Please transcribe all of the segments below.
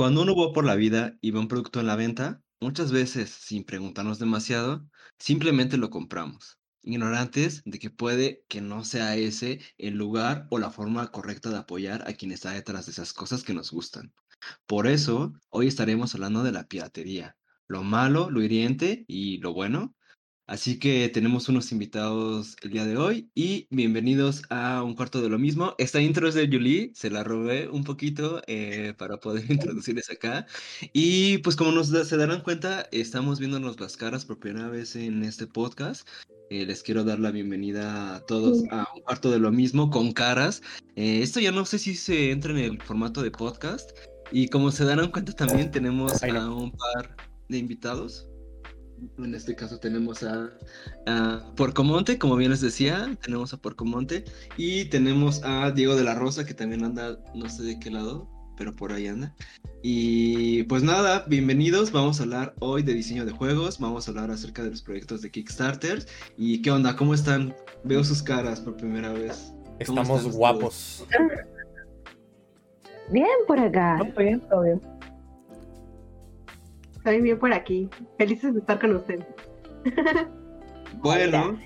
Cuando uno va por la vida y ve un producto en la venta, muchas veces, sin preguntarnos demasiado, simplemente lo compramos, ignorantes de que puede que no sea ese el lugar o la forma correcta de apoyar a quien está detrás de esas cosas que nos gustan. Por eso, hoy estaremos hablando de la piratería, lo malo, lo hiriente y lo bueno Así que tenemos unos invitados el día de hoy y bienvenidos a un cuarto de lo mismo. Esta intro es de Julie, se la robé un poquito eh, para poder introducirles acá. Y pues como nos se darán cuenta, estamos viéndonos las caras por primera vez en este podcast. Eh, les quiero dar la bienvenida a todos a un cuarto de lo mismo con caras. Eh, esto ya no sé si se entra en el formato de podcast. Y como se darán cuenta también tenemos a un par de invitados. En este caso tenemos a, a, Porcomonte, como bien les decía, tenemos a Porcomonte y tenemos a Diego de la Rosa, que también anda, no sé de qué lado, pero por ahí anda. Y pues nada, bienvenidos, vamos a hablar hoy de diseño de juegos, vamos a hablar acerca de los proyectos de Kickstarter. ¿Y qué onda? ¿Cómo están? Veo sus caras por primera vez. Estamos guapos. Bien por acá. Todo bien, todo bien. Estoy bien por aquí. Felices de estar con ustedes. bueno,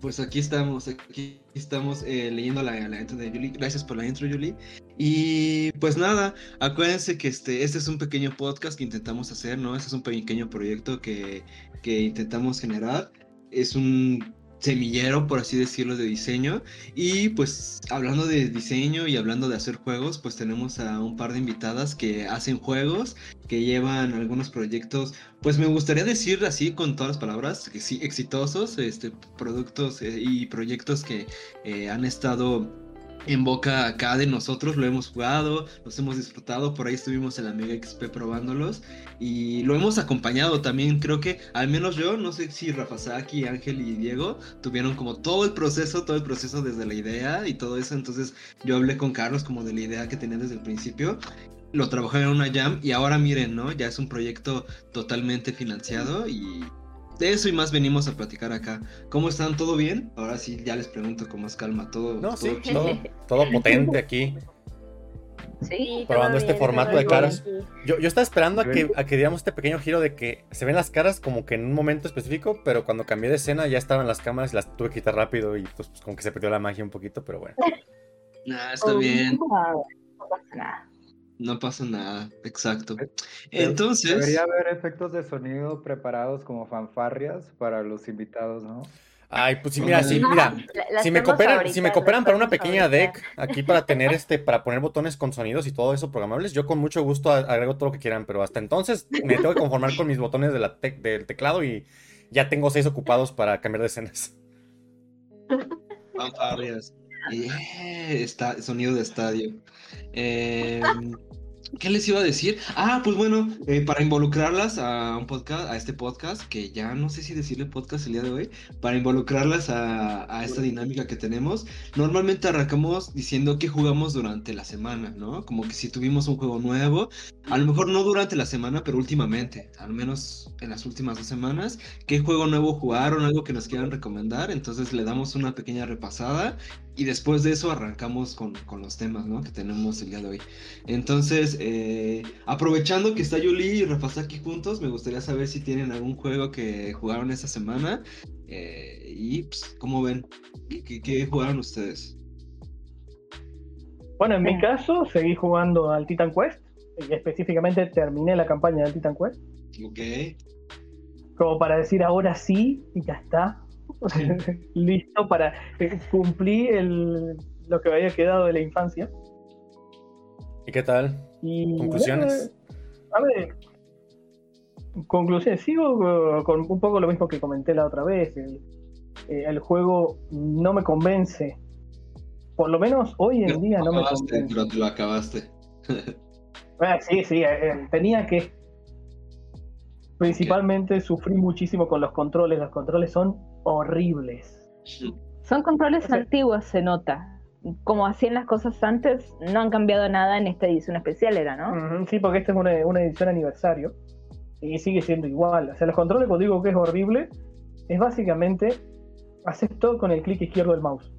pues aquí estamos, aquí estamos eh, leyendo la, la, intro de Julie. Gracias por la intro, Julie. Y pues nada, acuérdense que este, este es un pequeño podcast que intentamos hacer, ¿no? Este es un pequeño proyecto que, que intentamos generar. Es un semillero, por así decirlo, de diseño. Y pues hablando de diseño y hablando de hacer juegos, pues tenemos a un par de invitadas que hacen juegos, que llevan algunos proyectos, pues me gustaría decir así con todas las palabras, que sí, exitosos, este, productos eh, y proyectos que eh, han estado en boca acá de nosotros, lo hemos jugado, los hemos disfrutado, por ahí estuvimos en la Mega XP probándolos y lo hemos acompañado también, creo que al menos yo, no sé si Rafa Saki, Ángel y Diego tuvieron como todo el proceso, todo el proceso desde la idea y todo eso, entonces yo hablé con Carlos como de la idea que tenía desde el principio. Lo trabajé en una jam y ahora miren, ¿no? Ya es un proyecto totalmente financiado y de eso y más venimos a platicar acá. ¿Cómo están? ¿Todo bien? Ahora sí, ya les pregunto con más calma. ¿Todo, no, todo, sí, todo, todo, potente aquí. Sí, probando este formato de caras. Yo, yo estaba esperando a que, a que diéramos este pequeño giro de que se ven las caras como que en un momento específico, pero cuando cambié de escena ya estaban las cámaras y las tuve que quitar rápido y pues, pues como que se perdió la magia un poquito, pero bueno. Nah, está bien. No pasa nada. No pasa nada, exacto. Pero Entonces. Debería haber efectos de sonido preparados como fanfarrias para los invitados, ¿no? Ay, pues sí, mira, sí, mira, si me cooperan, si me cooperan para una pequeña deck aquí para tener este, para poner botones con sonidos y todo eso programables, yo con mucho gusto agrego todo lo que quieran, pero hasta entonces me tengo que conformar con mis botones de la del teclado y ya tengo seis ocupados para cambiar de escenas. Fanfarrias. Yeah, está, sonido de estadio. Eh, ¿Qué les iba a decir? Ah, pues bueno, eh, para involucrarlas a un podcast, a este podcast, que ya no sé si decirle podcast el día de hoy, para involucrarlas a, a esta dinámica que tenemos, normalmente arrancamos diciendo que jugamos durante la semana, ¿no? Como que si tuvimos un juego nuevo, a lo mejor no durante la semana, pero últimamente, al menos en las últimas dos semanas, qué juego nuevo jugaron, algo que nos quieran recomendar, entonces le damos una pequeña repasada y después de eso arrancamos con, con, los temas ¿no? que tenemos el día de hoy. Entonces, eh, aprovechando que está Yuli y Rafa aquí juntos, me gustaría saber si tienen algún juego que jugaron esta semana. Eh, y, pues, ¿cómo ven? ¿Qué, ¿Qué, jugaron ustedes? Bueno, en mi caso, seguí jugando al Titan Quest. Y específicamente terminé la campaña del Titan Quest. Ok. Como para decir ahora sí y ya está. listo para cumplir el, lo que me había quedado de la infancia. ¿Y qué tal? Y, ¿Conclusiones? a ver, conclusiones. Sigo con un poco lo mismo que comenté la otra vez. El, el juego no me convence. Por lo menos hoy en día no me convence. Pero te lo acabaste. ah, sí, sí, eh, tenía que. Principalmente okay. sufrí muchísimo con los controles. Los controles son horribles. Son controles o sea, antiguos, se nota. Como hacían las cosas antes, no han cambiado nada en esta edición especial, era, ¿no? Sí, porque esta es una, una, edición aniversario y sigue siendo igual. O sea, los controles, cuando digo que es horrible, es básicamente haces todo con el clic izquierdo del mouse.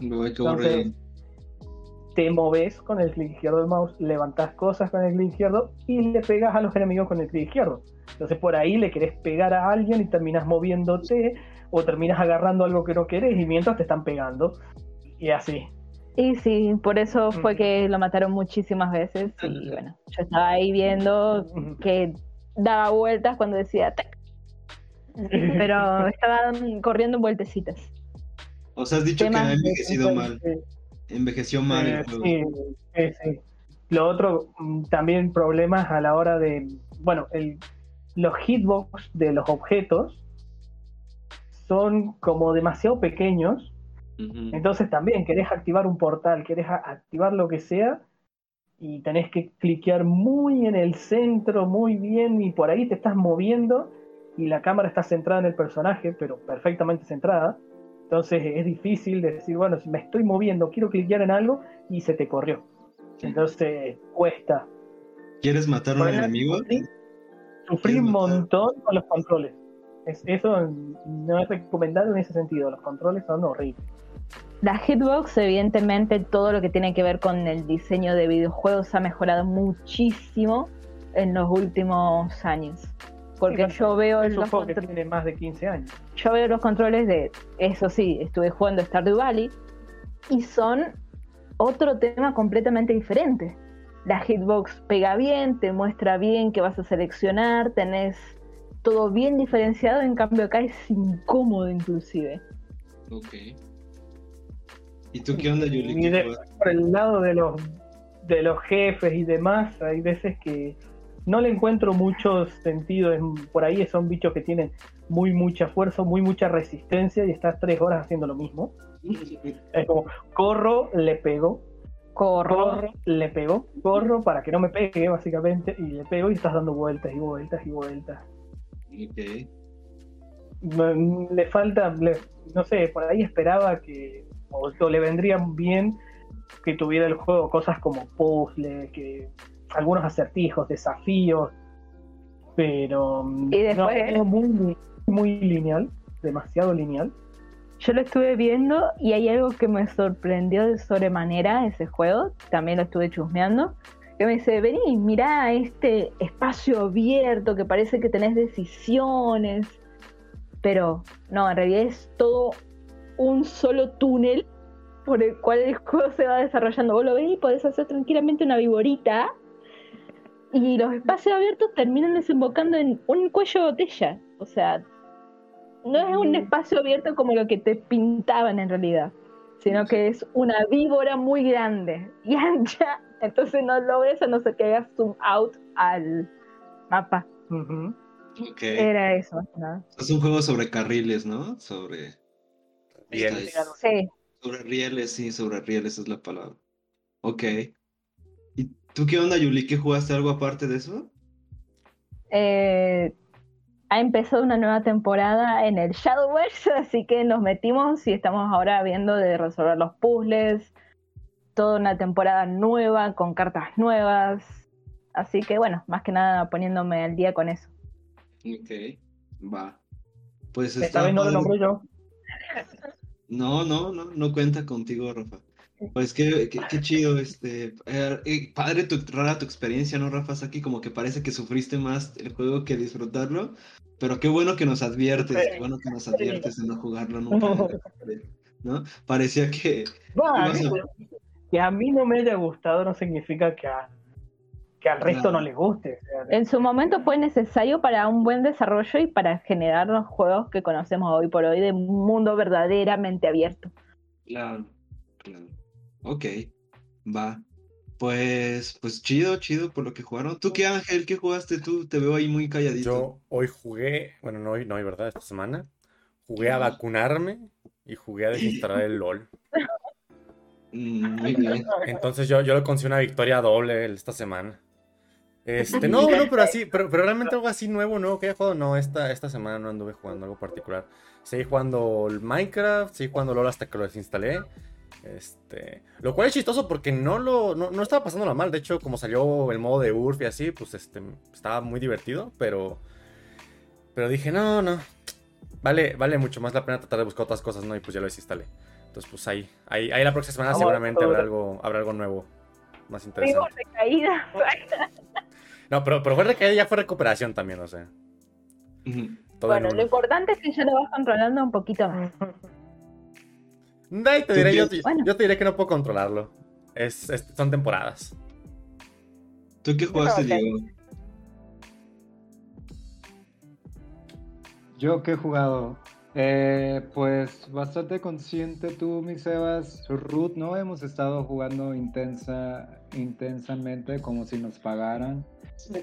No, Entonces, te moves con el clic izquierdo del mouse, levantas cosas con el clic izquierdo y le pegas a los enemigos con el clic izquierdo. Entonces por ahí le querés pegar a alguien y terminas moviéndote o terminas agarrando algo que no querés y mientras te están pegando. Y así. Y sí, por eso fue que lo mataron muchísimas veces. Y bueno, yo estaba ahí viendo que daba vueltas cuando decía Pero estaban corriendo vueltecitas. O sea, has dicho que ha envejecido mal. Envejeció mal el eh, juego. Sí, sí, Lo otro, mm, también problemas a la hora de. Bueno, el, los hitbox de los objetos son como demasiado pequeños. Entonces también querés activar un portal, querés activar lo que sea y tenés que cliquear muy en el centro, muy bien, y por ahí te estás moviendo y la cámara está centrada en el personaje, pero perfectamente centrada. Entonces es difícil decir, bueno, si me estoy moviendo, quiero cliquear en algo y se te corrió. Entonces cuesta. ¿Quieres matar a un enemigo? Sufrí un montón con los controles. Eso no es recomendado en ese sentido. Los controles son horribles. La Hitbox, evidentemente, todo lo que tiene que ver con el diseño de videojuegos ha mejorado muchísimo en los últimos años. Porque yo veo los que tiene más de 15 años. Yo veo los controles de, eso sí, estuve jugando Stardew Valley y son otro tema completamente diferente. La hitbox pega bien, te muestra bien qué vas a seleccionar, tenés todo bien diferenciado, en cambio acá es incómodo inclusive. Ok. ¿Y tú qué onda, Yuli? Y por el lado de los, de los jefes y demás, hay veces que no le encuentro mucho sentido. por ahí son bichos que tienen muy mucha fuerza, muy mucha resistencia y estás tres horas haciendo lo mismo. es como, corro, le pego. Corro, le pego. Corro para que no me pegue, básicamente, y le pego y estás dando vueltas y vueltas y vueltas. Okay. Le falta, no sé, por ahí esperaba que, o, o le vendrían bien que tuviera el juego cosas como puzzle, que algunos acertijos, desafíos, pero y después, es muy, muy lineal, demasiado lineal. Yo lo estuve viendo y hay algo que me sorprendió de sobremanera ese juego, también lo estuve chusmeando, que me dice, vení, mirá este espacio abierto que parece que tenés decisiones, pero no, en realidad es todo un solo túnel por el cual el juego se va desarrollando. Vos lo ves y podés hacer tranquilamente una viborita y los espacios abiertos terminan desembocando en un cuello de botella. O sea, no es un espacio abierto como lo que te pintaban en realidad, sino que es una víbora muy grande y ancha. Entonces no lo ves a no ser que hagas zoom out al mapa. Era eso. Es un juego sobre carriles, ¿no? Sobre rieles. Sí. Sobre rieles, sí, sobre rieles es la palabra. Ok. ¿Tú qué onda, Yuli? ¿Qué jugaste algo aparte de eso? Eh, ha empezado una nueva temporada en el Shadowverse, así que nos metimos y estamos ahora viendo de resolver los puzzles. Toda una temporada nueva, con cartas nuevas. Así que bueno, más que nada poniéndome al día con eso. Ok, va. Pues está. no lo nombro yo. No, no, no, no cuenta contigo, Rafa. Pues qué, qué, chido, este, eh, eh, padre tu, rara tu experiencia, ¿no, Rafa? Aquí como que parece que sufriste más el juego que disfrutarlo, pero qué bueno que nos adviertes, qué bueno que nos adviertes de no jugarlo nunca, ¿no? Parecía que... Que a mí no me haya gustado no significa que, que al resto no le guste. En su momento fue necesario para un buen desarrollo y para generar los juegos que conocemos hoy por hoy de un mundo verdaderamente abierto. Claro, claro. Ok, va. Pues, pues chido, chido por lo que jugaron. ¿Tú qué, Ángel? ¿Qué jugaste tú? Te veo ahí muy calladito. Yo hoy jugué, bueno, no hoy, no hoy, ¿verdad? Esta semana. Jugué a vacunarme y jugué a desinstalar el LOL. Mm, muy bien. Entonces yo, yo lo considero una victoria doble esta semana. Este, no, no, pero así, pero, pero realmente algo así nuevo, nuevo que haya jugado, no, esta, esta semana no anduve jugando algo particular. Seguí jugando Minecraft, seguí jugando LOL hasta que lo desinstalé. Este, lo cual es chistoso porque no lo no, estaba pasándola mal. De hecho, como salió el modo de URF y así, pues este, estaba muy divertido. Pero, pero dije, no, no. Vale, vale mucho más la pena tratar de buscar otras cosas, ¿no? Y pues ya lo desinstalé. Entonces, pues ahí, ahí, ahí la próxima semana seguramente habrá algo, habrá algo nuevo, más interesante. recaída. no, pero, pero fue recaída ya fue recuperación también, o sea. bueno, lo importante es que ya lo vas controlando un poquito más. te diré, yo, yo, te diré que no puedo controlarlo. Es, son temporadas. ¿Tú qué jugaste, Diego? Yo qué he jugado. Eh, pues bastante consciente tú, mi Sebas. Ruth, ¿no? Hemos estado jugando intensa, intensamente como si nos pagaran.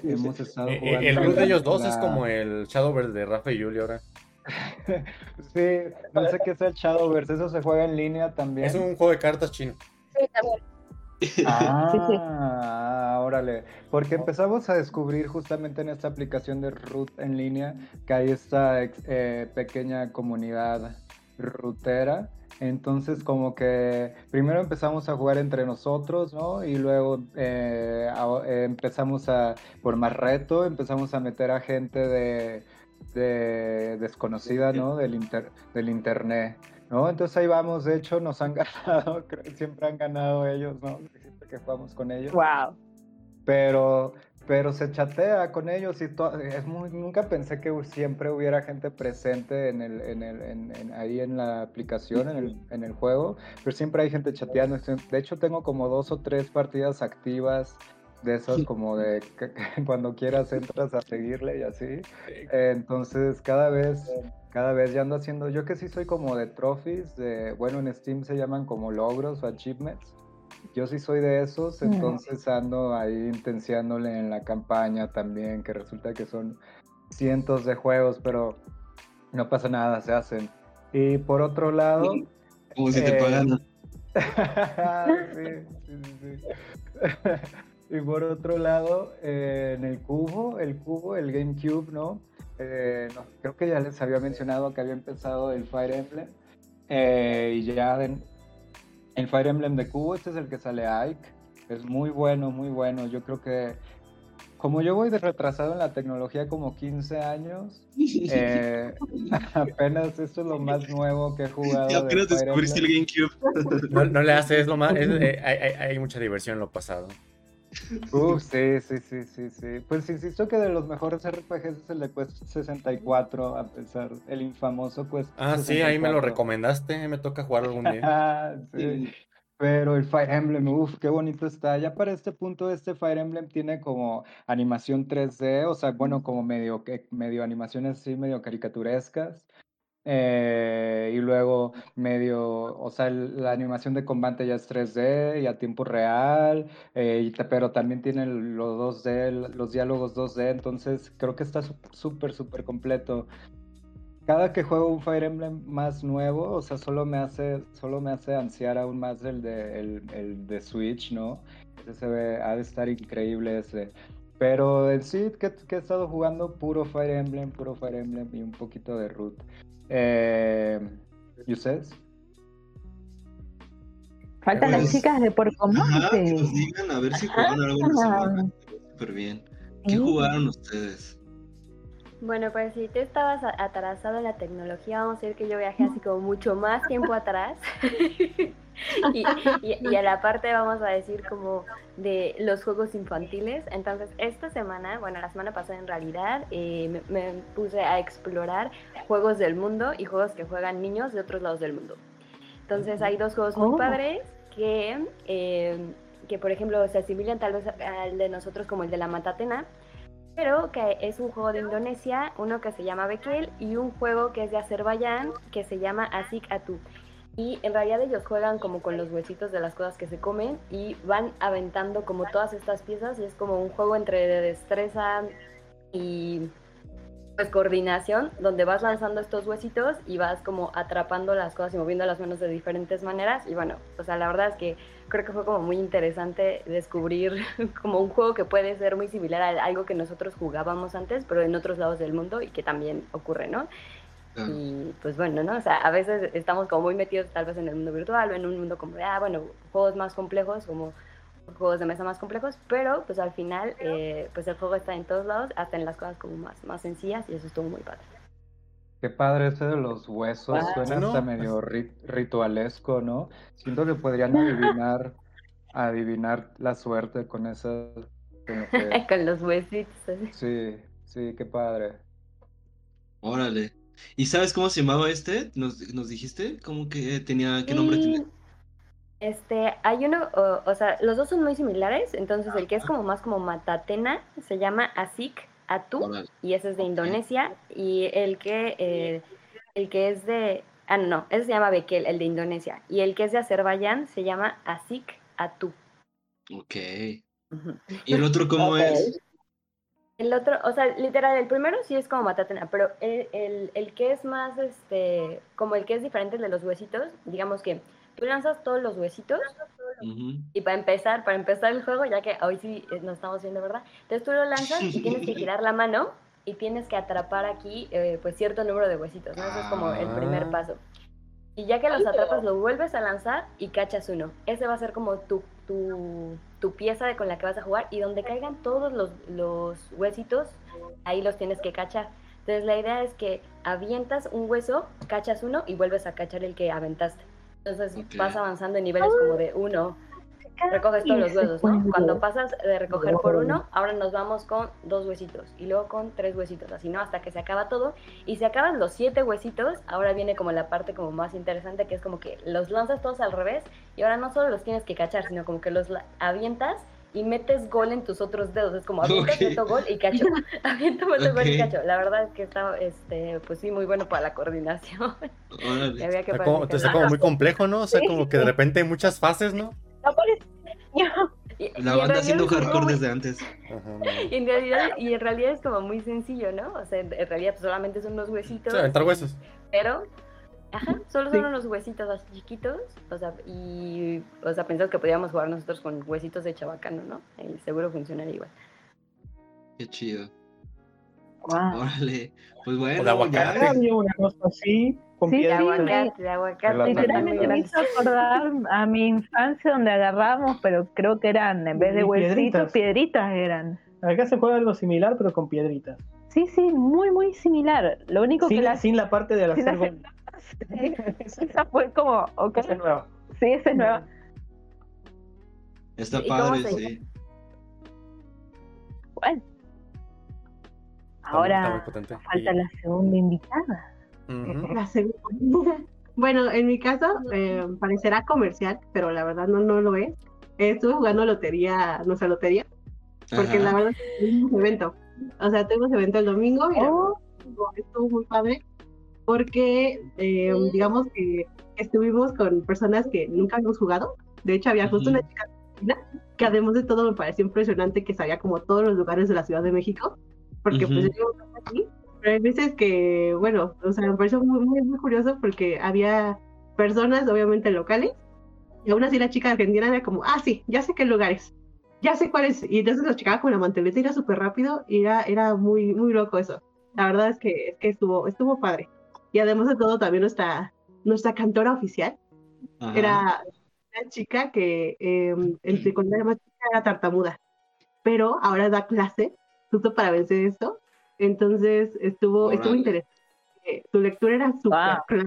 Hemos estado eh, eh, jugando. el Ruth de ellos dos es como el Shadowverse de Rafa y Julio ahora. sí, no sé qué es el Shadowverse. Eso se juega en línea también. Es un juego de cartas chino. Sí, también. Ah, órale. Porque empezamos a descubrir justamente en esta aplicación de Root en línea que hay esta eh, pequeña comunidad rutera. Entonces como que primero empezamos a jugar entre nosotros, ¿no? Y luego eh, eh, empezamos a, por más reto, empezamos a meter a gente de, desconocida, ¿no? Del, del internet. ¿No? Entonces ahí vamos, de hecho nos han ganado, siempre han ganado ellos, ¿no? Siempre que jugamos con ellos. Wow. Pero, pero se chatea con ellos y es muy, nunca pensé que siempre hubiera gente presente en el, en el, en, ahí en la aplicación, en el, en el juego, pero siempre hay gente chateando. De hecho tengo como dos o tres partidas activas de esas como de que, cuando quieras entras a seguirle y así. Entonces cada vez cada vez ya ando haciendo, yo que sí soy como de trophies, de, bueno, en Steam se llaman como logros o achievements. Yo sí soy de esos, entonces ando ahí intenciándole en la campaña también, que resulta que son cientos de juegos, pero no pasa nada, se hacen. Y por otro lado... Como si te eh, pagan. sí, sí, sí. y por otro lado, eh, en el cubo, el cubo, el GameCube, ¿no? Eh, creo que ya les había mencionado que había empezado el Fire Emblem. Eh, y ya en, el Fire Emblem de Cubo, este es el que sale Ike. Es muy bueno, muy bueno. Yo creo que como yo voy de retrasado en la tecnología como 15 años, eh, apenas esto es lo más nuevo que he jugado. Y apenas descubriste el GameCube. No, le haces, lo más, hay, hay, mucha diversión en lo pasado. Uh, sí, sí, sí, sí, sí. Pues insisto que de los mejores RPGs es el de Quest 64, a pesar, el infamoso Quest Ah, sí, ahí me lo recomendaste, me toca jugar algún día. Ah, sí. Pero el Fire Emblem, uff, qué bonito está. Ya para este punto, este Fire Emblem tiene como animación 3D, o sea, bueno, como medio, medio animaciones así, medio caricaturescas. Eh, y luego medio, o sea, la animación de combate ya es 3D y a tiempo real, eh, pero también tiene los 2D, los diálogos 2D, entonces creo que está súper, súper completo. Cada que juego un Fire Emblem más nuevo, o sea, solo me hace, solo me hace ansiar aún más el de, el, de Switch, ¿no? Ese se ve, ha de estar increíble ese. Pero en sí, que, que he estado jugando puro Fire Emblem, puro Fire Emblem y un poquito de Root. Eh, ¿Y ustedes? Faltan las pues, chicas de que nos digan a ver si jugaron algo en Súper bien. ¿Qué jugaron ustedes? Bueno, pues si tú estabas atrasado en la tecnología, vamos a decir que yo viajé así como mucho más tiempo atrás. y, a la parte vamos a decir como de los juegos infantiles. Entonces, esta semana, bueno, la semana pasada en realidad, eh, me, puse a explorar juegos del mundo y juegos que juegan niños de otros lados del mundo. Entonces, hay dos juegos muy oh. padres que, eh, que, por ejemplo, se asimilan tal vez al de nosotros como el de la Matatena pero que es un juego de Indonesia, uno que se llama Bekel y un juego que es de Azerbaiyán que se llama Asik Atu. Y en realidad ellos juegan como con los huesitos de las cosas que se comen y van aventando como todas estas piezas y es como un juego entre destreza y pues coordinación donde vas lanzando estos huesitos y vas como atrapando las cosas y moviendo las manos de diferentes maneras y bueno, o sea, la verdad es que creo que fue como muy interesante descubrir como un juego que puede ser muy similar a algo que nosotros jugábamos antes, pero en otros lados del mundo y que también ocurre, ¿no? Y pues bueno, ¿no? O sea, a veces estamos como muy metidos tal vez en el mundo virtual o en un mundo como de, ah, bueno, juegos más complejos, como juegos de mesa más complejos, pero pues al final, eh, pues el juego está en todos lados, hasta en las cosas como más, más sencillas y eso estuvo muy padre. Qué padre ese de los huesos, ah, suena hasta medio ritualesco, ¿no? Siento que podrían adivinar, adivinar la suerte con eso. con los huesitos. Sí, sí, qué padre. Órale. ¿Y sabes cómo se llamaba este? ¿Nos, nos dijiste? ¿Cómo que tenía, qué nombre tenía? Este, hay uno, o, sea, los dos son muy similares, entonces el que es como más como Matatena se llama Asik Atu y ese es de Indonesia y el que eh, el que es de ah no, ese se llama Bekel, el de Indonesia y el que es de Azerbaiyán se llama Asik Atu. Ok. ¿Y el otro cómo es? El otro, o sea, literal, el primero sí es como Matatena, pero el, el, el que es más, este, como el que es diferente de los huesitos, digamos que tú lanzas todos los huesitos y para empezar, para empezar el juego, ya que hoy sí eh, nos estamos viendo, ¿verdad? Entonces tú lo lanzas y tienes que girar la mano y tienes que atrapar aquí eh, pues cierto número de huesitos, ¿no? Eso es como el primer ah. paso. Y ya que los atrapas, lo vuelves a lanzar y cachas uno. Ese va a ser como tu, tu, tu pieza de con la que vas a jugar y donde caigan todos los, los huesitos, ahí los tienes que cachar. Entonces la idea es que avientas un hueso, cachas uno y vuelves a cachar el que aventaste. Entonces vas avanzando en niveles como de uno, recoges todos los huesos, ¿no? Cuando pasas de recoger por uno, ahora nos vamos con dos huesitos y luego con tres huesitos, así, ¿no? Hasta que se acaba todo. Y se acaban los siete huesitos, ahora viene como la parte como más interesante, que es como que los lanzas todos al revés y ahora no solo los tienes que cachar, sino como que los avientas y metes gol en tus otros dedos. Es como avientas, okay. meto gol y cacho. Aviento, meto gol y cacho. La verdad es que está, este, pues sí, muy bueno para la coordinación. Había que está, como, está como muy complejo, ¿no? O sea, como que de repente hay muchas fases, ¿no? La banda haciendo hardcore desde antes. y, en realidad, y en realidad es como muy sencillo, ¿no? O sea, en realidad pues, solamente son unos huesitos. Sí, entrar huesos. Pero Ajá, solo son unos huesitos así chiquitos, o sea, y, o sea, pensamos que podíamos jugar nosotros con huesitos de chabacano, ¿no? Y seguro funcionaría igual. Qué chido. Wow. Órale, pues bueno. Había una cosa así, con sí, de aguacate, de aguacate. Literalmente me hizo acordar a mi infancia donde agarramos, pero creo que eran, en vez de huesitos, piedritas. eran. Acá se juega algo similar, pero con piedritas. Sí, sí, muy, muy similar. Lo único que la... Sin la parte de la esa fue como, ok. Esa es nueva. Sí, esa es nueva. Está padre, sí. Bueno. Ahora falta la segunda invitada. La segunda. Bueno, en mi caso eh, parecerá comercial, pero la verdad no, no lo es. Estuve jugando lotería, nuestra lotería, porque la verdad tuvimos evento. O sea, tuvimos evento el domingo y oh. estuvo muy padre porque eh, digamos que estuvimos con personas que nunca habíamos jugado. De hecho, había justo una chica que además de todo me pareció impresionante que sabía como todos los lugares de la Ciudad de México, porque pues yo aquí, pero hay veces que, bueno, o sea, me pareció muy, muy, muy curioso porque había personas obviamente locales y aún así la chica argentina era como, ah, sí, ya sé qué lugares, ya sé cuáles, y entonces la chica con la manteleta era súper rápido y era, era muy, muy loco eso. La verdad es que, es que estuvo, estuvo padre. Y además de todo, también nuestra, nuestra cantora oficial era una chica que eh, entre cuando era más chica era tartamuda, pero ahora da clase justo para vencer esto. Entonces estuvo, estuvo interesante. Su lectura era súper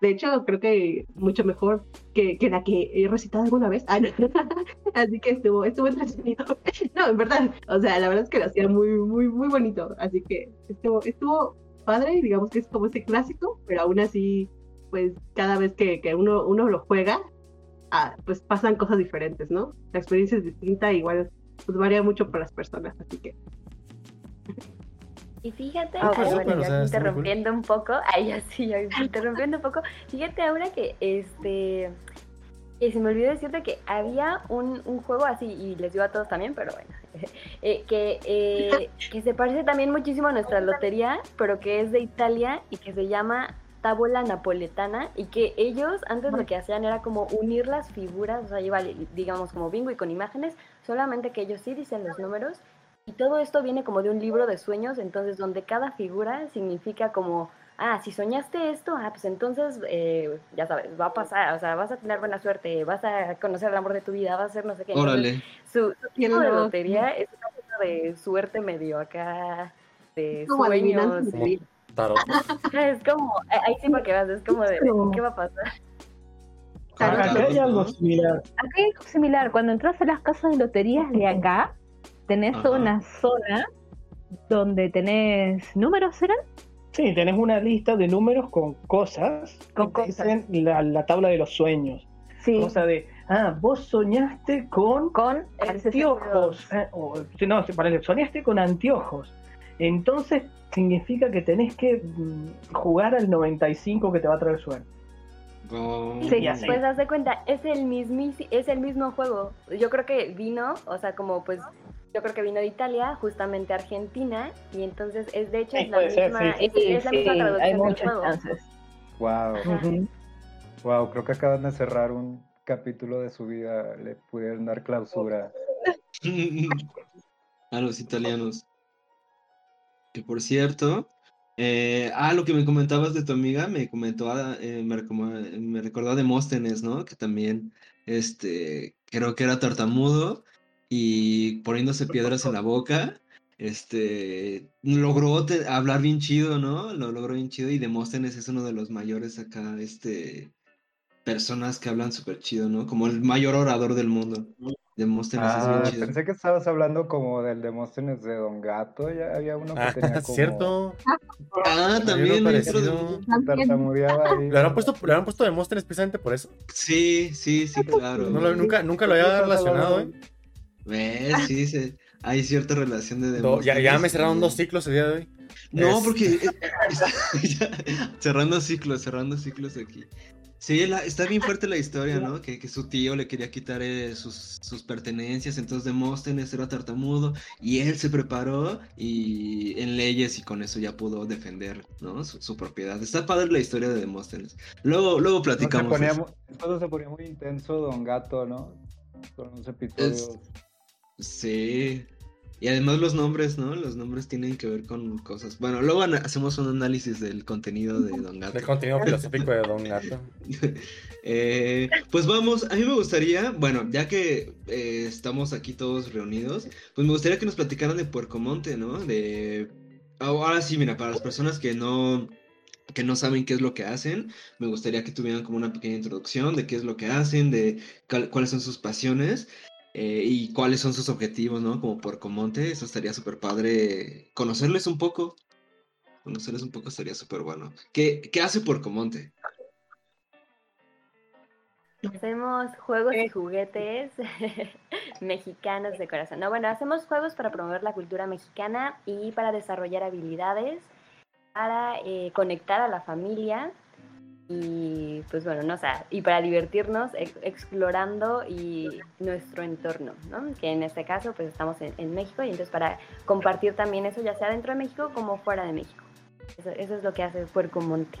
De hecho, creo que mucho mejor que, que, la que he recitado alguna vez. Ah, Así que estuvo, estuvo entretenido. No, en verdad, o sea, la verdad es que lo hacía muy, muy, muy bonito. Así que estuvo, estuvo padre, digamos que es como ese clásico, pero aún así, pues cada vez que, que uno, uno lo juega, ah, pues pasan cosas diferentes, ¿no? La experiencia es distinta, igual pues varía mucho por las personas, así que... Y fíjate, ah, pues, interrumpiendo un poco, ay, así, interrumpiendo un poco, fíjate ahora que este y se me olvidó decirte que había un, un, juego así, y les digo a todos también, pero bueno, eh, que, eh, que se parece también muchísimo a nuestra lotería, pero que es de Italia y que se llama Tábola Napoletana, y que ellos antes lo que hacían era como unir las figuras, o sea, igual, digamos como bingo y con imágenes, solamente que ellos sí dicen los números, y todo esto viene como de un libro de sueños, entonces donde cada figura significa como ah, si soñaste esto, ah, pues entonces, eh, ya sabes, va a pasar, o sea, vas a tener buena suerte, vas a conocer el amor de tu vida, vas a hacer no sé qué. Órale. su, su tipo de lotería es una cosa de suerte medio acá, de sueños. Tarot. es como, ahí sí para que vas, es como de, ¿qué va a pasar? Acá hay algo similar. Acá hay algo similar. Cuando entras a las casas de loterías de acá, tenés una zona donde tenés números, ¿serán? Sí, tenés una lista de números con cosas con que cosas. la, la, tabla de los sueños. Sí. Cosa de, ah, vos soñaste con, con anteojos. Eh, no, soñaste con anteojos. Entonces significa que tenés que mm, jugar al 95 que te va a traer suerte. Sí, pues haz de cuenta, es el, mismo, es el mismo juego. Yo creo que vino, o sea, como pues yo creo que vino de Italia, justamente a Argentina, y entonces es de hecho es, la misma, es, la misma traducción del juego. Wow. Wow, creo que acaban de cerrar un capítulo de su vida, le pudieron dar clausura. a los italianos. Que por cierto, eh, ah, lo que me comentabas de tu amiga, me comentó, ah, eh, me, me, recordó a Demóstenes, ¿no? Que también, este, creo que era tartamudo y poniéndose piedras en la boca, este, logró hablar bien chido, ¿no? Lo logró bien chido y Demóstenes es uno de los mayores acá, este, personas que hablan súper chido, ¿no? Como el mayor orador del mundo. Demóstenes es bien ah, chido. Pensé que estabas hablando como del Demóstenes de Don Gato, ya había uno que ah, tenía como... cierto. Ah, también. Tartamudeaba ahí. ¿Le habrán puesto, ¿le puesto Demóstenes precisamente por eso? Sí, sí, sí, claro. nunca, nunca lo había relacionado, ¿eh? ¿Ves? Sí, sí, hay cierta relación de Demóstenes. ya, ya me cerraron dos ciclos el día de hoy. No, porque cerrando ciclos, cerrando ciclos aquí. Sí, está bien fuerte la historia, ¿no? Que, que su tío le quería quitar eh, sus, sus, pertenencias, entonces Demóstenes era tartamudo y él se preparó y en leyes y con eso ya pudo defender, ¿no? Su, propiedad. Está padre la historia de Demóstenes. Luego, luego platicamos. Todo se, ponía, muy intenso Don Gato, ¿no? Con los episodios. Sí, y además los nombres, ¿no? Los nombres tienen que ver con cosas. Bueno, luego hacemos un análisis del contenido de Don Gato. Del contenido filosófico de Don Gato. Eh, pues vamos, a mí me gustaría, bueno, ya que eh, estamos aquí todos reunidos, pues me gustaría que nos platicaran de Puercomonte, ¿no? De... Ahora sí, mira, para las personas que no que no saben qué es lo que hacen, me gustaría que tuvieran como una pequeña introducción de qué es lo que hacen, de cuáles son sus pasiones eh, y cuáles son sus objetivos, ¿no? Como Puercomonte, eso estaría súper padre conocerles un poco. Conocerles un poco estaría súper bueno. ¿Qué, ¿Qué hace Puercomonte? Hacemos juegos y eh. juguetes mexicanos de corazón. No, bueno, hacemos juegos para promover la cultura mexicana y para desarrollar habilidades, para eh, conectar a la familia y pues bueno, no, o sea, y para divertirnos explorando y nuestro entorno, ¿no? Que en este caso pues estamos en, México y entonces para compartir también eso ya sea dentro de México como fuera de México. Eso, es lo que hace Puerco Monte.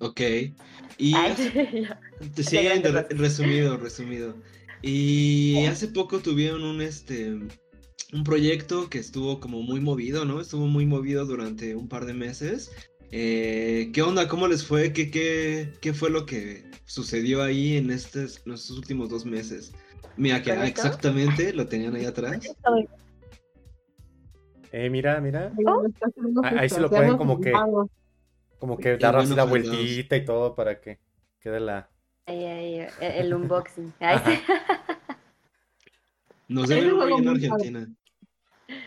Ok. Y sí, resumido, resumido. Y hace poco tuvieron un este un proyecto que estuvo como muy movido, ¿no? Estuvo muy movido durante un par de meses eh, ¿Qué onda? ¿Cómo les fue? ¿Qué, qué, qué fue lo que sucedió ahí en, estos, últimos dos meses? Mira, que exactamente lo tenían ahí atrás. Eh, mira, mira. Ah, ahí se lo pueden como que como que dar así la vueltita y todo para que quede la ahí, ahí, el unboxing. Nos deben muy en Argentina.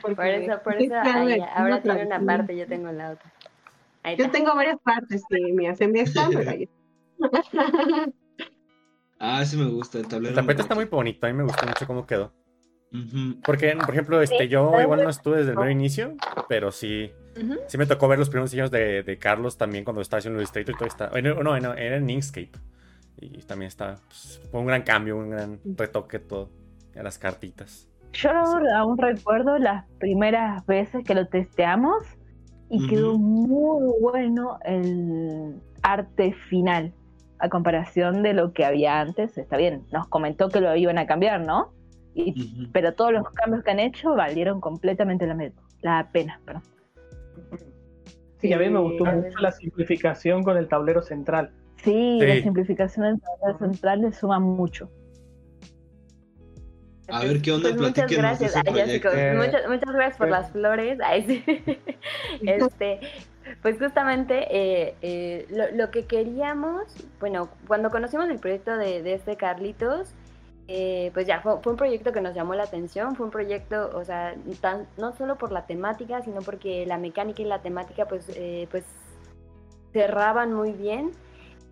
Por eso, por eso, ahora tiene una parte, yo tengo la otra. Yo tengo varias partes que me hacen bien Ah, sí me gusta el tablero. El tapete está muy bonito, a mí me gusta mucho cómo quedó. Porque, por ejemplo, este, yo igual no estuve desde el mero inicio, pero sí, sí me tocó ver los primeros años de, de Carlos también cuando estaba haciendo el distrito y todo está. No, no, era en Inkscape. Y también está, pues, fue un gran cambio, un gran retoque todo, a las cartitas. Yo aún recuerdo las primeras veces que lo testeamos y quedó muy bueno el arte final a comparación de lo que había antes. Está bien, nos comentó que lo iban a cambiar, ¿no? Pero todos los cambios que han hecho valieron completamente la, la pena. Perdón. Sí, a mí me gustó mucho la simplificación con el tablero central. Sí, la simplificación del tablero central le suma mucho. A ver qué onda, pues muchas gracias. muchas, muchas, gracias por las flores. este, Pues justamente eh, eh, lo, que queríamos, bueno, cuando conocimos el proyecto de, este Carlitos, eh, pues ya fue, un proyecto que nos llamó la atención, fue un proyecto, o sea, no solo por la temática, sino porque la mecánica y la temática pues, pues cerraban muy bien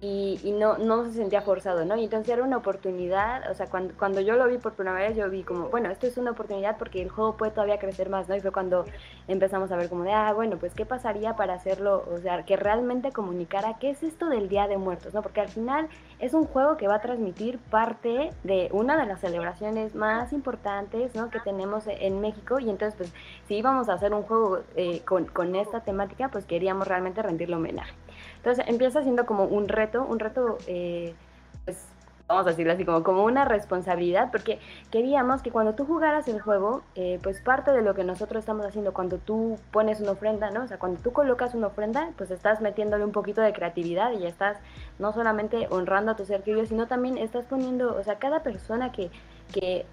y, no, no se sentía forzado, ¿no? Y entonces era una oportunidad, o sea, cuando, cuando yo lo vi por primera vez, yo vi como, bueno, esto es una oportunidad porque el juego puede todavía crecer más, ¿no? Y fue cuando empezamos a ver como de, ah, bueno, pues qué pasaría para hacerlo, o sea, que realmente comunicara qué es esto del Día de Muertos, ¿no? Porque al final es un juego que va a transmitir parte de una de las celebraciones más importantes, ¿no? Que tenemos en México y entonces, pues, si íbamos a hacer un juego eh, con, con esta temática, pues queríamos realmente rendirle homenaje. Entonces empieza siendo como un reto, un reto, eh, pues vamos a decirlo así, como, como una responsabilidad, porque queríamos que cuando tú jugaras el juego, eh, pues parte de lo que nosotros estamos haciendo cuando tú pones una ofrenda, ¿no? O sea, cuando tú colocas una ofrenda, pues estás metiéndole un poquito de creatividad y estás no solamente honrando a tu ser querido, sino también estás poniendo, o sea, cada persona que, que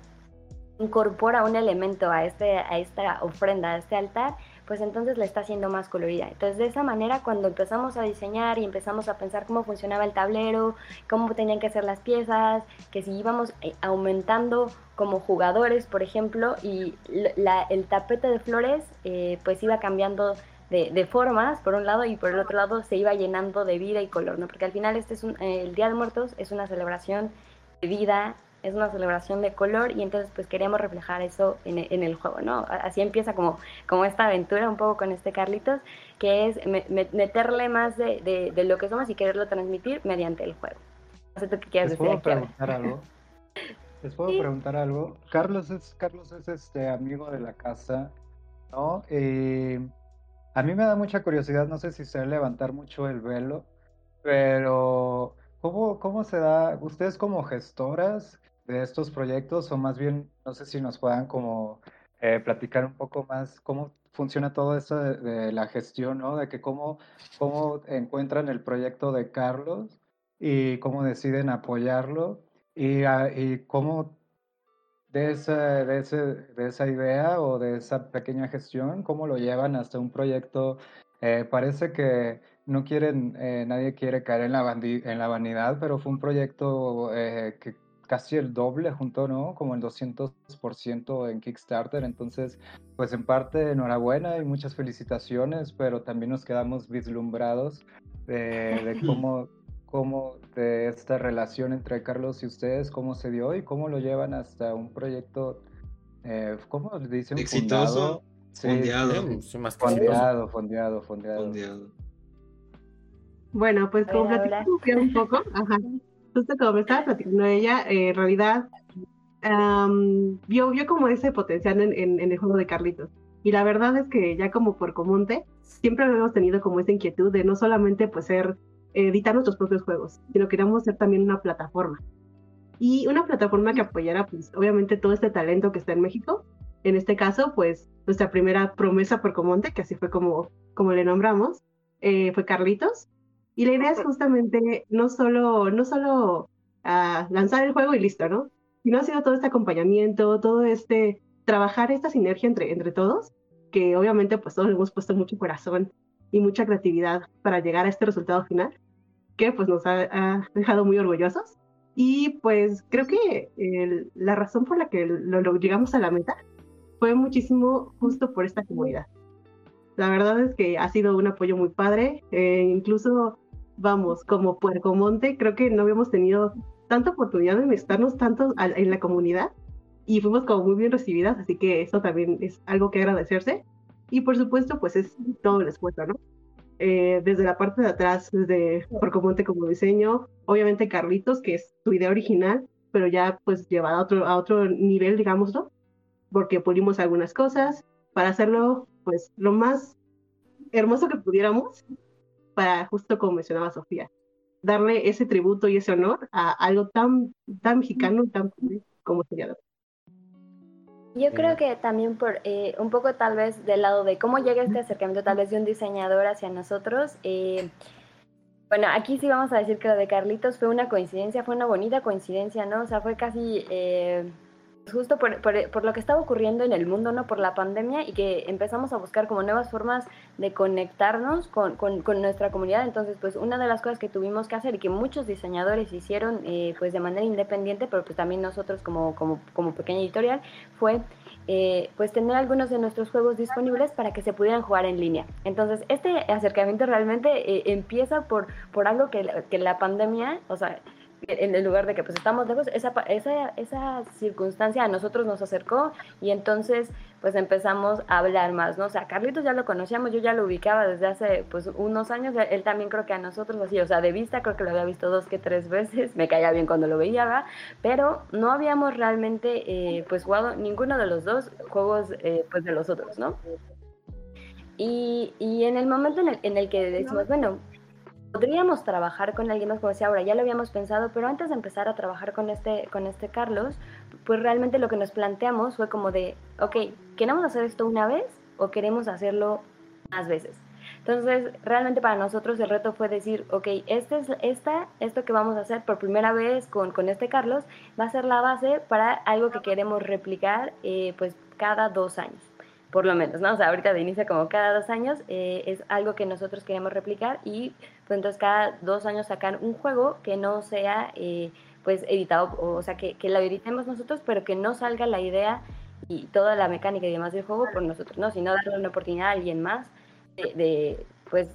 incorpora un elemento a, este, a esta ofrenda, a este altar, pues entonces la está haciendo más colorida. Entonces de esa manera cuando empezamos a diseñar y empezamos a pensar cómo funcionaba el tablero, cómo tenían que ser las piezas, que si íbamos eh, aumentando como jugadores, por ejemplo, y el tapete de flores eh, pues iba cambiando de, formas, por un lado, y por el otro lado se iba llenando de vida y color, ¿no? Porque al final este es un, el Día de Muertos es una celebración de vida, es una celebración de color y entonces pues queríamos reflejar eso en, en, el juego, ¿no? Así empieza como, como esta aventura un poco con este Carlitos, que es meterle más de, de, lo que somos y quererlo transmitir mediante el juego. No sé tú qué quieres ¿Les puedo preguntar algo? ¿Les puedo preguntar algo? Carlos es, Carlos es este amigo de la casa, ¿no? Eh, a mí me da mucha curiosidad, no sé si se va a levantar mucho el velo, pero ¿cómo, cómo se da, ustedes como gestoras, de estos proyectos o más bien, no sé si nos puedan como eh, platicar un poco más cómo funciona todo esto de, la gestión, ¿no? De que cómo, cómo encuentran el proyecto de Carlos y cómo deciden apoyarlo y, ah, y cómo de esa, de, ese, de esa idea o de esa pequeña gestión, cómo lo llevan hasta un proyecto. Eh, parece que no quieren, eh, nadie quiere caer en la, en la vanidad, pero fue un proyecto que casi el doble junto, ¿no? Como el 200% en Kickstarter. Entonces, pues en parte enhorabuena y muchas felicitaciones, pero también nos quedamos vislumbrados de, cómo, cómo de esta relación entre Carlos y ustedes, cómo se dio y cómo lo llevan hasta un proyecto, eh, ¿cómo le dicen? Exitoso. fondeado. fondeado, fondeado, fondeado, Bueno, pues como platicamos un poco, ajá justo como me estaba platicando ella, en realidad vio, vio como ese potencial en, el juego de Carlitos. Y la verdad es que ya como por Comonte, siempre hemos tenido como esa inquietud de no solamente pues ser, editar nuestros propios juegos, sino queríamos ser también una plataforma. Y una plataforma que apoyara pues obviamente todo este talento que está en México. En este caso pues nuestra primera promesa por Comonte, que así fue como, como le nombramos, eh, fue Carlitos. Y la idea es justamente no solo, no solo ah, lanzar el juego y listo, ¿no? Sino ha sido todo este acompañamiento, todo este, trabajar esta sinergia entre, entre todos, que obviamente pues todos hemos puesto mucho corazón y mucha creatividad para llegar a este resultado final, que pues nos ha, dejado muy orgullosos. Y pues creo que la razón por la que lo, llegamos a la meta fue muchísimo justo por esta comunidad. La verdad es que ha sido un apoyo muy padre, eh, incluso vamos, como Monte, creo que no habíamos tenido tanta oportunidad de estarnos tanto en la comunidad y fuimos como muy bien recibidas, así que eso también es algo que agradecerse. Y por supuesto, pues es todo el esfuerzo, ¿no? Eh, desde la parte de atrás, desde Monte como diseño, obviamente Carlitos, que es su idea original, pero ya pues llevada a otro, a otro nivel, digámoslo, porque pulimos algunas cosas para hacerlo pues lo más hermoso que pudiéramos para, justo como mencionaba Sofía, darle ese tributo y ese honor a algo tan, tan mexicano, tan como sería. Yo creo que también por eh, un poco tal vez del lado de cómo llega este acercamiento tal vez de un diseñador hacia nosotros. Eh, bueno, aquí sí vamos a decir que lo de Carlitos fue una coincidencia, fue una bonita coincidencia, ¿no? O sea, fue casi, eh, justo por, por, lo que estaba ocurriendo en el mundo, ¿no? Por la pandemia y que empezamos a buscar como nuevas formas de conectarnos con, con, nuestra comunidad. Entonces, pues una de las cosas que tuvimos que hacer y que muchos diseñadores hicieron eh, pues de manera independiente, pero pues también nosotros como, como, como pequeña editorial, fue eh, pues tener algunos de nuestros juegos disponibles para que se pudieran jugar en línea. Entonces, este acercamiento realmente eh, empieza por, por algo que, que la pandemia, o sea, en el lugar de que pues estamos lejos, esa, esa, esa circunstancia a nosotros nos acercó y entonces pues empezamos a hablar más, ¿no? O sea, Carlitos ya lo conocíamos, yo ya lo ubicaba desde hace pues unos años, él también creo que a nosotros así, o sea, de vista creo que lo había visto dos que tres veces, me caía bien cuando lo veía. Pero no habíamos realmente eh, pues jugado ninguno de los dos juegos eh, pues de los otros, ¿no? Y, y en el momento en el, en el que decimos, bueno, podríamos trabajar con alguien más, como decía ahora, ya lo habíamos pensado, pero antes de empezar a trabajar con este, con este Carlos, pues realmente lo que nos planteamos fue como de, ok, ¿queremos hacer esto una vez o queremos hacerlo más veces? Entonces, realmente para nosotros el reto fue decir, ok, este es, esta, esto que vamos a hacer por primera vez con, con este Carlos va a ser la base para algo que queremos replicar eh, pues cada dos años por lo menos, ¿no? O sea, ahorita de inicio como cada dos años eh, es algo que nosotros queremos replicar y pues entonces cada dos años sacar un juego que no sea eh, pues editado, o, sea, que, que, lo editemos nosotros, pero que no salga la idea y toda la mecánica y demás del juego por nosotros, ¿no? Sino darle una oportunidad a alguien más de, de pues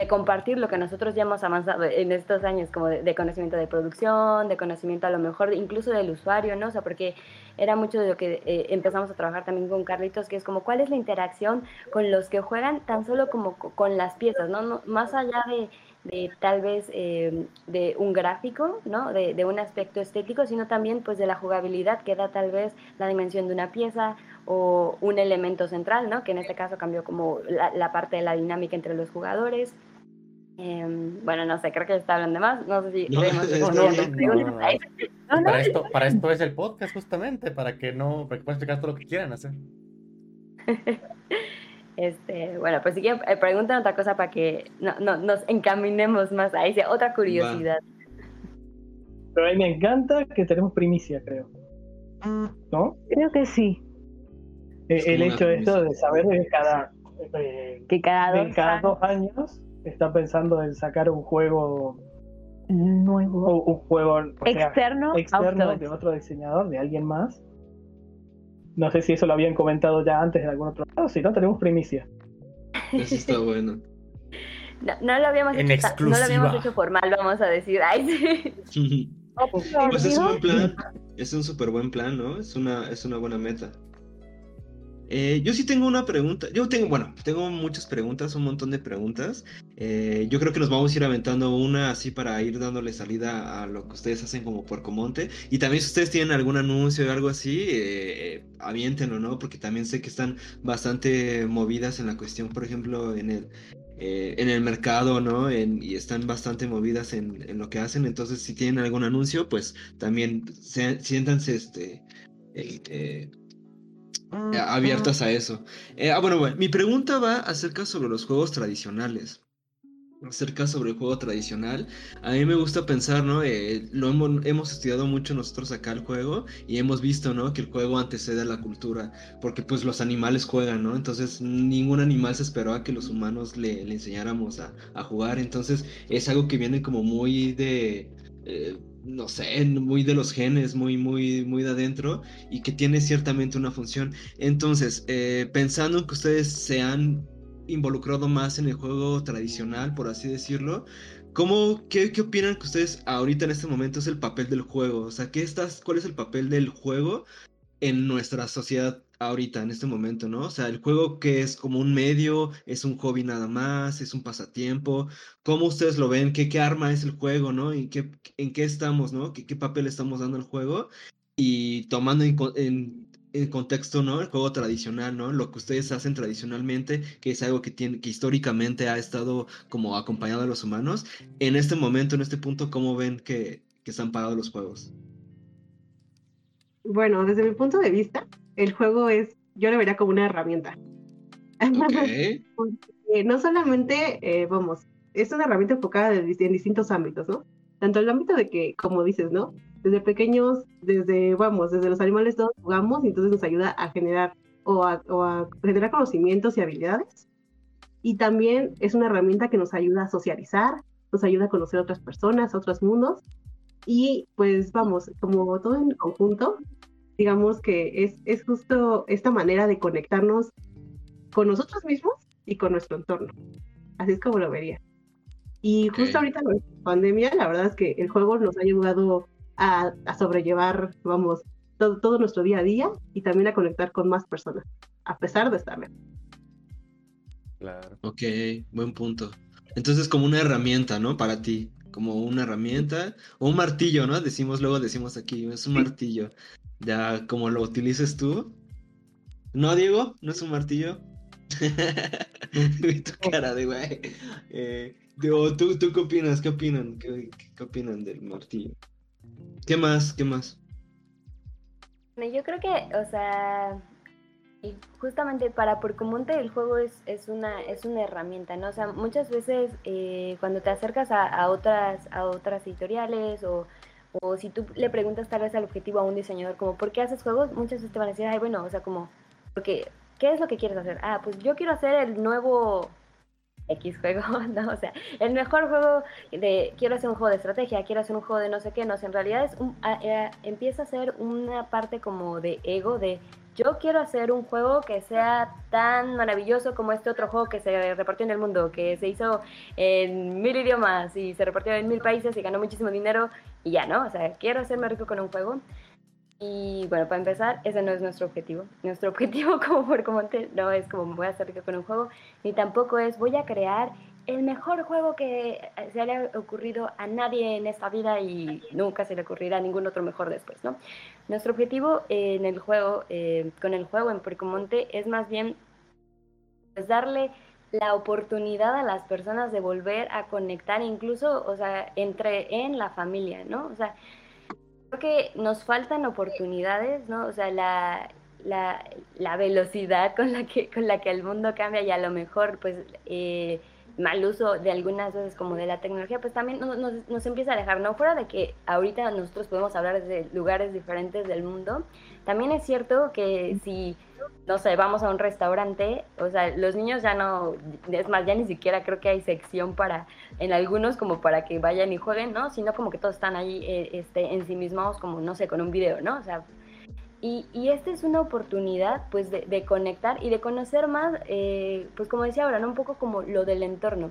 de compartir lo que nosotros ya hemos avanzado en estos años, como de, conocimiento de producción, de conocimiento a lo mejor incluso del usuario, ¿no? O sea, porque era mucho de lo que eh, empezamos a trabajar también con Carlitos, que es como cuál es la interacción con los que juegan tan solo como con las piezas, ¿no? más allá de, tal vez eh, de un gráfico, ¿no? De, de, un aspecto estético, sino también pues de la jugabilidad que da tal vez la dimensión de una pieza o un elemento central, ¿no? Que en este caso cambió como la parte de la dinámica entre los jugadores. Em, bueno, no sé, creo que está hablando de más. No sé si. para, esto, para esto es el podcast, justamente, para que no. Para que puedan explicar todo lo que quieran hacer. Este, bueno, pues si quieren, eh, preguntan otra cosa para que no, no, nos encaminemos más a esa otra curiosidad. Pero a mí me encanta que tenemos primicia, creo. ¿No? Creo que sí. Eh, el hecho de esto de saber que cada, eh, que cada, dos, cada dos años está pensando en sacar un juego nuevo, un juego externo, externo de otro diseñador, de alguien más. No sé si eso lo habían comentado ya antes en algún otro lado, si no tenemos primicia. Eso está bueno. No, lo habíamos hecho, no lo habíamos hecho formal, vamos a decir. Ay, sí. pues es un buen plan, es un súper buen plan, ¿no? Es una, es una buena meta. Eh, yo sí tengo una pregunta. Yo tengo, bueno, tengo muchas preguntas, un montón de preguntas. Eh, yo creo que nos vamos a ir aventando una así para ir dándole salida a lo que ustedes hacen como Puercomonte. Y también si ustedes tienen algún anuncio o algo así, eh, aviéntenlo, ¿no? Porque también sé que están bastante movidas en la cuestión, por ejemplo, en el, en el mercado, ¿no? y están bastante movidas en, lo que hacen. Entonces, si tienen algún anuncio, pues también siéntanse este, eh, abiertas a eso. Eh, ah, bueno, bueno, mi pregunta va acerca sobre los juegos tradicionales. Acerca sobre el juego tradicional. A mí me gusta pensar, ¿no? Eh, lo hemos, hemos, estudiado mucho nosotros acá el juego y hemos visto, ¿no? Que el juego antecede a la cultura. Porque pues los animales juegan, ¿no? Entonces ningún animal se esperó a que los humanos le, le enseñáramos a, a, jugar. Entonces es algo que viene como muy de no sé, muy de los genes, muy, muy, muy de adentro y que tiene ciertamente una función. Entonces, eh, pensando en que ustedes se han involucrado más en el juego tradicional, por así decirlo, ¿cómo, qué, qué opinan que ustedes ahorita en este momento es el papel del juego? O sea, ¿qué estás, ¿cuál es el papel del juego en nuestra sociedad ahorita, en este momento, ¿no? O sea, el juego que es como un medio, es un hobby nada más, es un pasatiempo. ¿Cómo ustedes lo ven? ¿Qué, qué arma es el juego, ¿no? ¿En qué, en qué estamos, ¿no? ¿Qué, ¿Qué, papel estamos dando al juego? Y tomando en, en, contexto, ¿no? El juego tradicional, ¿no? Lo que ustedes hacen tradicionalmente, que es algo que, tiene, que históricamente ha estado como acompañado a los humanos. En este momento, en este punto, ¿cómo ven que, que están parados los juegos? Bueno, desde mi punto de vista, el juego es, yo lo vería como una herramienta. no solamente, eh, vamos, es una herramienta enfocada en distintos ámbitos, ¿no? Tanto el ámbito de que, como dices, ¿no? desde pequeños, desde, vamos, desde los animales todos jugamos y entonces nos ayuda a generar o a, o a generar conocimientos y habilidades. Y también es una herramienta que nos ayuda a socializar, nos ayuda a conocer a otras personas, a otros mundos. Y pues vamos, como todo en conjunto, digamos que es, es justo esta manera de conectarnos con nosotros mismos y con nuestro entorno. Así es como lo vería. Y justo ahorita con la pandemia, la verdad es que el juego nos ha ayudado a, a sobrellevar, vamos, todo, todo, nuestro día a día y también a conectar con más personas, a pesar de estar lejos. Claro. Ok, buen punto. Entonces, como una herramienta, ¿no? Para ti, como una herramienta o un martillo, ¿no? Decimos, luego decimos aquí, es un martillo. Ya, como lo utilices tú. ¿No, Diego? ¿No es un martillo? tu cara de güey. Eh, ¿tú, ¿tú qué opinas? ¿Qué opinan? ¿Qué, ¿Qué opinan del martillo? ¿Qué más? ¿Qué más? Yo creo que, o sea, y justamente para Porcomonte el juego es, es, una, es una herramienta, ¿no? O sea, muchas veces eh, cuando te acercas a, otras, a otras editoriales o, o, si tú le preguntas tal vez al objetivo a un diseñador como ¿por qué haces juegos? Muchas veces te van a decir, ay, bueno, o sea, como, porque, ¿qué es lo que quieres hacer? Ah, pues yo quiero hacer el nuevo X juego, ¿no? O sea, el mejor juego de, quiero hacer un juego de estrategia, quiero hacer un juego de no sé qué, no sé, en realidad es un, eh, empieza a ser una parte como de ego, de yo quiero hacer un juego que sea tan maravilloso como este otro juego que se repartió en el mundo, que se hizo en mil idiomas y se repartió en mil países y ganó muchísimo dinero y ya, ¿no? O sea, quiero hacerme rico con un juego. Y bueno, para empezar, ese no es nuestro objetivo. Nuestro objetivo como Porcomonte no es como voy a hacer rico con un juego, ni tampoco es voy a crear el mejor juego que se le ha ocurrido a nadie en esta vida y nunca se le ocurrirá a ningún otro mejor después, ¿no? Nuestro objetivo en el juego, eh, con el juego en Porcomonte, es más bien pues, darle la oportunidad a las personas de volver a conectar, incluso, o sea, entre en la familia, ¿no? O sea, creo que nos faltan oportunidades, ¿no? O sea, la, la, la velocidad con la que con la que el mundo cambia y a lo mejor, pues, eh, mal uso de algunas veces como de la tecnología, pues también nos, empieza a dejar, ¿no? Fuera de que ahorita nosotros podemos hablar de lugares diferentes del mundo, también es cierto que si, no sé, vamos a un restaurante, o sea, los niños ya no, es más, ya ni siquiera creo que hay sección para, en algunos como para que vayan y jueguen, ¿no? Sino como que todos están ahí eh, este, ensimismados como, no sé, con un video, ¿no? O sea, y, y, esta es una oportunidad pues de, de conectar y de conocer más, eh, pues como decía ahora, ¿no? un poco como lo del entorno.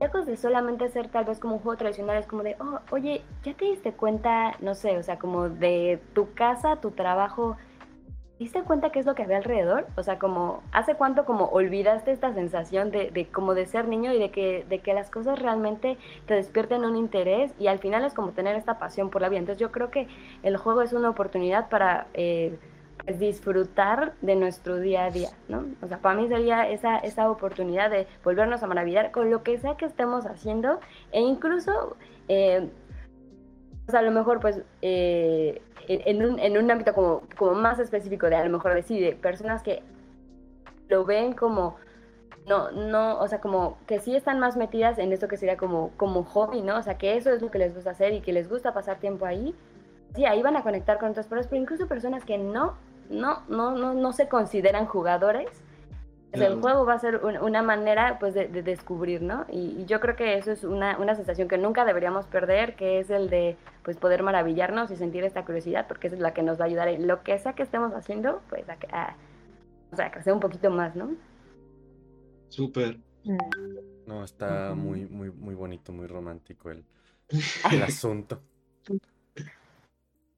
Lejos de solamente ser tal vez como un juego tradicional, es como de, oh, oye, ¿ya te diste cuenta, no sé, o sea, como de tu casa, tu trabajo, diste cuenta qué es lo que había alrededor? O sea, como, ¿hace cuánto como olvidaste esta sensación de, como de ser niño y de que, de que las cosas realmente te despierten un interés y al final es como tener esta pasión por la vida? Entonces yo creo que el juego es una oportunidad para... Eh, pues, disfrutar de nuestro día a día, ¿no? O sea, para mí sería esa, esa oportunidad de volvernos a maravillar con lo que sea que estemos haciendo e incluso eh, a lo mejor pues eh, en, un, en, un, ámbito como, como más específico de a lo mejor decir personas que lo ven como no, no, o sea, como que sí están más metidas en esto que sería como, como hobby, ¿no? O sea, que eso es lo que les gusta hacer y que les gusta pasar tiempo ahí. Sí, ahí van a conectar con otras personas, pero incluso personas que no, no, no, no, no se consideran jugadores, el juego va a ser una manera pues de, descubrir, ¿no? Y, yo creo que eso es una, una, sensación que nunca deberíamos perder, que es el de pues poder maravillarnos y sentir esta curiosidad, porque es la que nos va a ayudar en lo que sea que estemos haciendo, pues a, a, o sea, a crecer un poquito más, ¿no? Súper. Mm. No, está muy, muy, muy bonito, muy romántico el, el asunto.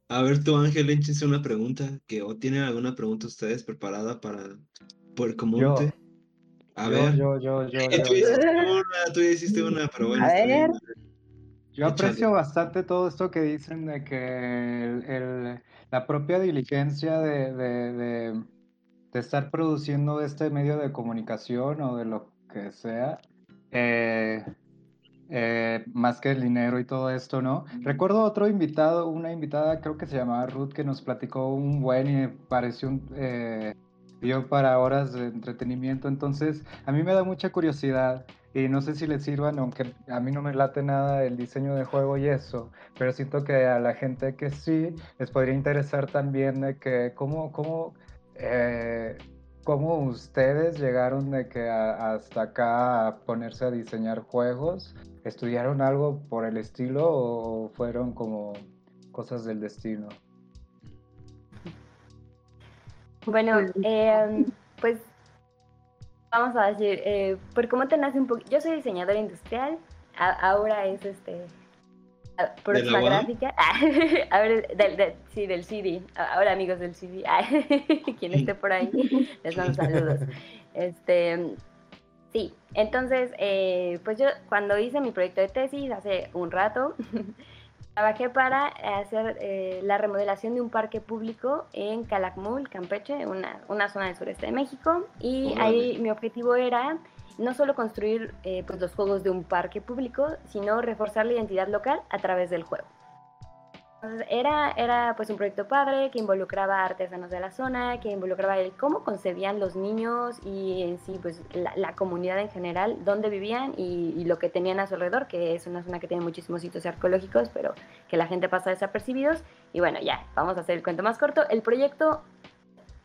A ver, tú, Ángel, échense una pregunta, que o tienen alguna pregunta ustedes preparada para por Yo, a ver. Yo, yo, yo, tú, hiciste una, tú hiciste una, pero bueno. A ver. Yo aprecio bastante todo esto que dicen de que el, la propia diligencia de, de, de, de, estar produciendo este medio de comunicación o de lo que sea, eh, eh, más que el dinero y todo esto, ¿no? Recuerdo otro invitado, una invitada, creo que se llamaba Ruth, que nos platicó un buen y me pareció un, eh, para horas de entretenimiento. Entonces, a mí me da mucha curiosidad y no sé si les sirvan, aunque a mí no me late nada el diseño de juego y eso, pero siento que a la gente que sí les podría interesar también de que cómo, cómo, eh, cómo ustedes llegaron de que hasta acá a ponerse a diseñar juegos, ¿estudiaron algo por el estilo o fueron como cosas del destino? Bueno, eh, pues vamos a decir, eh, por cómo te nace un poco, yo soy diseñadora industrial, ahora es este próxima gráfica, ahora sí, del CD, ahora amigos del CD, quien esté por ahí, les mando saludos. Este, sí, entonces, eh, pues yo cuando hice mi proyecto de tesis hace un rato, Trabajé para hacer eh, la remodelación de un parque público en Calakmul, Campeche, una, una zona del sureste de México. Y ahí mi objetivo era no solo construir eh, pues, los juegos de un parque público, sino reforzar la identidad local a través del juego era, era pues un proyecto padre que involucraba artesanos de la zona, que involucraba el cómo concebían los niños y en sí pues la, comunidad en general, dónde vivían y, lo que tenían a su alrededor, que es una zona que tiene muchísimos sitios arqueológicos, pero que la gente pasa desapercibidos. Y bueno, ya, vamos a hacer el cuento más corto. El proyecto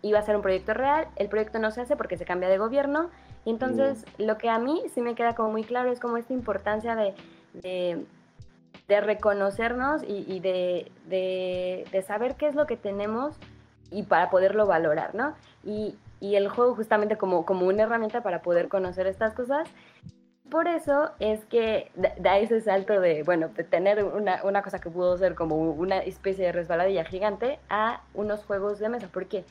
iba a ser un proyecto real, el proyecto no se hace porque se cambia de gobierno, y entonces mm. lo que a mí sí me queda como muy claro es como esta importancia de de reconocernos y, de, saber qué es lo que tenemos y para poderlo valorar, ¿no? Y, el juego justamente como, como una herramienta para poder conocer estas cosas. Por eso es que da ese salto de, bueno, de tener una, una, cosa que pudo ser como una especie de resbaladilla gigante a unos juegos de mesa. Porque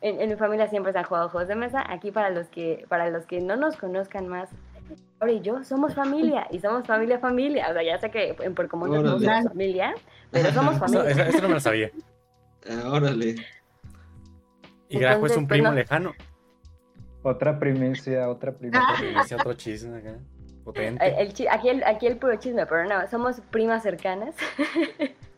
en, en mi familia siempre se han jugado juegos de mesa. Aquí para los que, para los que no nos conozcan más, Ahora y yo somos familia y somos familia familia. O sea, ya sé que en por común no somos familia, pero somos familia. Eso, no me lo sabía. Ah, órale. Y Grajo es un pues, primo lejano. Otra primicia, otra primicia. Otra primicia, otro chisme acá. Potente. aquí, el, aquí el puro chisme, pero no, somos primas cercanas.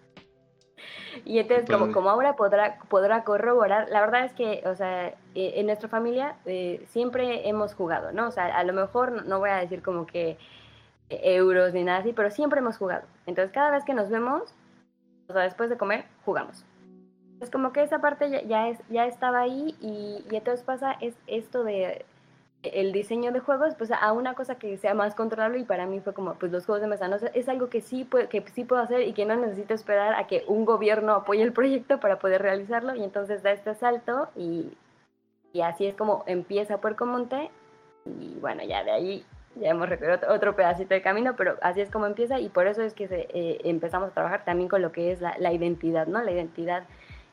Y entonces, como, como ahora podrá, podrá corroborar, la verdad es que, o sea, eh, en nuestra familia eh, siempre hemos jugado, ¿no? O sea, a lo mejor no voy a decir como que euros ni nada así, pero siempre hemos jugado. Entonces, cada vez que nos vemos, o sea, después de comer, jugamos. Es como que esa parte ya, ya, es, ya estaba ahí y, y entonces pasa es esto de el diseño de juegos pues a una cosa que sea más controlable y para mí fue como pues los juegos de mesa no es algo que sí que sí puedo hacer y que no necesito esperar a que un gobierno apoye el proyecto para poder realizarlo y entonces da este salto y, y así es como empieza Puerco Monte y bueno ya de ahí ya hemos recorrido otro pedacito de camino, pero así es como empieza y por eso es que eh, empezamos a trabajar también con lo que es la, la identidad, ¿no? La identidad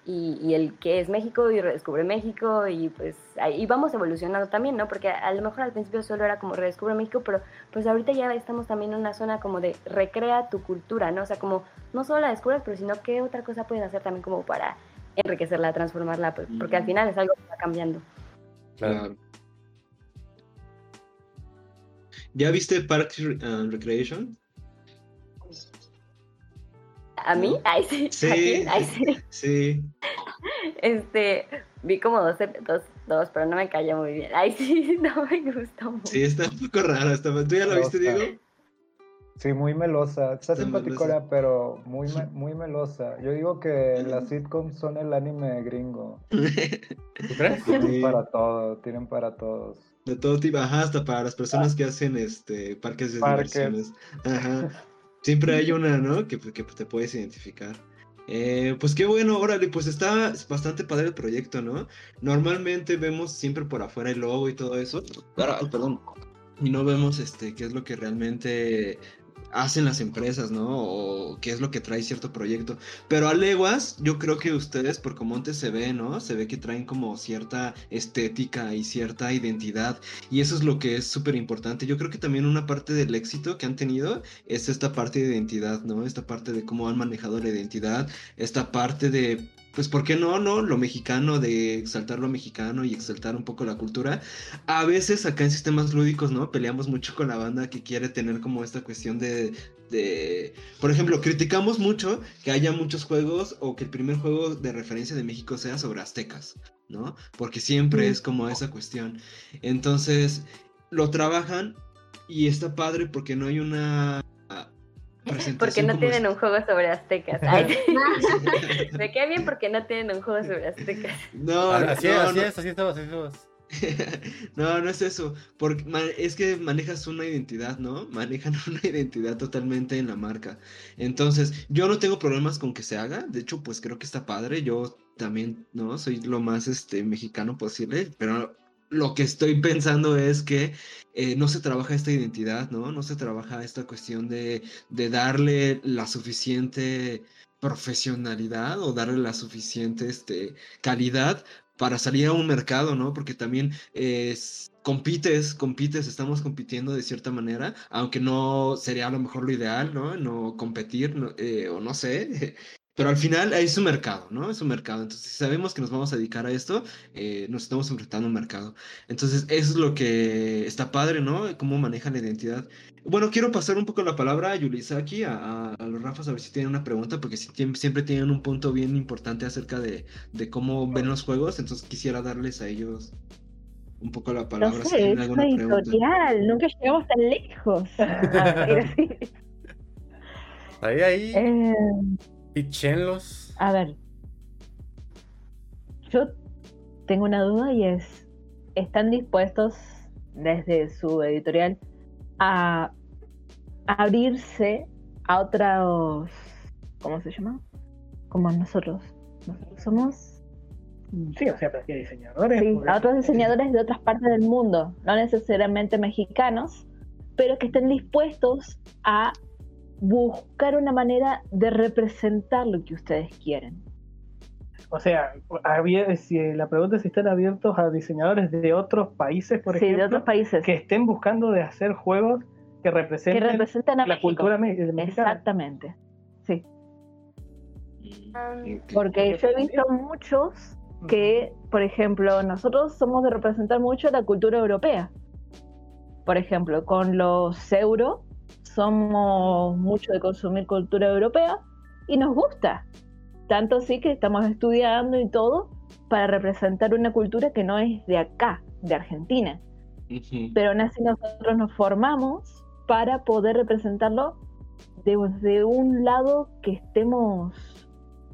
y, el que es México y redescubre México y pues ahí vamos evolucionando también, ¿no? Porque a, lo mejor al principio solo era como redescubre México, pero pues ahorita ya estamos también en una zona como de recrea tu cultura, ¿no? O sea, como no solo la descubres, pero sino qué otra cosa puedes hacer también como para enriquecerla, transformarla, pues, porque al final es algo que va cambiando. Claro. ¿Ya viste Parks and Recreation? ¿A mí? Ay, sí. Sí. sí. Este, vi como dos, dos, dos, pero no me cayó muy bien. Ay, sí, no me gustó mucho. Sí, está un poco rara. ¿Tú ya la viste, Diego? Sí, muy melosa. Está, simpática, pero muy, muy melosa. Yo digo que las sitcoms son el anime gringo. ¿Tú crees? Tienen para todo, tienen para todos. De todo tipo, ajá, hasta para las personas que hacen este parques de diversiones. Ajá. Siempre hay una, ¿no? Que, que te puedes identificar. Eh, pues qué bueno, órale, pues está bastante padre el proyecto, ¿no? Normalmente vemos siempre por afuera el logo y todo eso. perdón. Y no vemos este qué es lo que realmente hacen las empresas, ¿no? O qué es lo que trae cierto proyecto. Pero a leguas, yo creo que ustedes, por como antes se ve, ¿no? Se ve que traen como cierta estética y cierta identidad. Y eso es lo que es súper importante. Yo creo que también una parte del éxito que han tenido es esta parte de identidad, ¿no? Esta parte de cómo han manejado la identidad, esta parte de pues, ¿por qué no, no? Lo mexicano, de exaltar lo mexicano y exaltar un poco la cultura. A veces acá en sistemas lúdicos, ¿no? Peleamos mucho con la banda que quiere tener como esta cuestión de, de... Por ejemplo, criticamos mucho que haya muchos juegos o que el primer juego de referencia de México sea sobre aztecas, ¿no? Porque siempre es como esa cuestión. Entonces, lo trabajan y está padre porque no hay una porque no tienen un juego sobre aztecas. Me queda bien porque no tienen un juego sobre aztecas. No, así, es, así es, así estamos, así no, no es eso. Porque es que manejas una identidad, ¿no? Manejan una identidad totalmente en la marca. Entonces, yo no tengo problemas con que se haga. De hecho, pues creo que está padre. Yo también, ¿no? Soy lo más este, mexicano posible. Pero lo que estoy pensando es que eh, no se trabaja esta identidad, ¿no? No se trabaja esta cuestión de, de darle la suficiente profesionalidad o darle la suficiente este, calidad para salir a un mercado, ¿no? Porque también es, compites, compites, estamos compitiendo de cierta manera, aunque no sería a lo mejor lo ideal, ¿no? No competir, eh, o no sé, pero al final es un mercado, ¿no? Es un mercado. Entonces, si sabemos que nos vamos a dedicar a esto, eh, nos estamos enfrentando a un mercado. Entonces, eso es lo que está padre, ¿no? Cómo manejan la identidad. Bueno, quiero pasar un poco la palabra a Yulisaki, a, a, los Rafas, a ver si tienen una pregunta, porque siempre tienen un punto bien importante acerca de, de, cómo ven los juegos. Entonces, quisiera darles a ellos un poco la palabra. No sé, es una editorial, nunca llegamos tan lejos. ahí, ahí. Eh... Pichenlos. A ver. Yo tengo una duda y es, ¿están dispuestos desde su editorial a abrirse a otros, ¿cómo se llama? Como nosotros. Nosotros somos... Sí, o sea, pero que diseñadores. Sí, a otros diseñadores de otras partes del mundo, no necesariamente mexicanos, pero que estén dispuestos a buscar una manera de representar lo que ustedes quieren. O sea, si la pregunta es si están abiertos a diseñadores de otros países, por ejemplo, de otros países. que estén buscando de hacer juegos que representen, a la cultura mexicana. Exactamente, sí. Porque yo he visto muchos que, por ejemplo, nosotros somos de representar mucho la cultura europea. Por ejemplo, con los euro somos mucho de consumir cultura europea y nos gusta. Tanto así que estamos estudiando y todo para representar una cultura que no es de acá, de Argentina. Pero aún así nosotros nos formamos para poder representarlo de, un lado que estemos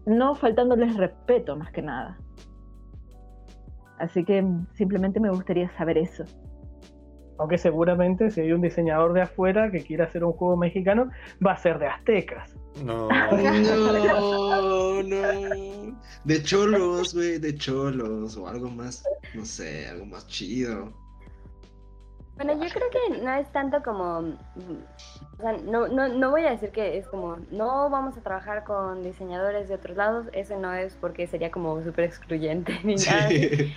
no faltándoles respeto más que nada. Así que simplemente me gustaría saber eso. Aunque seguramente si hay un diseñador de afuera que quiera hacer un juego mexicano, va a ser de aztecas. No, no, no. De cholos, güey, de cholos. O algo más, no sé, algo más chido. Bueno, yo creo que no es tanto como, o sea, no, no, no voy a decir que es como, no vamos a trabajar con diseñadores de otros lados, ese no es porque sería como súper excluyente ni nada.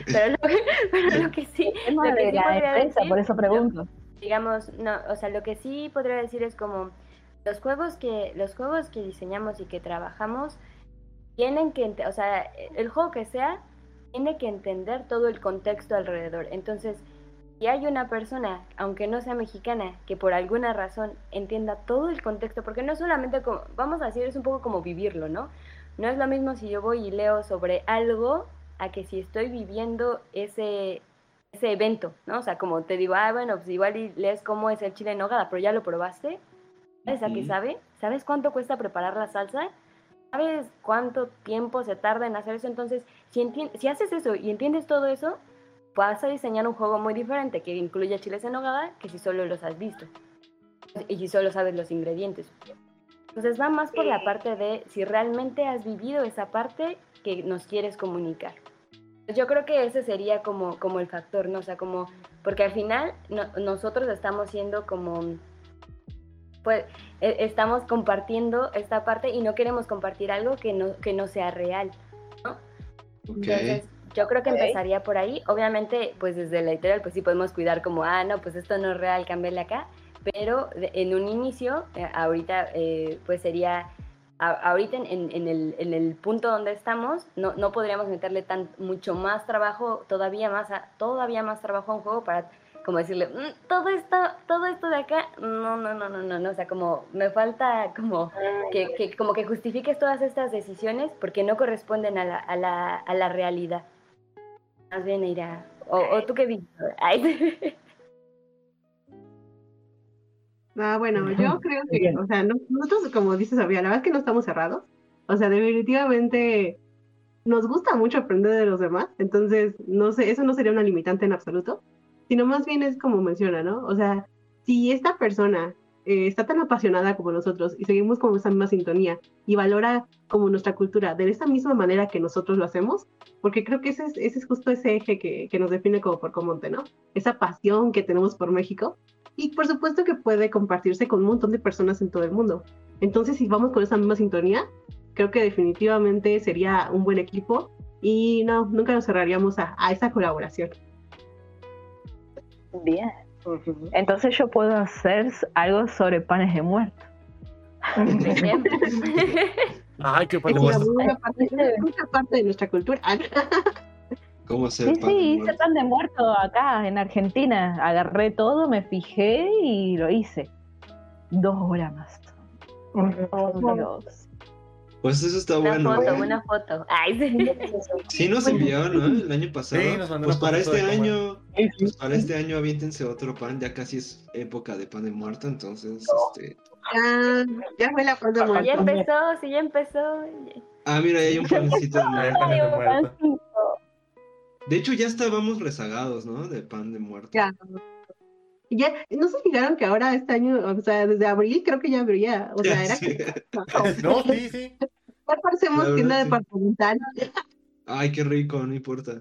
Pero, lo que, pero lo que sí, lo que sí podría decir, por eso pregunto. digamos, no, o sea, lo que sí podría decir es como los juegos que los juegos que diseñamos y que trabajamos tienen que, o sea, el juego que sea tiene que entender todo el contexto alrededor. Entonces, si hay una persona, aunque no sea mexicana, que por alguna razón entienda todo el contexto, porque no solamente como, vamos a decir, es un poco como vivirlo, ¿no? No es lo mismo si yo voy y leo sobre algo a que si estoy viviendo ese, ese evento, ¿no? O sea, como te digo, ah, bueno, pues igual y lees cómo es el chile en nogada, pero ya lo probaste. ¿Sabes a qué sabe? ¿Sabes cuánto cuesta preparar la salsa? ¿Sabes cuánto tiempo se tarda en hacer eso? Entonces, si, si haces eso y entiendes todo eso, vas a diseñar un juego muy diferente que incluya chiles en nogada que si solo los has visto y si solo sabes los ingredientes. Entonces va más por la parte de si realmente has vivido esa parte que nos quieres comunicar. Yo creo que ese sería como, como el factor, ¿no? O sea, como, porque al final nosotros estamos siendo como, pues, e, estamos compartiendo esta parte y no queremos compartir algo que no, que no sea real, ¿no? Entonces, yo creo que empezaría por ahí. Obviamente, pues desde la editorial, pues sí podemos cuidar como, ah, no, pues esto no es real, cámbiale acá. Pero en un inicio, eh, ahorita, eh, pues sería, ahorita en, en, el, en, el, punto donde estamos, no, no podríamos meterle tan, mucho más trabajo, todavía más, todavía más trabajo a un juego para como decirle, mm, todo esto, todo esto de acá, no, no, no, no, no, no, o sea, como me falta como que, que como que justifiques todas estas decisiones porque no corresponden a la, a la, a la realidad. Más bien irá. O, o tú qué viste. Ah, bueno, yo creo que, o sea, nosotros, como dices, Sofía, la verdad es que no estamos cerrados. O sea, definitivamente nos gusta mucho aprender de los demás, entonces, no sé, eso no sería una limitante en absoluto, sino más bien es como menciona, ¿no? O sea, si esta persona eh, está tan apasionada como nosotros y seguimos con esa misma sintonía y valora como nuestra cultura de esa misma manera que nosotros lo hacemos, porque creo que ese es, justo ese eje que, nos define como Porcomonte, ¿no? Esa pasión que tenemos por México y por supuesto que puede compartirse con un montón de personas en todo el mundo. Entonces, si vamos con esa misma sintonía, creo que definitivamente sería un buen equipo y no, nunca nos cerraríamos a, a esa colaboración. Bien. Entonces yo puedo hacer algo sobre panes de muerto. Ay, qué pan de muerto. Es parte de nuestra cultura. ¿Cómo hacer sí, pan sí, hice pan de muerto acá en Argentina. Agarré todo, me fijé y lo hice. Dos horas más. Oh, Dios. Pues eso está una bueno. Foto, ¿eh? Una foto, Ay, sí. Sí nos enviaron, ¿no? El año pasado. Sí, nos mandaron pues para este año, pues para este año aviéntense otro pan, ya casi es época de pan de muerto, entonces, este... Ya, ya fue la pan de Ya empezó, sí, ya empezó. Ah, mira, ahí hay un panecito de Ay, muerto. pan de muerto. De hecho, ya estábamos rezagados, ¿no? De pan de muerto. Ya. Ya, ¿no se fijaron que ahora este año, o sea, desde abril creo que ya habría, o sea, era Sí. que No, sí, sí. ya parecemos La tienda sí. departamental. Ay, qué rico, no importa.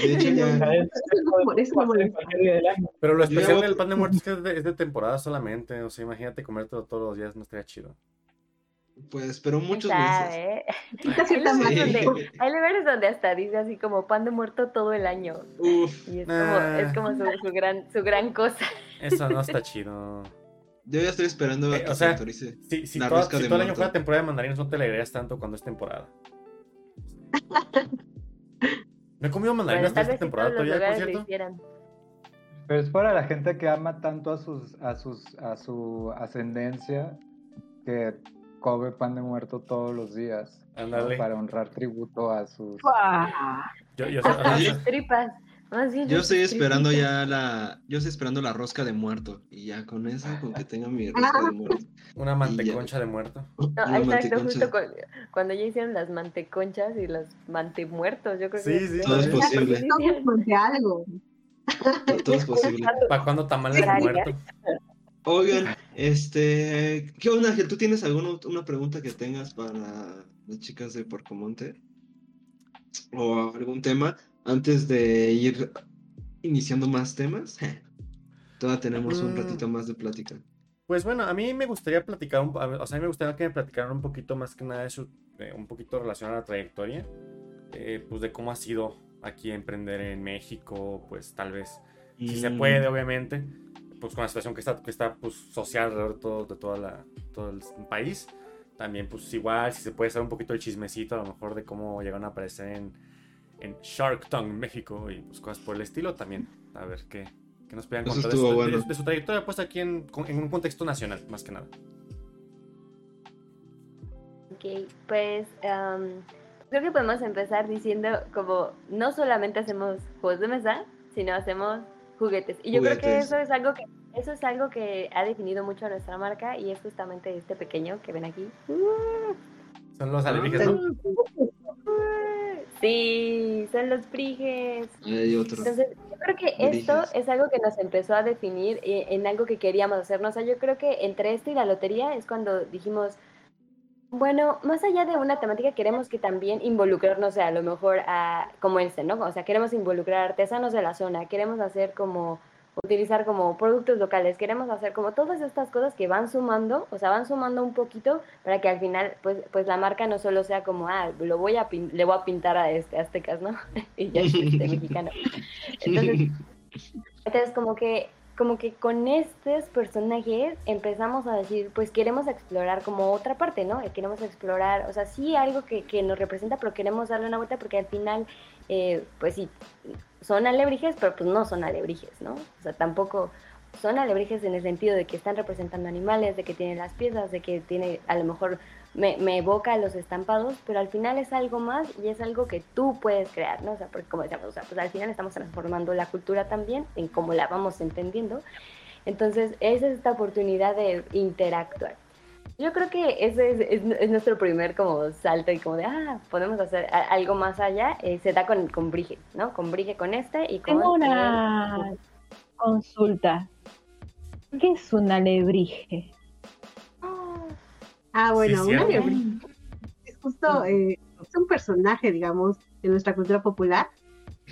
De hecho, ya... Pero lo especial del pan de muerto es que es de, es de temporada solamente. O sea, imagínate comértelo todos los días, no estaría chido. Pues, pero muchos ¿Quién meses. sabe, eh? Hay lugares, Sí. donde, hay lugares donde hasta dice así como pan de muerto todo el año. Uf, Y es como, Ah. es como su, su gran, su gran cosa. Eso no está chido. yo ya estoy esperando a Eh, que o se sea, autorice. Si, si, La rosca si de todo el año fuera temporada de mandarinas, no te alegrarías tanto cuando es temporada. No he comido Bueno, mandarinas tal esta temporada todavía, por cierto. Pero es para la gente que ama tanto a sus, a sus, a su ascendencia que come pan de muerto todos los días. Para honrar tributo a sus. Yo, yo, sus tripas. Más bien Yo estoy esperando ya la... Yo estoy esperando la rosca de muerto. Y ya con eso, con que tenga mi rosca de muerto. una manteconcha de muerto. No, exacto, manteconcha. justo cu- cuando ya hicieron las manteconchas y los mantemuertos, yo creo Sí, que sí, Todo es posible. Todo es posible. ¿Para cuándo tamales de muerto? Oigan, este... ¿Qué onda, Ángel? ¿Tú tienes alguna una pregunta que tengas para las chicas de Porcomonte? ¿O algún tema antes de ir iniciando más temas? Todavía tenemos un Mm. ratito más de plática. Pues bueno, a mí me gustaría platicar, un, o sea, a mí me gustaría que me platicaran un poquito más que nada de eh, un poquito relacionado a la trayectoria, eh, pues de cómo ha sido aquí emprender en México, pues tal vez, si se Mm. puede, obviamente, pues con la situación que está, que está pues social alrededor de todo, de toda la, todo el país, también pues igual, si se puede saber un poquito el chismecito a lo mejor de cómo llegaron a aparecer en, en Shark Tank México y pues cosas por el estilo también, a ver qué, qué nos puedan contar de su, de- bueno. de su trayectoria pues aquí en, en un contexto nacional, más que nada. Ok, pues am, creo que podemos empezar diciendo como no solamente hacemos juegos de mesa, sino hacemos juguetes. Y yo creo que eso es algo que eso es algo que ha definido mucho a nuestra marca y es justamente este pequeño que ven aquí. Son los alebrijes, ¿no? Sí, son los friges. Hay otro. Entonces, yo creo que esto es algo que nos empezó a definir eh, en algo que queríamos hacer. O sea, yo creo que entre esto y la lotería es cuando dijimos, bueno, más allá de una temática, queremos que también involucrarnos, o sea, a lo mejor a, como este, ¿no? O sea, queremos involucrar artesanos de la zona, queremos hacer como, utilizar como productos locales, queremos hacer como todas estas cosas que van sumando, o sea, van sumando un poquito para que al final, pues, pues la marca no solo sea como, ah, lo voy a pin- le voy a pintar a este aztecas, ¿no? y ya es este mexicano. Entonces, entonces como que como que con estos personajes empezamos a decir, pues queremos explorar como otra parte, ¿no? Eh, Queremos explorar, o sea, sí algo que, que nos representa, pero queremos darle una vuelta porque al final, eh, pues sí, son alebrijes, pero pues no son alebrijes, ¿no? O sea, tampoco son alebrijes en el sentido de que están representando animales, de que tienen las piezas, de que tiene, a lo mejor me, me evoca los estampados, pero al final es algo más y es algo que tú puedes crear, ¿no? O sea, porque como decíamos, o sea, pues al final estamos transformando la cultura también en cómo la vamos entendiendo. Entonces, esa es esta oportunidad de interactuar. Yo creo que ese es, nuestro primer como salto y como de, ah, podemos hacer algo más allá. Eh, se da con, con Brige, ¿no? Con Brige con este y con... Tengo una consulta. ¿Qué es un alebrije? Ah, bueno, un alebrije es justo eh, es un personaje, digamos, de nuestra cultura popular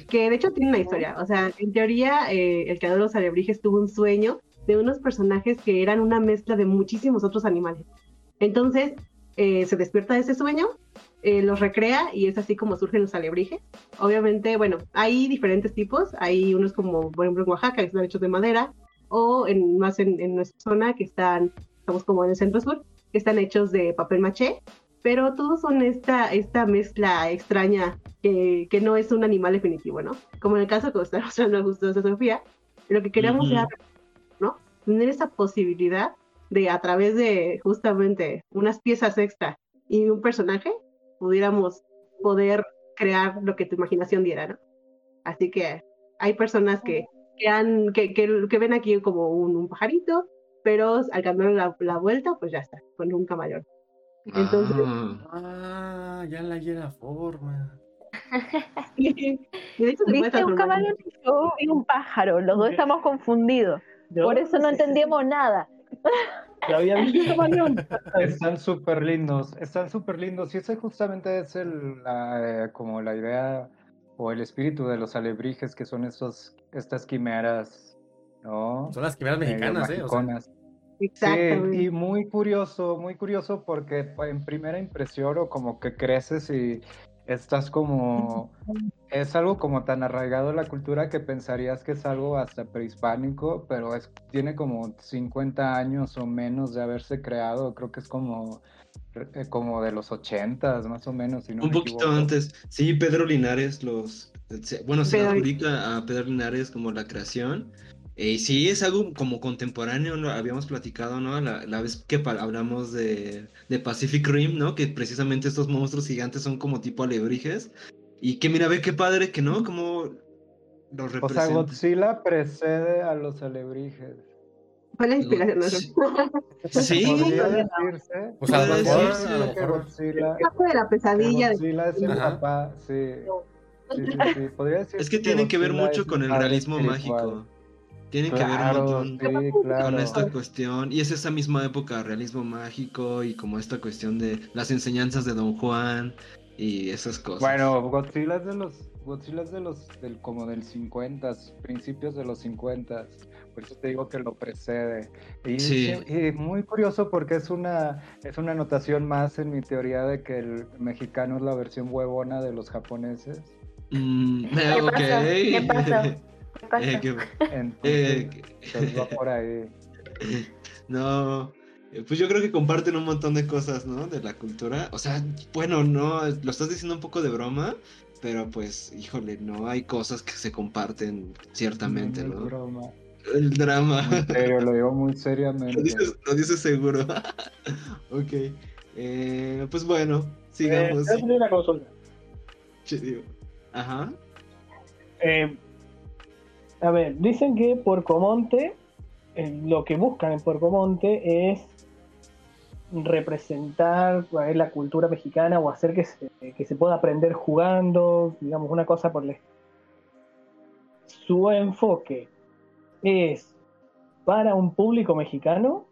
que de hecho tiene una historia. O sea, en teoría, eh, el creador de los alebrijes tuvo un sueño de unos personajes que eran una mezcla de muchísimos otros animales. Entonces, eh, se despierta de ese sueño, eh, los recrea y es así como surgen los alebrijes. Obviamente, bueno, hay diferentes tipos. Hay unos como, por ejemplo, en Oaxaca, que están hechos de madera, o en, más en, nuestra zona, que están, estamos como en el centro sur, que están hechos de papel maché. Pero todos son esta, esta mezcla extraña que, que no es un animal definitivo, ¿no? Como en el caso que está mostrando justo Sofía, lo que queríamos era tener esa posibilidad de a través de justamente unas piezas extra y un personaje pudiéramos poder crear lo que tu imaginación diera, ¿no? Así que hay personas que, que, han, que, que, ven aquí como un, pajarito, pero al cambiar la, vuelta, pues ya está, con un camaleón. Entonces... Ah, ya la llena forma. ¿Viste un camaleón y un pájaro? Los dos estamos confundidos. Por eso no entendíamos nada. Están súper lindos, están súper lindos. Y ese justamente es el, la, eh, como la idea o el espíritu de los alebrijes, que son estos, estas quimeras, ¿no? Son las quimeras mexicanas, ¿eh? Exacto. y muy curioso, muy curioso porque en primera impresión o como que creces y estás como, es algo como tan arraigado a la cultura que pensarías que es algo hasta prehispánico, pero es, tiene como 50 años o menos de haberse creado, creo que es como, eh, como de los 80 más o menos. Un poquito antes, sí, Pedro Linares los, bueno, se adjudica a Pedro Linares como la creación, eh, sí, es algo como contemporáneo, ¿no? habíamos platicado, ¿no? La, la vez que hablamos de, de, Pacific Rim, ¿no? Que precisamente estos monstruos gigantes son como tipo alebrijes. Y que mira, ve qué padre que, ¿no? Como los representa. O sea, Godzilla precede a los alebrijes. Fue la inspiración. Sí. Podría decirse. O sea, a lo mejor. Godzilla. de la pesadilla. Godzilla es el papá, sí. Sí, sí, sí. Podría decir es que, tienen que ver mucho con el realismo mágico. Tiene que ver un montón con esta cuestión. Y es esa misma época, realismo mágico y como esta cuestión de las enseñanzas de Don Juan y esas cosas. Bueno, Godzilla es de los, Godzilla es de los, del, como del 50, principios de los 50. Por eso te digo que lo precede. Y, sí. y, muy curioso porque es una, es una anotación más en mi teoría de que el mexicano es la versión huevona de los japoneses. Mm, ¿Qué pasa? Eh, por ahí. No, eh, pues yo creo que comparten un montón de cosas, ¿no? De la cultura. O sea, bueno, no, lo estás diciendo un poco de broma, pero pues, híjole, no hay cosas que se comparten ciertamente, ¿no? Broma. El drama. Pero lo digo muy seriamente. Lo dices, seguro. ok. Eh, pues bueno, sigamos. Eh, una consulta. Ajá. Eh, a ver, dicen que Porcomonte, eh, lo que buscan en Porcomonte es representar la cultura mexicana o hacer que se, que se pueda aprender jugando, digamos, una cosa por el Su enfoque es para un público mexicano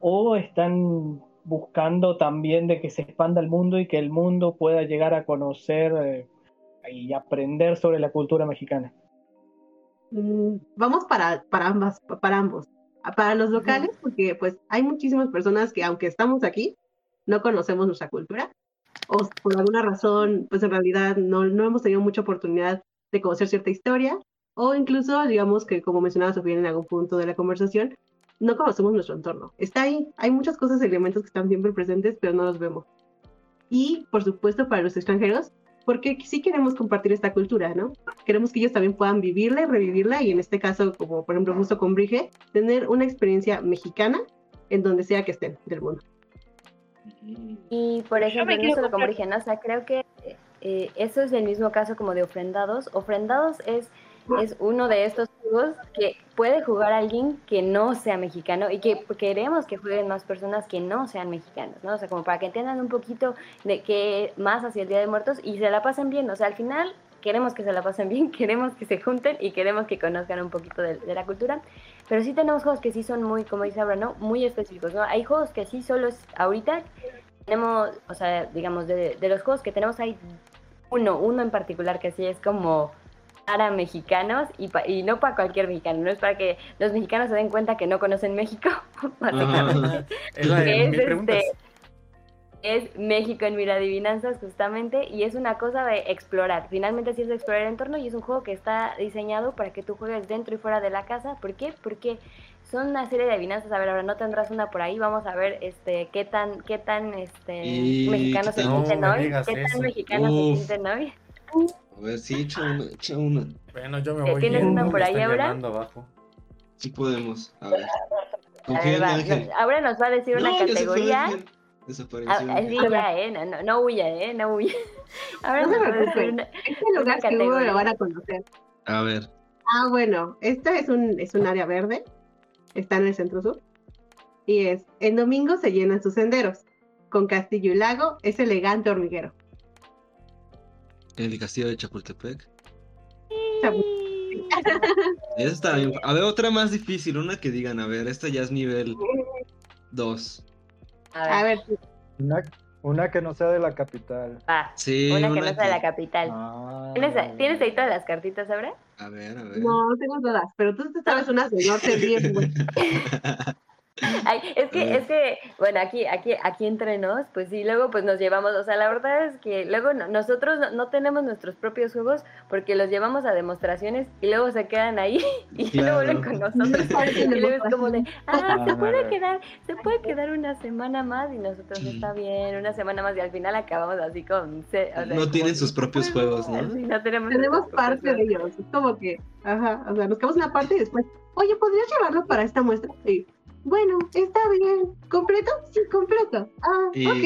o están buscando también de que se expanda el mundo y que el mundo pueda llegar a conocer eh, y aprender sobre la cultura mexicana. Mm, vamos para, para, ambas, para ambos. Para los locales, porque pues hay muchísimas personas que aunque estamos aquí, no conocemos nuestra cultura o por alguna razón, pues en realidad no, no hemos tenido mucha oportunidad de conocer cierta historia o incluso, digamos que como mencionaba Sofía en algún punto de la conversación, no conocemos nuestro entorno. Está ahí, hay muchas cosas, elementos que están siempre presentes, pero no los vemos. Y, por supuesto, para los extranjeros, porque sí queremos compartir esta cultura, ¿no? Queremos que ellos también puedan vivirla y revivirla y en este caso, como por ejemplo justo con Brige, tener una experiencia mexicana en donde sea que estén del mundo. Y por ejemplo, no solo con Brige, ¿no? o sea, creo que eh, eso es el mismo caso como de Ofrendados. Ofrendados es, es uno de estos juegos que puede jugar alguien que no sea mexicano y que queremos que jueguen más personas que no sean mexicanos, ¿no? O sea, como para que entiendan un poquito de qué más hacia el Día de Muertos y se la pasen bien. O sea, al final queremos que se la pasen bien, queremos que se junten y queremos que conozcan un poquito de, la cultura. Pero sí tenemos juegos que sí son muy, como dice Abraham, ¿no? Muy específicos, ¿no? Hay juegos que sí solo es ahorita tenemos, o sea, digamos, de, de los juegos que tenemos hay uno, uno en particular que sí es como para mexicanos y, y no para cualquier mexicano, no es para que los mexicanos se den cuenta que no conocen México, básicamente. es, este, es México en Mira Adivinanzas justamente y es una cosa de explorar. Finalmente sí es de explorar el entorno y es un juego que está diseñado para que tú juegues dentro y fuera de la casa. ¿Por qué? Porque son una serie de adivinanzas. A ver, ahora no tendrás una por ahí. Vamos a ver este qué tan qué tan este mexicano se sienten hoy. ¿Qué tan mexicano se sienten hoy? A ver, sí, echa una, echa una. Bueno, yo me voy. ¿Tienes una por ahí ahora? Abajo. Sí podemos. A ver. ahora nos va a decir una categoría. Desapareció. Ah, sí, ya, eh. No, no, no huya, eh. No huya. Ahora no se preocupen. Este lugar que hubo lo van a conocer. A ver. Ah, bueno. Esta es un, es un área verde. Está en el centro sur. Y es, en domingo se llenan sus senderos. Con castillo y lago es elegante hormiguero. ¿En el castillo de Chapultepec? Esa está bien. A ver, otra más difícil, una que digan, a ver, esta ya es nivel 2. A ver. Una, que no sea de la capital. Ah, sí, una, que no sea de la capital. Ah. ¿Tienes, ahí todas las cartitas, ahora? A ver, a ver. No, tengo todas, pero tú te sabes unas de norte bien, güey. es que, es que, bueno, aquí, aquí, aquí entre nos, pues sí, luego pues nos llevamos, o sea, la verdad es que luego nosotros no, tenemos nuestros propios juegos porque los llevamos a demostraciones y luego se quedan ahí y luego vuelven con nosotros. y luego es como de, ah, se puede quedar, se puede quedar una semana más y nosotros está bien, una semana más y al final acabamos así con... no tienen sus propios juegos, ¿no? no tenemos, tenemos parte de ellos, es como que, ajá, o sea, nos quedamos una parte y después, oye, ¿podrías llevarlo para esta muestra? Sí bueno, está bien. ¿Completo? Sí, completo. Ah, ok.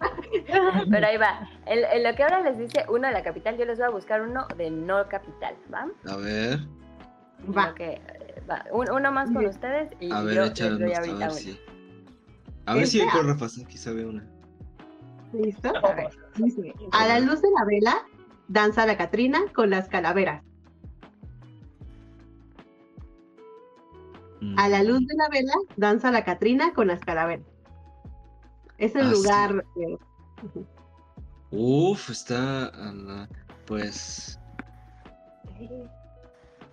Pero ahí va. En, lo que ahora les dice uno de la capital, yo les voy a buscar uno de no capital, ¿va? A ver. Va. va. uno más con ustedes y a ver, yo les doy ahorita a ver si, a ver si con Rafa aquí sabe una. ¿Listo? A ver. A la luz de la vela, danza la Catrina con las calaveras. A la luz de la vela danza la Catrina con las calaveras. Es el ah, lugar. Uf, está. Pues.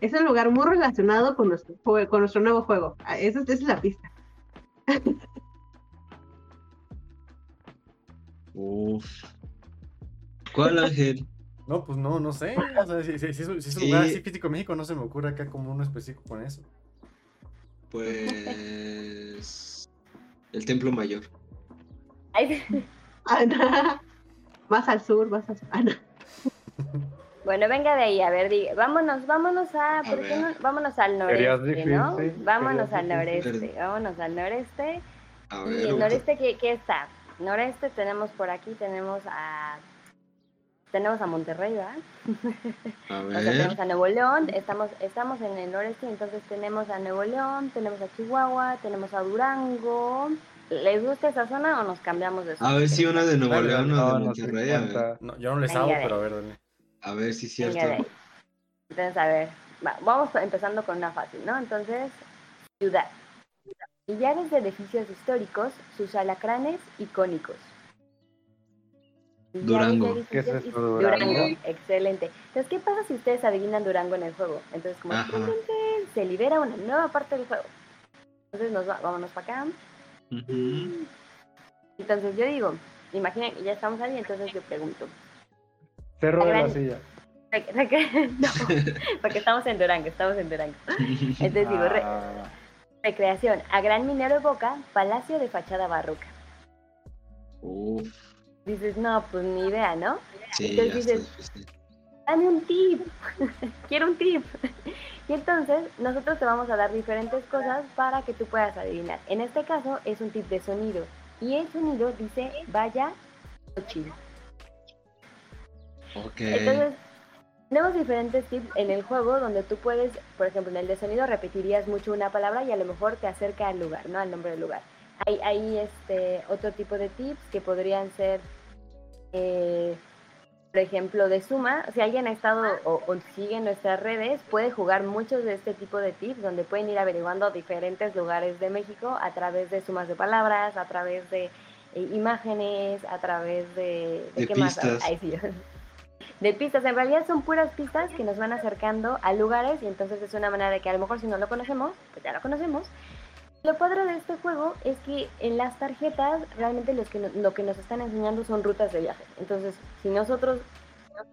Es un lugar muy relacionado con nuestro, con nuestro nuevo juego. Ah, esa, es la pista. Uf. ¿Cuál ángel? No, pues no, no sé. O sea, si, es, un lugar así físico México, no se me ocurre acá como uno específico con eso. Pues. El Templo Mayor. Ana. Vas al sur, vas a Ana. Bueno, venga de ahí, a ver, diga, vámonos, vámonos a, ¿por qué no? vámonos al noreste, ¿no? Vámonos al noreste, vámonos al noreste. y el noreste, ¿qué, ¿qué está? Noreste tenemos por aquí, tenemos a tenemos a Monterrey, ¿verdad? A ver. o sea, tenemos a Nuevo León, estamos, estamos en el noreste, entonces tenemos a Nuevo León, tenemos a Chihuahua, tenemos a Durango. ¿Les gusta esa zona o nos cambiamos de zona? A ver si una de Nuevo León o de Monterrey. No, yo no les hago, pero a ver, dale. A ver si es cierto. Entonces, a ver, vamos empezando con una fácil, ¿no? Entonces, ciudad. Millares de edificios históricos, sus alacranes icónicos. Durango. ¿Qué es esto, Durango? excelente. Entonces, ¿qué pasa si ustedes adivinan Durango en el juego? Entonces, como se libera una nueva parte del juego. Entonces, nos va, vámonos para acá. Entonces, yo digo, imaginen, ya estamos ahí, entonces yo pregunto. Cerro de la silla. no, porque estamos en Durango, estamos en Durango. Entonces digo, ah. recreación, a Gran Minero Boca, Palacio de Fachada Barroca. Uf dices, no, pues ni idea, ¿no? Sí, entonces dices, dame un tip, quiero un tip. y entonces nosotros te vamos a dar diferentes cosas para que tú puedas adivinar. En este caso es un tip de sonido. Y el sonido dice, vaya, chido. Ok. Entonces, Tenemos diferentes tips en el juego donde tú puedes, por ejemplo, en el de sonido repetirías mucho una palabra y a lo mejor te acerca al lugar, ¿no? Al nombre del lugar. Hay, hay este, otro tipo de tips que podrían ser, eh, por ejemplo, de suma. Si alguien ha estado o, sigue nuestras redes, puede jugar muchos de este tipo de tips donde pueden ir averiguando diferentes lugares de México a través de sumas de palabras, a través de eh, imágenes, a través de... ¿De, qué Más? de pistas. En realidad son puras pistas que nos van acercando a lugares y entonces es una manera de que a lo mejor si no lo conocemos, pues ya lo conocemos. Lo padre de este juego es que en las tarjetas realmente los que lo que nos están enseñando son rutas de viaje. Entonces, si nosotros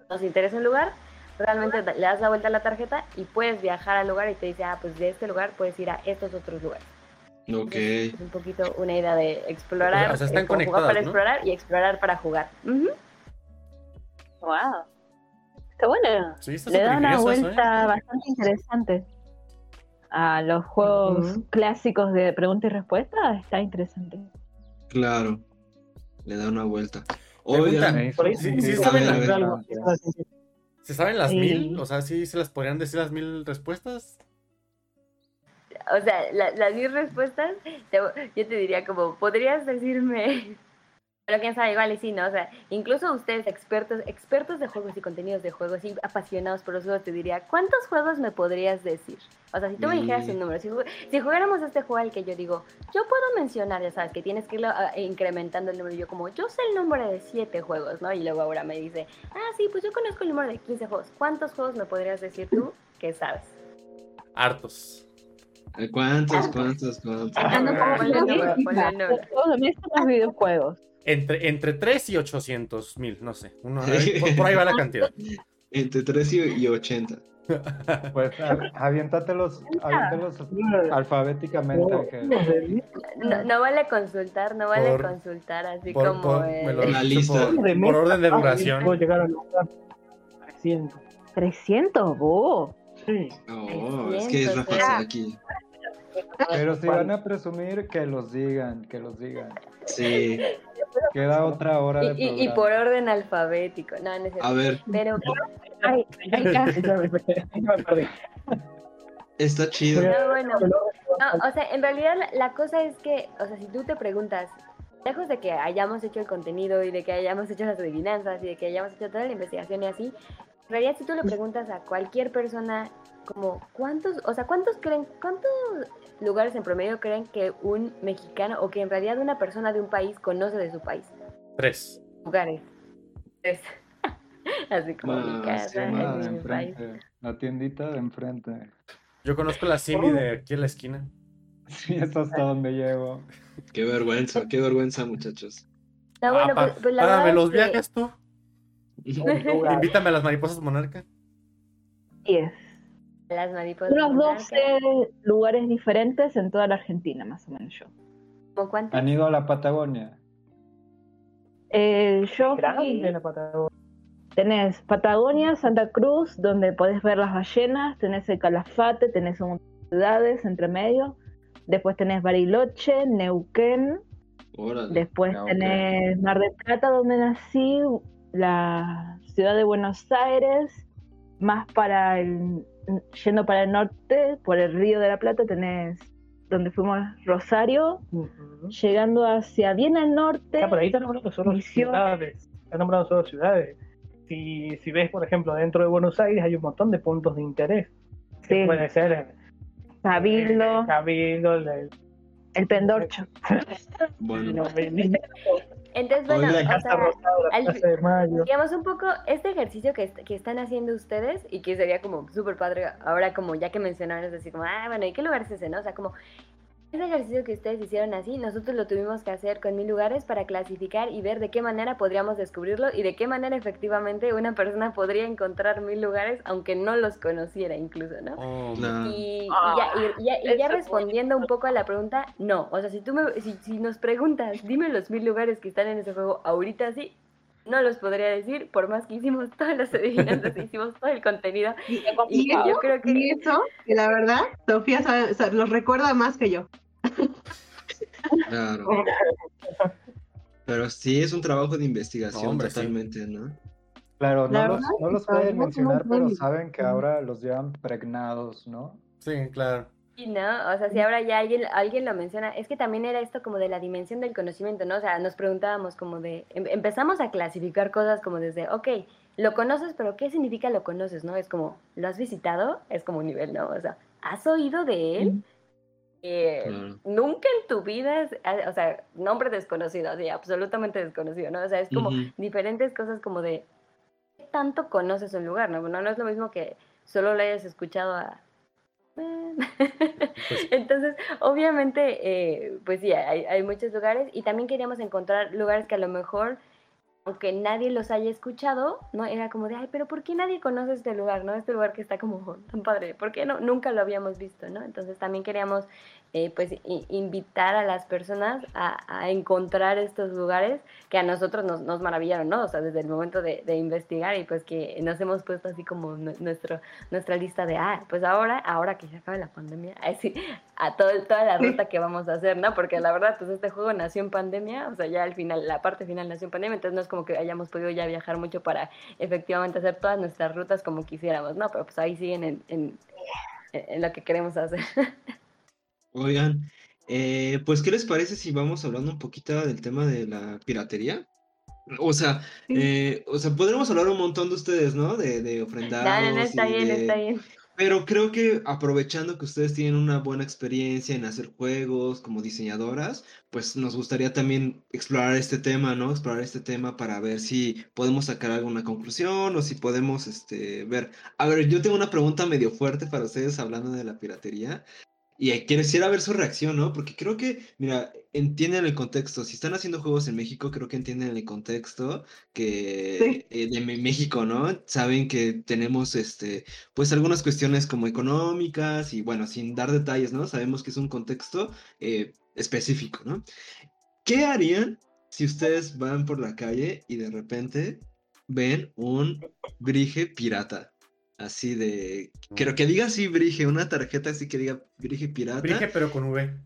nos interesa un lugar, realmente le das la vuelta a la tarjeta y puedes viajar al lugar y te dice, ah, pues de este lugar puedes ir a estos otros lugares. Ok. es un poquito una idea de explorar, o sea, están eh, jugar para explorar y explorar para jugar. Wow. Está bueno. Le da una vuelta ¿eh? bastante interesante a los juegos clásicos de pregunta y respuesta. Está interesante. Claro. Le da una vuelta. Oigan, ¿sí, sí saben, ¿Se saben las mil? O sea, ¿sí se las podrían decir las mil respuestas? O sea, las mil respuestas, yo te diría como, ¿podrías decirme pero quién sabe, igual y sí, ¿no? O sea, incluso ustedes, expertos, expertos de juegos y contenidos de juegos y apasionados por los juegos, te diría, ¿cuántos juegos me podrías decir? O sea, si tú me dijeras un número, si, si, jugáramos este juego al que yo digo, yo puedo mencionar, ya sabes, que tienes que ir ah, incrementando el número, yo como, yo sé el número de siete juegos, ¿no? Y luego ahora me dice, ah, sí, pues yo conozco el número de 15 juegos. ¿Cuántos juegos me podrías decir tú que sabes? Hartos. ¿Cuántos, cuántos, cuántos? los videojuegos. Entre, entre 3 y 800 mil, no sé. Uno, por, ahí va la cantidad. Entre 3 y 80. Pues aviéntatelos, aviéntatelos alfabéticamente. No, no, vale consultar, no vale consultar así como por, la lista. Por, orden de duración. 300. 300, vos. Sí. No, es que es más fácil aquí. Pero si van a presumir, que los digan, que los digan. Sí. Queda otra hora de y, y, por orden alfabético. No, A ver. Pero. Ay, Está chido. No, bueno. No, o sea, en realidad la, cosa es que, o sea, si tú te preguntas, lejos de que hayamos hecho el contenido y de que hayamos hecho las adivinanzas y de que hayamos hecho toda la investigación y así, en realidad si tú le preguntas a cualquier persona como cuántos, o sea, cuántos creen, cuántos lugares en promedio creen que un mexicano o que en realidad una persona de un país conoce de su país? Tres. Lugares. Tres. Así como mi casa, mi país. La tiendita de enfrente. Yo conozco la Simi de aquí en la esquina. Sí, eso hasta donde llego. Qué vergüenza, qué vergüenza, muchachos. No, bueno, pues, pues la verdad los viajes tú. Invítame a las mariposas monarca. Yes. Las mariposas. Unos 12 lugares diferentes en toda la Argentina, más o menos yo. ¿Cómo cuántos? ¿Han ido a la Patagonia? Eh, yo fui... la Patagonia. Tenés Patagonia, Santa Cruz, donde podés ver las ballenas, tenés el Calafate, tenés un ciudades entre medio. Después tenés Bariloche, Neuquén. Después tenés Mar del Plata, donde nací, la ciudad de Buenos Aires, más para el yendo para el norte, por el río de la Plata, tenés donde fuimos Rosario, llegando hacia bien al norte. Ah, por ahí están nombrando solo ciudades. Están nombrando solo ciudades. Si, si ves, por ejemplo, dentro de Buenos Aires hay un montón de puntos de interés. Sí. puede ser eh, Cabildo. Cabildo, el, el Pendorcho. bueno. Entonces, bueno, digamos un poco este ejercicio que, que, están haciendo ustedes y que sería como súper padre ahora como ya que mencionaron, es decir, como, ah, bueno, ¿y qué lugar es ese, no? O sea, como ese ejercicio que ustedes hicieron así, nosotros lo tuvimos que hacer con mil lugares para clasificar y ver de qué manera podríamos descubrirlo y de qué manera efectivamente una persona podría encontrar mil lugares aunque no los conociera incluso, ¿no? Oh, y, ya, respondiendo un poco a la pregunta, no. O sea, si tú me, si, si nos preguntas, dime los mil lugares que están en ese juego ahorita sí, no los podría decir, por más que hicimos todas las adivinanzas, hicimos todo el contenido. Y, yo creo que... Y eso, que la verdad, Sofía los recuerda más que yo. Claro. Pero sí es un trabajo de investigación totalmente, ¿no? Claro, no los, no los pueden mencionar, pero saben que ahora los llevan pregnados, ¿no? Sí, claro. Sí, ¿no? O sea, si ahora ya alguien, alguien lo menciona, es que también era esto como de la dimensión del conocimiento, ¿no? O sea, nos preguntábamos como de, em, empezamos a clasificar cosas como desde, ok, lo conoces, pero ¿qué significa lo conoces, no? Es como, ¿lo has visitado? Es como un nivel, ¿no? O sea, ¿has oído de él? Eh, nunca en tu vida, o sea, nombre desconocido, así, absolutamente desconocido, ¿no? O sea, es como diferentes cosas como de, ¿qué tanto conoces un lugar, no? No, no es lo mismo que solo lo hayas escuchado a... Pues Entonces, obviamente, eh, pues sí, hay, hay muchos lugares y también queríamos encontrar lugares que a lo mejor aunque nadie los haya escuchado, ¿no? Era como de, ay, pero ¿por qué nadie conoce este lugar, ¿no? Este lugar que está como tan padre, ¿por qué no? Nunca lo habíamos visto, ¿no? Entonces también queríamos, eh, pues, invitar a las personas a, encontrar estos lugares que a nosotros nos, nos, maravillaron, ¿no? O sea, desde el momento de, investigar y pues que nos hemos puesto así como nuestro, nuestra lista de, ah, pues ahora, ahora que se acabe la pandemia, así, a todo, toda la ruta que vamos a hacer, ¿no? Porque la verdad, pues este juego nació en pandemia, o sea, ya al final, la parte final nació en pandemia, entonces no es como que hayamos podido ya viajar mucho para efectivamente hacer todas nuestras rutas como quisiéramos, ¿no? Pero pues ahí siguen en, en, en lo que queremos hacer. Oigan, eh, pues, ¿qué les parece si vamos hablando un poquito del tema de la piratería? O sea, eh, o sea, podremos hablar un montón de ustedes, ¿no? De, de ofrendados. No, está bien, está bien. Pero creo que aprovechando que ustedes tienen una buena experiencia en hacer juegos como diseñadoras, pues nos gustaría también explorar este tema, ¿no? Explorar este tema para ver si podemos sacar alguna conclusión o si podemos este, ver. A ver, yo tengo una pregunta medio fuerte para ustedes hablando de la piratería. Y quisiera ver su reacción, ¿no? Porque creo que, mira, entienden el contexto. Si están haciendo juegos en México, creo que entienden el contexto que eh, de México, ¿no? Saben que tenemos, este, pues algunas cuestiones como económicas y bueno, sin dar detalles, ¿no? Sabemos que es un contexto eh, específico, ¿no? ¿Qué harían si ustedes van por la calle y de repente ven un brige pirata? Así de. Quiero que diga así, Brige, una tarjeta así que diga Brige Pirata. Brige, pero con V.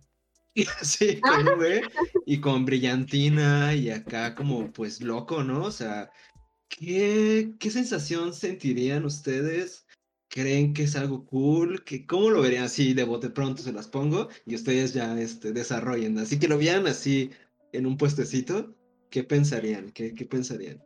sí, con V y con brillantina y acá como pues loco, ¿no? O sea, ¿qué, qué sensación sentirían ustedes? ¿Creen que es algo cool? ¿Que, ¿Cómo lo verían así de bote pronto? Se las pongo y ustedes ya este, desarrollen. Así que lo vean así en un puestecito. ¿Qué pensarían? ¿Qué, qué pensarían?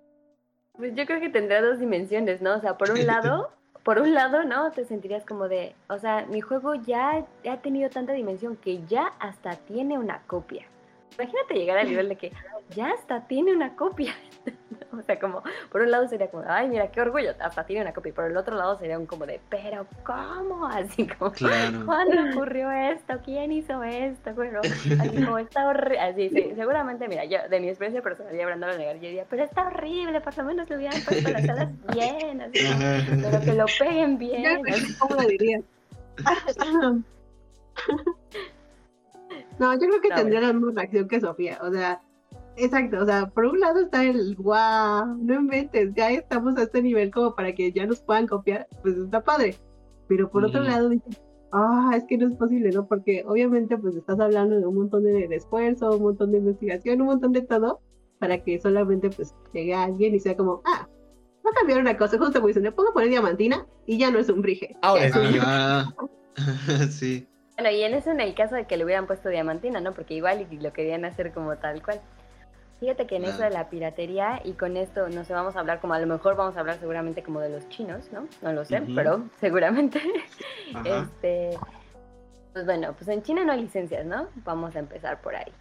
Pues yo creo que tendrá dos dimensiones, ¿no? O sea, por un lado, por un lado, ¿no? Te sentirías como de, o sea, mi juego ya ha tenido tanta dimensión que ya hasta tiene una copia. Imagínate llegar al nivel de que ya hasta tiene una copia. o sea, como, por un lado sería como, ay, mira, qué orgullo, hasta tiene una copia. Y por el otro lado sería un como de, pero ¿cómo? Así como, ¿cuándo ocurrió esto? ¿Quién hizo esto? Bueno, así como, está horrible. Así, sí, seguramente, mira, yo, de mi experiencia personal, ya hablando de negar, yo diría, pero está horrible, por lo menos le hubieran puesto las alas bien, así, pero que lo peguen bien. ¿Cómo lo diría? No, yo creo que tendría la misma reacción que Sofía. O sea, exacto. O sea, por un lado está el wow, no inventes, ya estamos a este nivel como para que ya nos puedan copiar. Pues está padre. Pero por otro lado dices, ah, es que no es posible, ¿no? Porque obviamente pues estás hablando de un montón de, esfuerzo, un montón de investigación, un montón de todo, para que solamente pues llegue alguien y sea como, ah, va a cambiar una cosa, justo como dicen, le pongo poner diamantina y ya no es un brige. Ahora es sí. Bueno, y en eso en el caso de que le hubieran puesto diamantina, ¿no? Porque igual y lo querían hacer como tal cual. Fíjate que en eso de la piratería, y con esto no sé, vamos a hablar como, a lo mejor vamos a hablar seguramente como de los chinos, ¿no? No lo sé, pero seguramente. este, pues bueno, pues en China no hay licencias, ¿no? Vamos a empezar por ahí.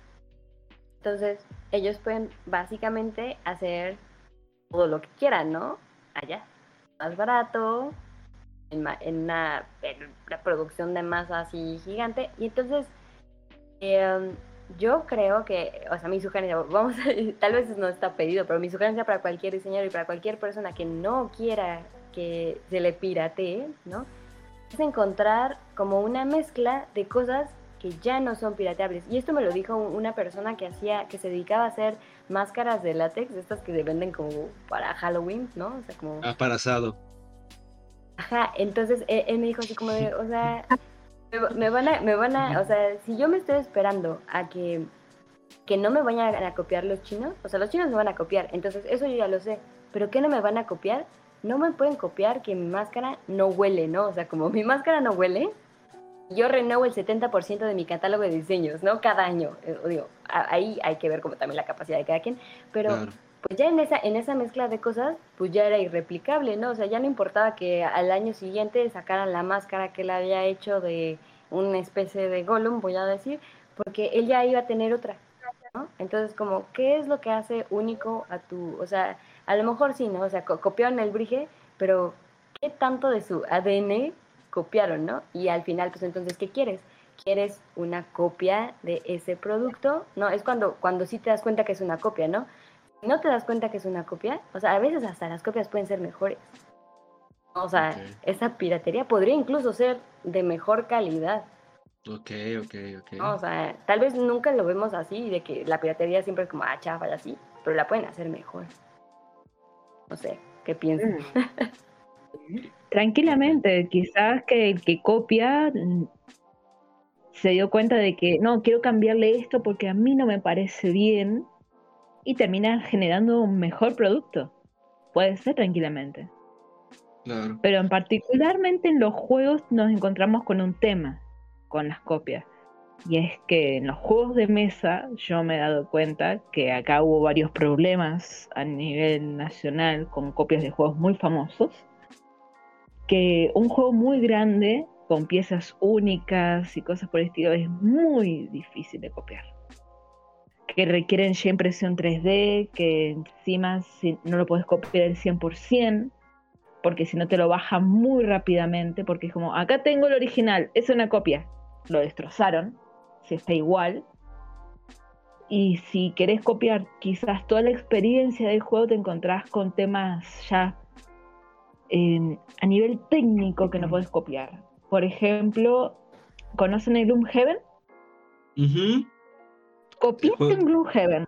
Entonces, ellos pueden básicamente hacer todo lo que quieran, ¿no? Allá. Más barato, en, una producción de masa así gigante. Y entonces, em, yo creo que, o sea, mi sugerencia, vamos, tal vez no está pedido, pero mi sugerencia para cualquier diseñador y para cualquier persona que no quiera que se le piratee, ¿no? Es encontrar como una mezcla de cosas que ya no son pirateables. Y esto me lo dijo una persona que hacía, que se dedicaba a hacer máscaras de látex, estas que se venden como para Halloween, ¿no? O sea, como... Aparazado. Ajá, entonces eh, él, me dijo así como de, o sea, me, van a, me van a, o sea, si yo me estoy esperando a que, que no me vayan a copiar los chinos, o sea, los chinos me van a copiar, entonces eso yo ya lo sé, pero ¿qué no me van a copiar? No me pueden copiar que mi máscara no huele, ¿no? O sea, como mi máscara no huele, yo renuevo el 70% de mi catálogo de diseños, ¿no? Cada año. Eh, digo, ahí hay que ver como también la capacidad de cada quien, pero pues ya en esa, en esa mezcla de cosas, pues ya era irreplicable, ¿no? O sea, ya no importaba que al año siguiente sacaran la máscara que él había hecho de una especie de Gollum, voy a decir, porque él ya iba a tener otra, ¿no? Entonces, como, ¿qué es lo que hace único a tu, o sea, a lo mejor sí, ¿no? O sea, copiaron el brige, pero ¿qué tanto de su ADN copiaron, ¿no? Y al final, pues entonces, ¿qué quieres? ¿Quieres una copia de ese producto? No, es cuando, cuando sí te das cuenta que es una copia, ¿no? No te das cuenta que es una copia, o sea, a veces hasta las copias pueden ser mejores. O sea, esa piratería podría incluso ser de mejor calidad. Ok, ok, ok. o sea, tal vez nunca lo vemos así, de que la piratería siempre es como, ah, chafa y así, pero la pueden hacer mejor. No sé, ¿qué piensan? Mm. Tranquilamente, quizás que el que copia mm, se dio cuenta de que no, quiero cambiarle esto porque a mí no me parece bien y termina generando un mejor producto. Puede ser tranquilamente. Pero en particularmente en los juegos nos encontramos con un tema con las copias. Y es que en los juegos de mesa yo me he dado cuenta que acá hubo varios problemas a nivel nacional con copias de juegos muy famosos. Que un juego muy grande con piezas únicas y cosas por el estilo es muy difícil de copiar que requieren ya impresión 3D, que encima no lo puedes copiar el 100%, porque si no te lo baja muy rápidamente, porque es como, acá tengo el original, es una copia, lo destrozaron, si está igual. Y si querés copiar quizás toda la experiencia del juego, te encontrás con temas ya em, a nivel técnico que no puedes copiar. Por ejemplo, ¿conocen el Gloomhaven? Uh Copiaste un Gloomhaven.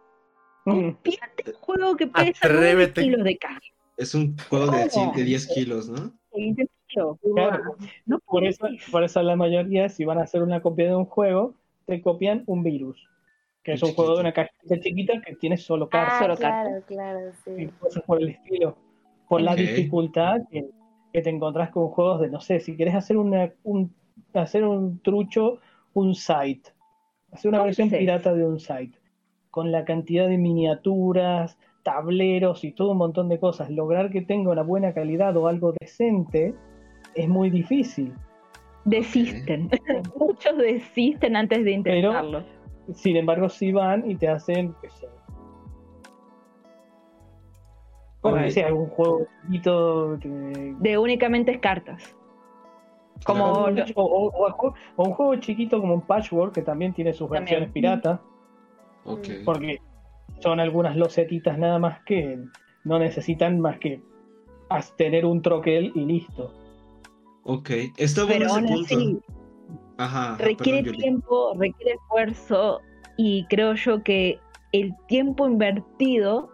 Copiaste un juego que pesa 9 kilos de caja. Es un juego de, 10 kilos, ¿no? Claro, no por, eso, por eso la mayoría, si van a hacer una copia de un juego, te copian un virus. Que es un juego de una cajita chiquita que tiene solo cartas. Ah, claro, claro, sí. Y cosas por el estilo. Por la dificultad que, te encontrás con juegos de, no sé, si quieres hacer, una, un, hacer un trucho, un site hacer una versión pirata de un site, con la cantidad de miniaturas, tableros y todo un montón de cosas. Lograr que tenga una buena calidad o algo decente es muy difícil. Desisten. Muchos desisten antes de intentarlo. sin embargo, sí van y te hacen. Bueno, algún juego chiquito. De únicamente cartas. Como o, un juego chiquito como un Patchwork que también tiene sus versiones pirata. Porque son algunas losetitas nada más que no necesitan más que tener un troquel y listo. Ok, está bueno ese punto. Ajá, requiere tiempo, requiere esfuerzo y creo yo que el tiempo invertido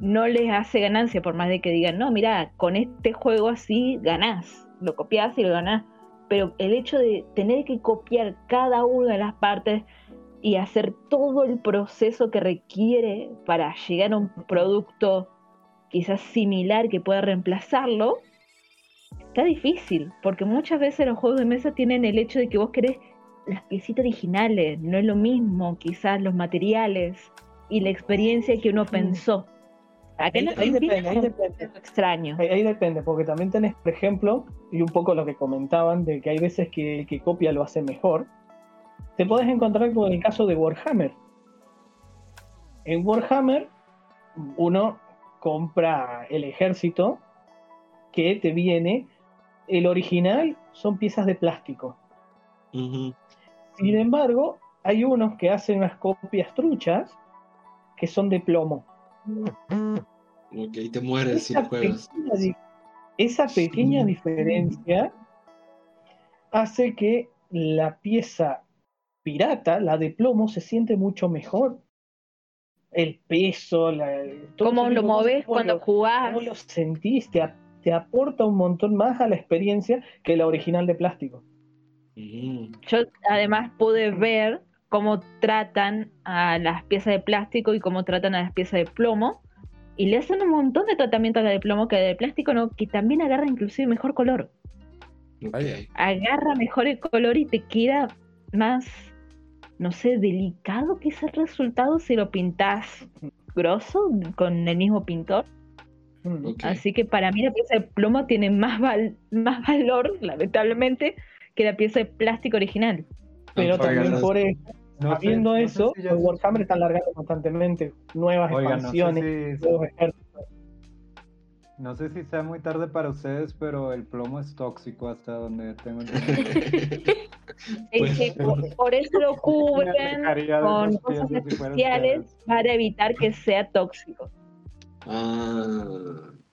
no les hace ganancia por más de que digan, no, mira, con este juego así ganás, lo copias y lo ganás pero el hecho de tener que copiar cada una de las partes y hacer todo el proceso que requiere para llegar a un producto quizás similar que pueda reemplazarlo, está difícil, porque muchas veces los juegos de mesa tienen el hecho de que vos querés las piecitas originales, no es lo mismo quizás los materiales y la experiencia que uno pensó. Ahí, depende, ahí depende. Extraño. Ahí, depende, porque también tenés, por ejemplo, y un poco lo que comentaban, de que hay veces que el que copia lo hace mejor. Te podés encontrar con el caso de Warhammer. En Warhammer, uno compra el ejército que te viene. El original son piezas de plástico. Sin embargo, hay unos que hacen unas copias truchas que son de plomo. Ok, te mueres si juegas. esa pequeña diferencia hace que la pieza pirata, la de plomo, se siente mucho mejor. El peso, la, cómo lo moves cuando jugás. Cómo lo sentís, te, aporta un montón más a la experiencia que la original de plástico. Mm. Yo además pude ver cómo tratan a las piezas de plástico y cómo tratan a las piezas de plomo. y le hacen un montón de tratamientos a la de plomo que de plástico no, que también agarra inclusive mejor color. Agarra mejor el color y te queda más, no sé, delicado que ese resultado si lo pintas grosso con el mismo pintor. Mm, Así que para mí la pieza de plomo tiene más, más valor, lamentablemente, que la pieza de plástico original. Pero también por eso, habiendo eso, Warhammer está alargando constantemente nuevas expansiones, nuevos ejércitos no sé si sea muy tarde para ustedes, pero el plomo es tóxico hasta donde tengo pues, por, eso lo cubren con cosas especiales para evitar que sea tóxico. Ah,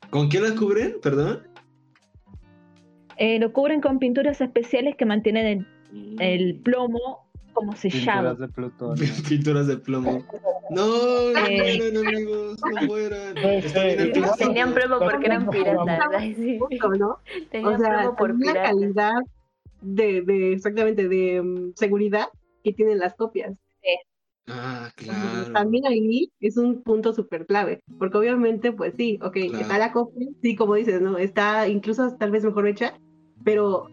¿Con qué lo cubren? Perdón. Eh, lo cubren con pinturas especiales que mantienen el mm. plomo ¿cómo se llama? Pinturas de Plutón. Pinturas de plomo. No, no eh, no, amigos, no mueran. Tenían plomo porque eran piratas. ¿no? Tenían o sea, plomo por la calidad de, de, exactamente, de um, seguridad que tienen las copias. Ah, claro. También ahí es un punto súper clave, porque obviamente, pues sí, ok, está la copia, sí, como dices, ¿no? Está incluso tal vez mejor hecha, pero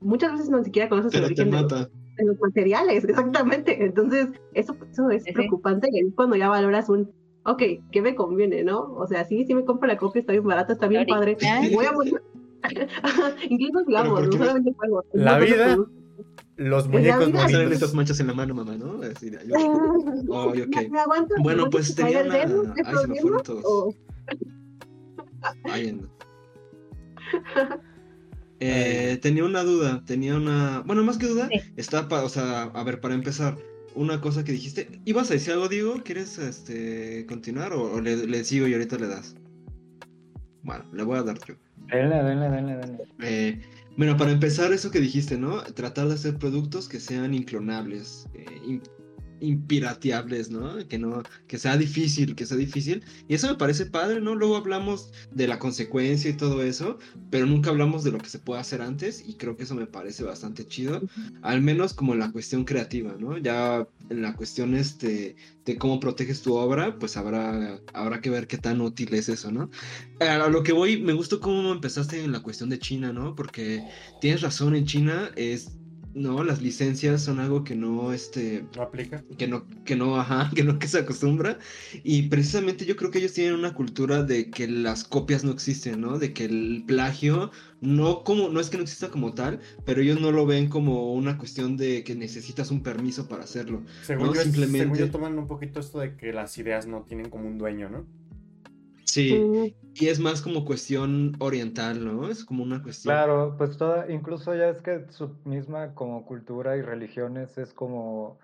muchas veces no siquiera conoces el origen. Te mata en los materiales, exactamente. Entonces, eso, eso es preocupante y cuando ya valoras un, ok, ¿qué me conviene, no? O sea, sí, sí me compro la copia, está bien barata, está bien padre. Voy a Incluso, digamos, no solamente juegos. La vida, los muñecos no salen estas manchas en la mano, mamá, ¿no? Así, yo, oh, okay. Bueno, pues tenía una... Ay, se me fueron todos. Ahí eh, tenía una duda, tenía una. Bueno, más que duda, está para. O sea, a ver, para empezar, una cosa que dijiste. ¿Ibas a decir algo, Diego? ¿Quieres este, continuar o, le, sigo y ahorita le das? Bueno, le voy a dar yo. Denle, denle, denle, denle. Eh, bueno, para empezar, eso que dijiste, ¿no? Tratar de hacer productos que sean inclonables. Eh, impirateables, ¿no? Que no, que sea difícil, que sea difícil. Y eso me parece padre, ¿no? Luego hablamos de la consecuencia y todo eso, pero nunca hablamos de lo que se puede hacer antes y creo que eso me parece bastante chido, al menos como en la cuestión creativa, ¿no? Ya en la cuestión este, de cómo proteges tu obra, pues habrá, habrá que ver qué tan útil es eso, ¿no? A lo que voy, me gustó cómo empezaste en la cuestión de China, ¿no? Porque tienes razón, en China es no, las licencias son algo que no, este... No aplica. Que no, que no, ajá, que no que se acostumbra. Y precisamente yo creo que ellos tienen una cultura de que las copias no existen, ¿no? De que el plagio no como, no es que no exista como tal, pero ellos no lo ven como una cuestión de que necesitas un permiso para hacerlo. Según, yo, Simplemente... toman un poquito esto de que las ideas no tienen como un dueño, ¿no? Sí, y es más como cuestión oriental, ¿no? Es como una cuestión. Claro, pues toda, incluso ya es que su misma como cultura y religiones es como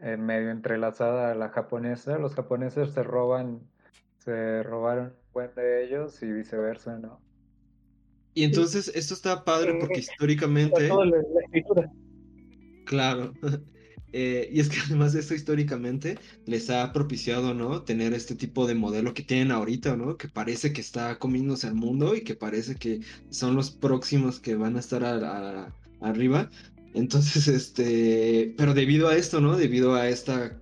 eh, medio entrelazada a la japonesa. Los japoneses se roban, se robaron un buen de ellos y viceversa, ¿no? Y entonces esto está padre porque históricamente. Claro. Eh, y es que además de esto históricamente les ha propiciado, ¿no? Tener este tipo de modelo que tienen ahorita, ¿no? Que parece que está comiéndose al mundo y que parece que son los próximos que van a estar arriba. Entonces, este, pero debido a esto, ¿no? Debido a esta,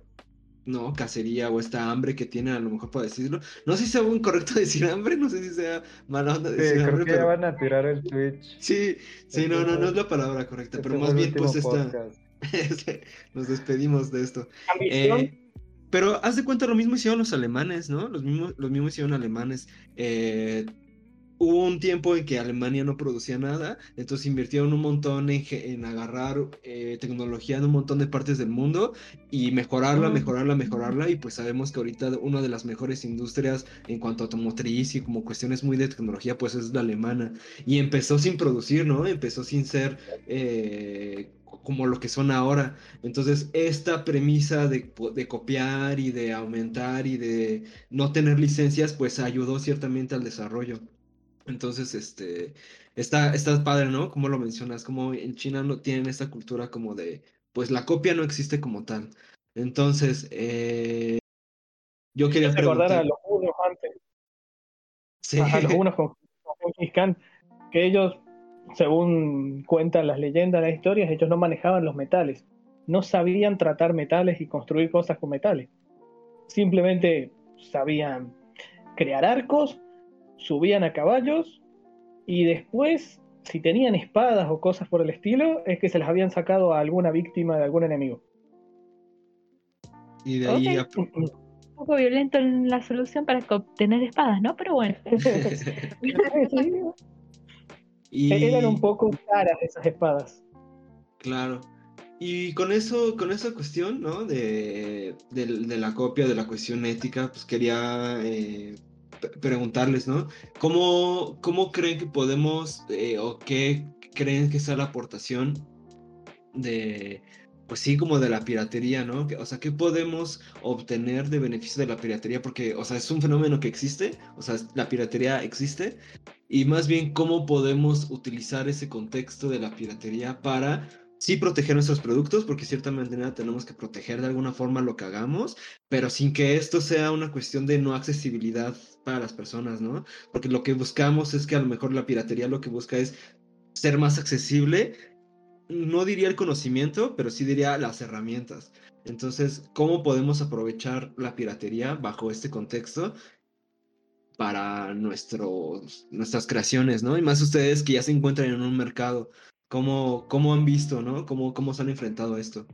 ¿no? Cacería o esta hambre que tienen, a lo mejor para decirlo. No sé si sea un correcto decir hambre, no sé si sea mala onda decir creo hambre. Que ya van a tirar el Twitch. Sí, sí, no, no, no es la palabra correcta, pero más bien pues esta... Nos despedimos de esto. Eh, pero haz de cuenta, lo mismo hicieron los alemanes, ¿no? Los mismos, los mismos hicieron alemanes. Eh, hubo un tiempo en que Alemania no producía nada, entonces invirtieron un montón en, agarrar eh, tecnología en un montón de partes del mundo y mejorarla, mejorarla, mejorarla. Y pues sabemos que ahorita una de las mejores industrias en cuanto a automotriz y como cuestiones muy de tecnología, pues es la alemana. Y empezó sin producir, ¿no? Empezó sin ser como lo que son ahora. Entonces, esta premisa de, copiar y de aumentar y de no tener licencias, pues ayudó ciertamente al desarrollo. Entonces, este, está, está padre, ¿no? Como lo mencionas, como en China no tienen esta cultura como de, pues la copia no existe como tal. Entonces, eh, yo quería preguntar... a los unos antes. Sí. A los unos con, con que ellos según cuentan las leyendas, las historias, ellos no manejaban los metales, no sabían tratar metales y construir cosas con metales. Simplemente sabían crear arcos, subían a caballos y después, si tenían espadas o cosas por el estilo, es que se las habían sacado a alguna víctima de algún enemigo. Y de ahí Un poco violento en la solución para obtener espadas, ¿no? Pero bueno. y... Eran un poco caras esas espadas. Claro. Y con eso, con esa cuestión, ¿no? De, la copia, de la cuestión ética, pues quería eh, preguntarles, ¿no? ¿Cómo, ¿Cómo, creen que podemos, eh, o qué creen que sea la aportación de, pues sí, como de la piratería, ¿no? O sea, ¿qué podemos obtener de beneficio de la piratería? Porque, o sea, es un fenómeno que existe, o sea, la piratería existe, y más bien, ¿cómo podemos utilizar ese contexto de la piratería para sí proteger nuestros productos, porque ciertamente tenemos que proteger de alguna forma lo que hagamos, pero sin que esto sea una cuestión de no accesibilidad para las personas, ¿no? Porque lo que buscamos es que a lo mejor la piratería lo que busca es ser más accesible, no diría el conocimiento, pero sí diría las herramientas. Entonces, ¿cómo podemos aprovechar la piratería bajo este contexto para nuestros, nuestras creaciones, ¿no? Y más ustedes que ya se encuentran en un mercado ¿Cómo, cómo han visto, no? ¿Cómo, ¿Cómo se han enfrentado a esto?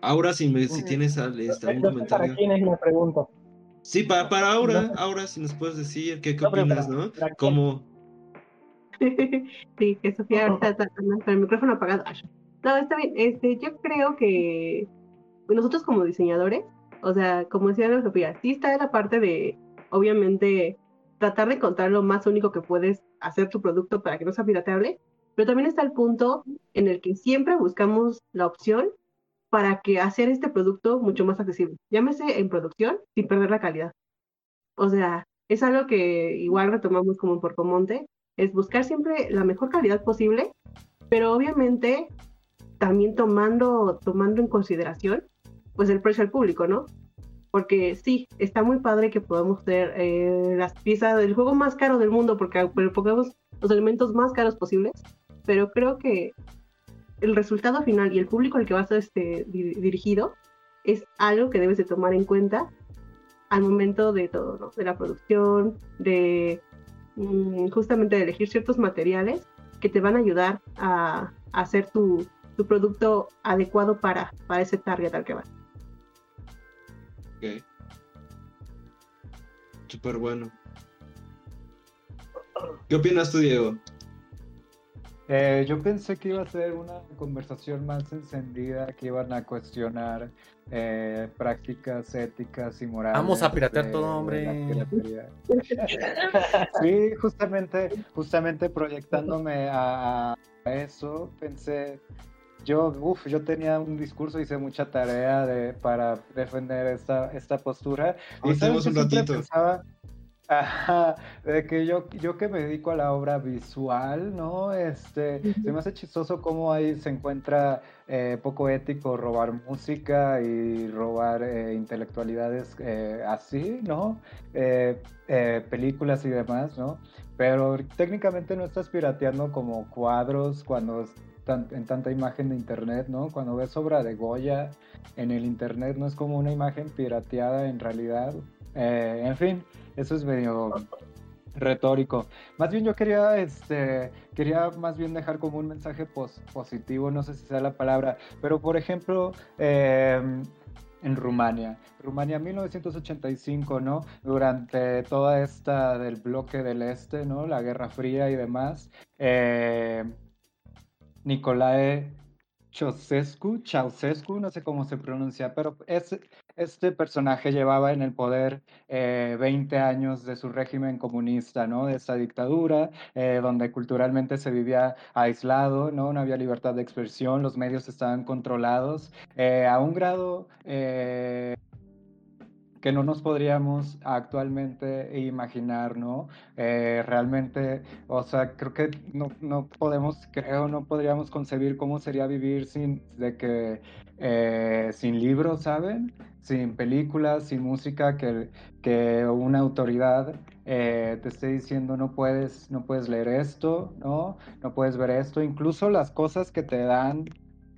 Aura, si, me, si tienes este, algún comentario. ¿Para quién es la pregunta? Sí, para, para Aura, Aura, si nos puedes decir qué, qué opinas, ¿no? ¿Cómo? sí, que Sofía ahorita está con el micrófono apagado. No, está bien. Este, yo creo que nosotros como diseñadores, o sea, como decía Sofía, sí está la parte de, obviamente, tratar de encontrar lo más único que puedes hacer tu producto para que no sea pirateable, pero también está el punto en el que siempre buscamos la opción para que hacer este producto mucho más accesible. Llámese en producción sin perder la calidad. O sea, es algo que igual retomamos como en Porcomonte, es buscar siempre la mejor calidad posible, pero obviamente también tomando, tomando en consideración pues el precio al público, ¿no? porque sí, está muy padre que podamos ser eh, las piezas del juego más caro del mundo, porque pongamos los elementos más caros posibles, pero creo que el resultado final y el público al que va a este, dirigido es algo que debes de tomar en cuenta al momento de todo, ¿no? De la producción, de mm, justamente de elegir ciertos materiales que te van a ayudar a, hacer tu, tu, producto adecuado para, para ese target al que vas. Súper bueno. ¿Qué opinas tú, Diego? Eh, yo pensé que iba a ser una conversación más encendida, que iban a cuestionar eh, prácticas éticas y morales. Vamos a piratear todo, hombre. sí, justamente, justamente proyectándome a, eso, pensé, yo, uf, yo tenía un discurso, hice mucha tarea de, para defender esta, esta postura. Y sabes un ratito. Pensaba, de que yo, yo que me dedico a la obra visual, ¿no? Este, se me hace chistoso cómo ahí se encuentra eh, poco ético robar música y robar eh, intelectualidades eh, así, ¿no? películas y demás, ¿no? Pero técnicamente no estás pirateando como cuadros cuando en tanta imagen de internet, ¿no? Cuando ves obra de Goya en el internet no es como una imagen pirateada en realidad. Eh, en fin, eso es medio retórico. Más bien yo quería, este, quería más bien dejar como un mensaje positivo, no sé si sea la palabra, pero por ejemplo, em, en Rumania. Rumania 1985, ¿no? Durante toda esta del bloque del este, ¿no? La Guerra Fría y demás. Eh, Nicolae Ceausescu, Ceausescu, no sé cómo se pronuncia, pero este personaje llevaba en el poder 20 eh, años de su régimen comunista, ¿no? De esa dictadura, eh, donde culturalmente se vivía aislado, ¿no? No había libertad de expresión, los medios estaban controlados eh, a un grado que no nos podríamos actualmente imaginar, ¿no? Eh, realmente, o sea, creo que no, no, podemos, creo, no podríamos concebir cómo sería vivir sin, de que, eh, sin libros, ¿saben? Sin películas, sin música, que, que una autoridad eh, te esté diciendo no puedes, no puedes leer esto, ¿no? No puedes ver esto, incluso las cosas que te dan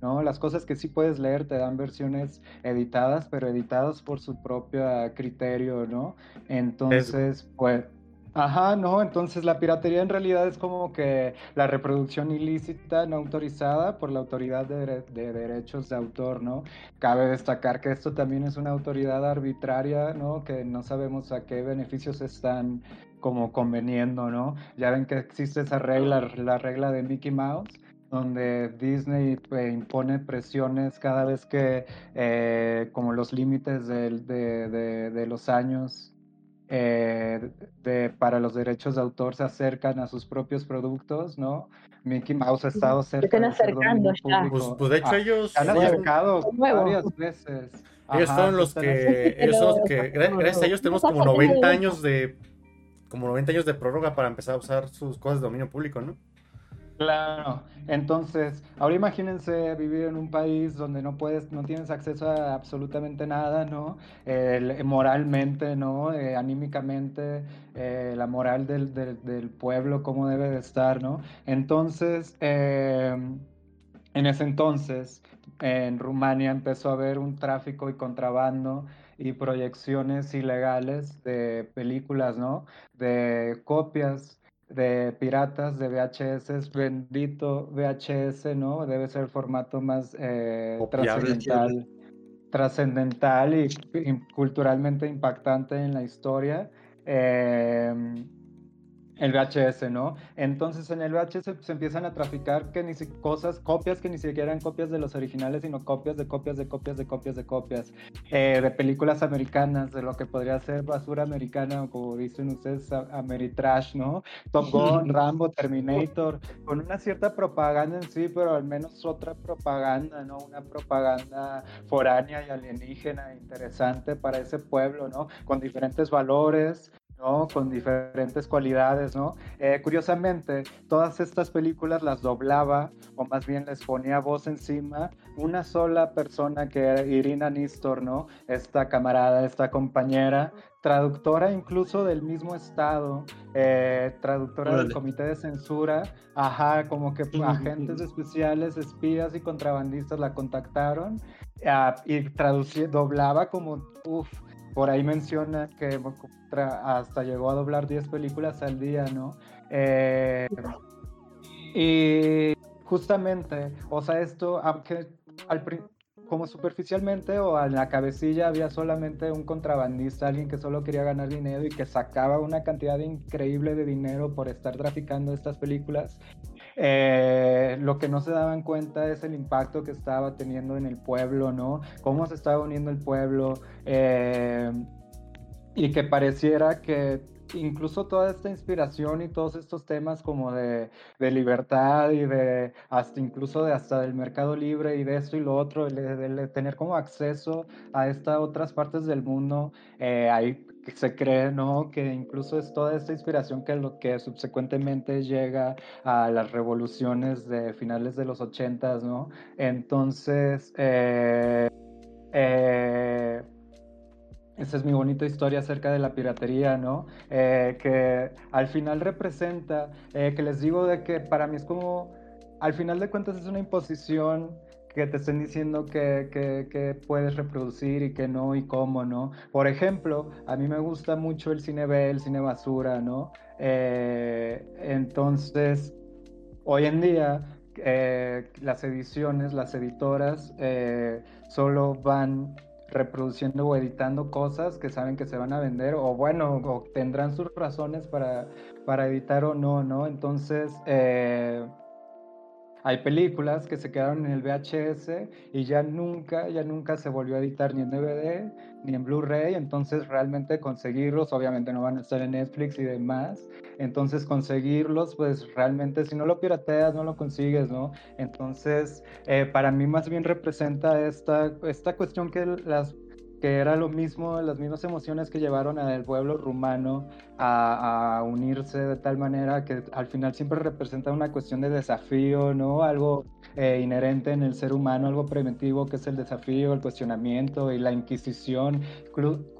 ¿no? Las cosas que sí puedes leer te dan versiones editadas, pero editadas por su propio criterio, ¿no? Entonces, pues Ajá, no, entonces la piratería en realidad es como que la reproducción ilícita no autorizada por la autoridad de, derechos de autor, ¿no? Cabe destacar que esto también es una autoridad arbitraria, ¿no? Que no sabemos a qué beneficios están como conveniendo, ¿no? Ya ven que existe esa regla, la regla de Mickey Mouse, donde Disney pues, impone presiones cada vez que eh, como los límites de, de los años eh, de, para los derechos de autor se acercan a sus propios productos, ¿no? Mickey Mouse ha estado cerca. están acercando ya. Pues, pues, de hecho ah, ellos... Han acercado varias veces. Ellos son los que, ellos son los que, gracias a ellos tenemos como 90 años de, como 90 años de prórroga para empezar a usar sus cosas de dominio público, ¿no? Claro, entonces, ahora imagínense vivir en un país donde no puedes, no tienes acceso a absolutamente nada, ¿no? moralmente, ¿no? Eh, anímicamente, eh, la moral del, del, pueblo, cómo debe de estar, ¿no? Entonces, em, en ese entonces, en Rumania empezó a haber un tráfico y contrabando y proyecciones ilegales de películas, ¿no? De copias de piratas de VHS, bendito VHS, ¿no? Debe ser el formato más eh, trascendental, trascendental y, culturalmente impactante en la historia. Eh, el VHS, ¿no? Entonces en el VHS se empiezan a traficar que ni cosas, copias que ni siquiera eran copias de los originales, sino copias de copias de copias de copias de copias eh, de películas americanas, de lo que podría ser basura americana, o como dicen ustedes, Ameritrash, ¿no? Top Gun, Rambo, Terminator, con una cierta propaganda en sí, pero al menos otra propaganda, ¿no? Una propaganda foránea y alienígena interesante para ese pueblo, ¿no? Con diferentes valores, con diferentes cualidades, ¿no? Eh, curiosamente, todas estas películas las doblaba, o más bien les ponía voz encima, una sola persona que era Irina Nistor, ¿no? Esta camarada, esta compañera, traductora incluso del mismo estado, eh, traductora del comité de censura, ajá, como que agentes especiales, espías y contrabandistas la contactaron ah, y traducía, doblaba como, uff, por ahí menciona que hasta llegó a doblar 10 películas al día, ¿no? Eh, y justamente, o sea, esto, aunque al, como superficialmente o en la cabecilla había solamente un contrabandista, alguien que solo quería ganar dinero y que sacaba una cantidad increíble de dinero por estar traficando estas películas. Eh, lo que no se daban cuenta es el impacto que estaba teniendo en el pueblo, ¿no? Cómo se estaba uniendo el pueblo eh, y que pareciera que incluso toda esta inspiración y todos estos temas como de, libertad y de hasta incluso de hasta del mercado libre y de esto y lo otro, de, tener como acceso a estas otras partes del mundo, eh, se cree, ¿no? Que incluso es toda esta inspiración que lo que subsecuentemente llega a las revoluciones de finales de los ochentas, ¿no? Entonces, eh, eh, esa es mi bonita historia acerca de la piratería, ¿no? Eh, que al final representa, que les digo de que para mí es como, al final de cuentas es una imposición que te estén diciendo que, que, puedes reproducir y que no y cómo, ¿no? Por ejemplo, a mí me gusta mucho el cine B, el cine basura, ¿no? Eh, entonces, hoy en día, eh, las ediciones, las editoras, eh, solo van reproduciendo o editando cosas que saben que se van a vender o bueno, o tendrán sus razones para, para editar o no, ¿no? Entonces, hay películas que se quedaron en el VHS y ya nunca, ya nunca se volvió a editar ni en DVD ni en Blu-ray, entonces realmente conseguirlos, obviamente no van a estar en Netflix y demás, entonces conseguirlos, pues realmente si no lo pirateas, no lo consigues, ¿no? Entonces, eh, para mí más bien representa esta, esta cuestión que las que era lo mismo, las mismas emociones que llevaron al pueblo rumano a, unirse de tal manera que al final siempre representa una cuestión de desafío, ¿no? Algo eh, inherente en el ser humano, algo preventivo que es el desafío, el cuestionamiento y la inquisición.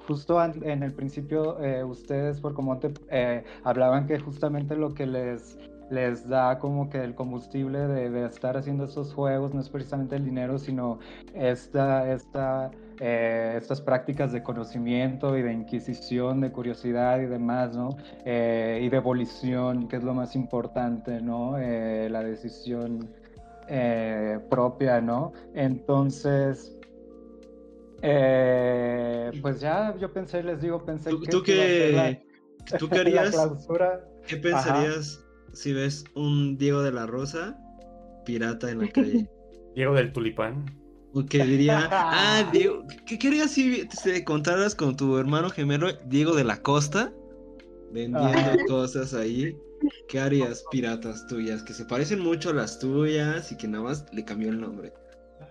Justo en el principio, eh, ustedes por como te eh, hablaban que justamente lo que les les da como que el combustible de, estar haciendo estos juegos no es precisamente el dinero, sino esta, esta, eh, estas prácticas de conocimiento y de inquisición, de curiosidad y demás, ¿no? Eh, y de evolución, que es lo más importante, ¿no? Eh, la decisión propia, ¿no? Entonces, pues ya yo pensé, les digo, pensé que... ¿Tú qué, ¿tú qué harías? ¿Qué pensarías si ves un Diego de la Rosa pirata en la calle. Diego del Tulipán. Que diría, ah, Diego, ¿qué querías si te encontraras con tu hermano gemelo Diego de la Costa? Vendiendo cosas ahí. ¿Qué harías, piratas tuyas? Que se parecen mucho a las tuyas y que nada más le cambió el nombre.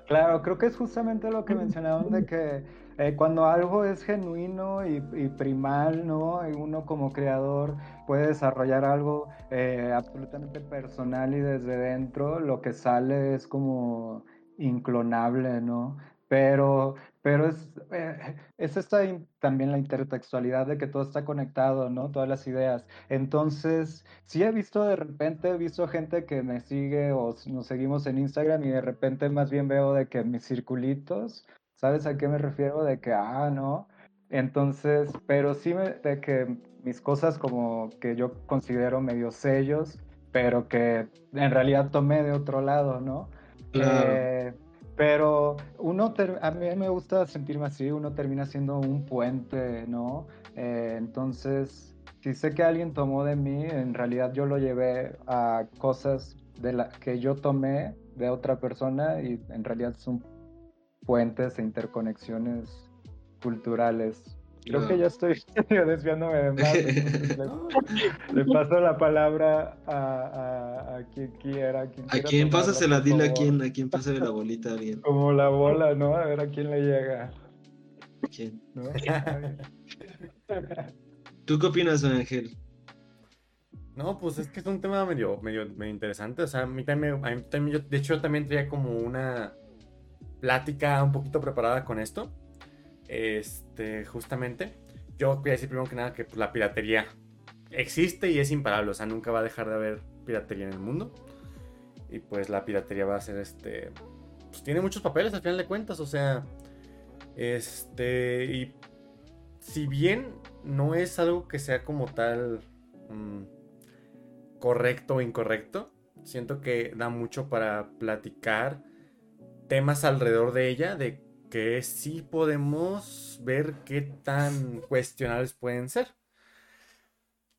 Claro, creo que es justamente lo que mencionaron de que eh, cuando algo es genuino y, primal, ¿no? Y uno como creador puede desarrollar algo eh, absolutamente personal y desde dentro, lo que sale es como inclonable, ¿no? Pero, pero es, eh, es esta también la intertextualidad de que todo está conectado, ¿no? Todas las ideas. Entonces, sí he visto de repente, he visto gente que me sigue o nos seguimos en Instagram y de repente más bien veo de que mis circulitos ¿Sabes a qué me refiero? De que, ah, no. Entonces, pero sí me, de que mis cosas como que yo considero medio sellos, pero que en realidad tomé de otro lado, ¿no? Eh, pero uno, a mí me gusta sentirme así, uno termina siendo un puente, ¿no? Eh, entonces, si sé que alguien tomó de mí, en realidad yo lo llevé a cosas de la que yo tomé de otra persona y en realidad es un puentes e interconexiones culturales. Creo que ya estoy desviándome de más. le, paso la palabra a, a, quien quiera. a quien pásasela, dile a quién, a quién pásale la bolita bien. Como la bola, ¿no? A ver a quién le llega. ¿Quién? ¿Tú qué opinas, Ángel? No, pues es que es un tema medio, medio, medio interesante. O sea, a mí también, a mí también yo, de hecho, yo también tenía como una plática un poquito preparada con esto. Este, justamente. Yo voy a decir primero que nada que la piratería existe y es imparable. O sea, nunca va a dejar de haber piratería en el mundo. Y pues la piratería va a ser este. Pues tiene muchos papeles al final de cuentas. O sea. Este. Y. Si bien no es algo que sea como tal. Mm, correcto o incorrecto. Siento que da mucho para platicar temas alrededor de ella, de que sí podemos ver qué tan cuestionables pueden ser.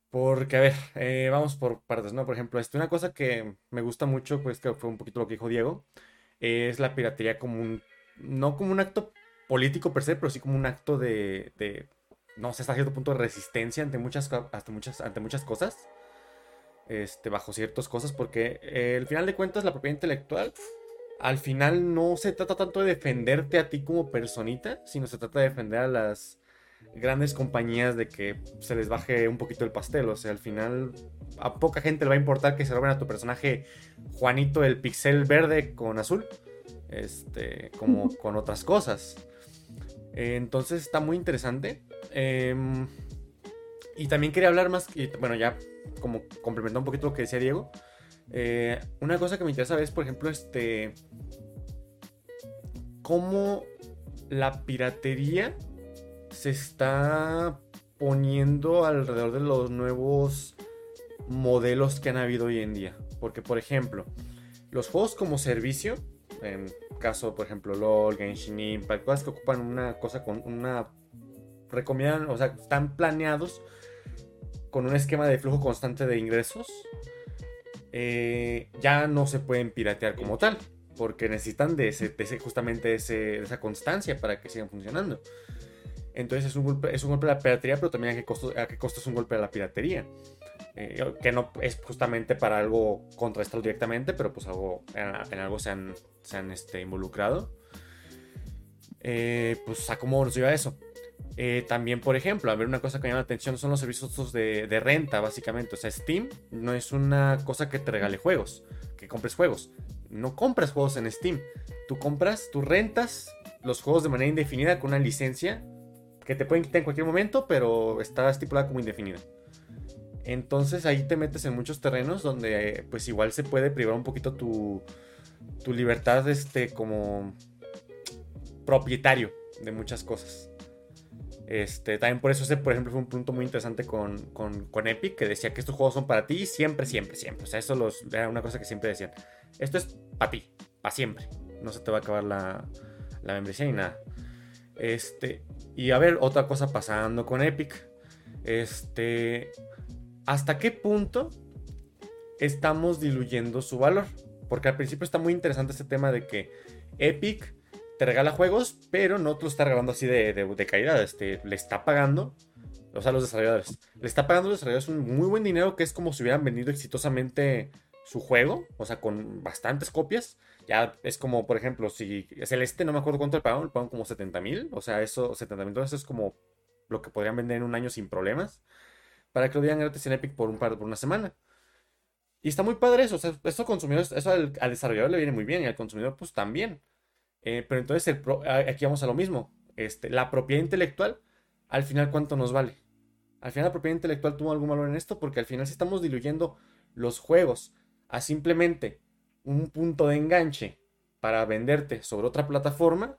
Porque, a ver, eh, vamos por partes, ¿no? Por ejemplo, este, una cosa que me gusta mucho, pues que fue un poquito lo que dijo Diego, es la piratería como un, no como un acto político per se, pero sí como un acto de, no sé, hasta cierto punto de resistencia ante muchas, hasta muchas, ante muchas cosas, este, bajo ciertas cosas, porque eh, al final de cuentas la propiedad intelectual al final no se trata tanto de defenderte a ti como personita, sino se trata de defender a las grandes compañías de que se les baje un poquito el pastel. O sea, al final a poca gente le va a importar que se roben a tu personaje Juanito el pixel verde con azul. Este, como con otras cosas. Entonces está muy interesante. Em, y también quería hablar más, y, bueno, ya como complementando un poquito lo que decía Diego. Eh, una cosa que me interesa es, por ejemplo, este. cómo la piratería se está poniendo alrededor de los nuevos modelos que han habido hoy en día. Porque, por ejemplo, los juegos como servicio, en caso, por ejemplo, LOL, Genshin Impact, cosas que ocupan una cosa con una. recomiendan, o sea, están planeados con un esquema de flujo constante de ingresos eh, ya no se pueden piratear como tal, porque necesitan de, ese, justamente ese, esa constancia para que sigan funcionando. Entonces es un golpe, es un golpe a la piratería, pero también a qué costo, a qué costo es un golpe a la piratería. Eh, que no es justamente para algo contrastado directamente, pero pues algo, en, algo se han, se han este, involucrado. Eh, pues a cómo nos lleva eso. Eh, también, por ejemplo, a ver, una cosa que me llama la atención son los servicios de, renta, básicamente. O sea, Steam no es una cosa que te regale juegos, que compres juegos. No compras juegos en Steam. Tú compras, tú rentas los juegos de manera indefinida con una licencia que te pueden quitar en cualquier momento, pero está estipulada como indefinida. Entonces ahí te metes en muchos terrenos donde pues igual se puede privar un poquito tu, tu libertad este como propietario de muchas cosas. Este, también por eso ese, por ejemplo, fue un punto muy interesante con, con, Epic, que decía que estos juegos son para ti siempre, siempre, siempre. O sea, eso era una cosa que siempre decían. Esto es para ti, para siempre. No se te va a acabar la, la membresía ni nada. Este, y a ver, otra cosa pasando con Epic. Este, ¿hasta qué punto estamos diluyendo su valor? Porque al principio está muy interesante este tema de que Epic te regala juegos, pero no te lo está regalando así de, de, calidad. Este, le está pagando, o sea, los desarrolladores, le está pagando a los desarrolladores un muy buen dinero que es como si hubieran vendido exitosamente su juego, o sea, con bastantes copias. Ya es como, por ejemplo, si Celeste, no me acuerdo cuánto le pagaron, le pagaron como 70 mil, o sea, eso, 70 mil dólares es como lo que podrían vender en un año sin problemas, para que lo digan gratis en Epic por, un par, por una semana. Y está muy padre eso, o sea, eso, consumidor, eso al desarrollador le viene muy bien y al consumidor pues también. Eh, pero entonces aquí vamos a lo mismo. Este, la propiedad intelectual, al final, ¿cuánto nos vale? Al final, la propiedad intelectual tuvo algún valor en esto, porque al final, si estamos diluyendo los juegos a simplemente un punto de enganche para venderte sobre otra plataforma,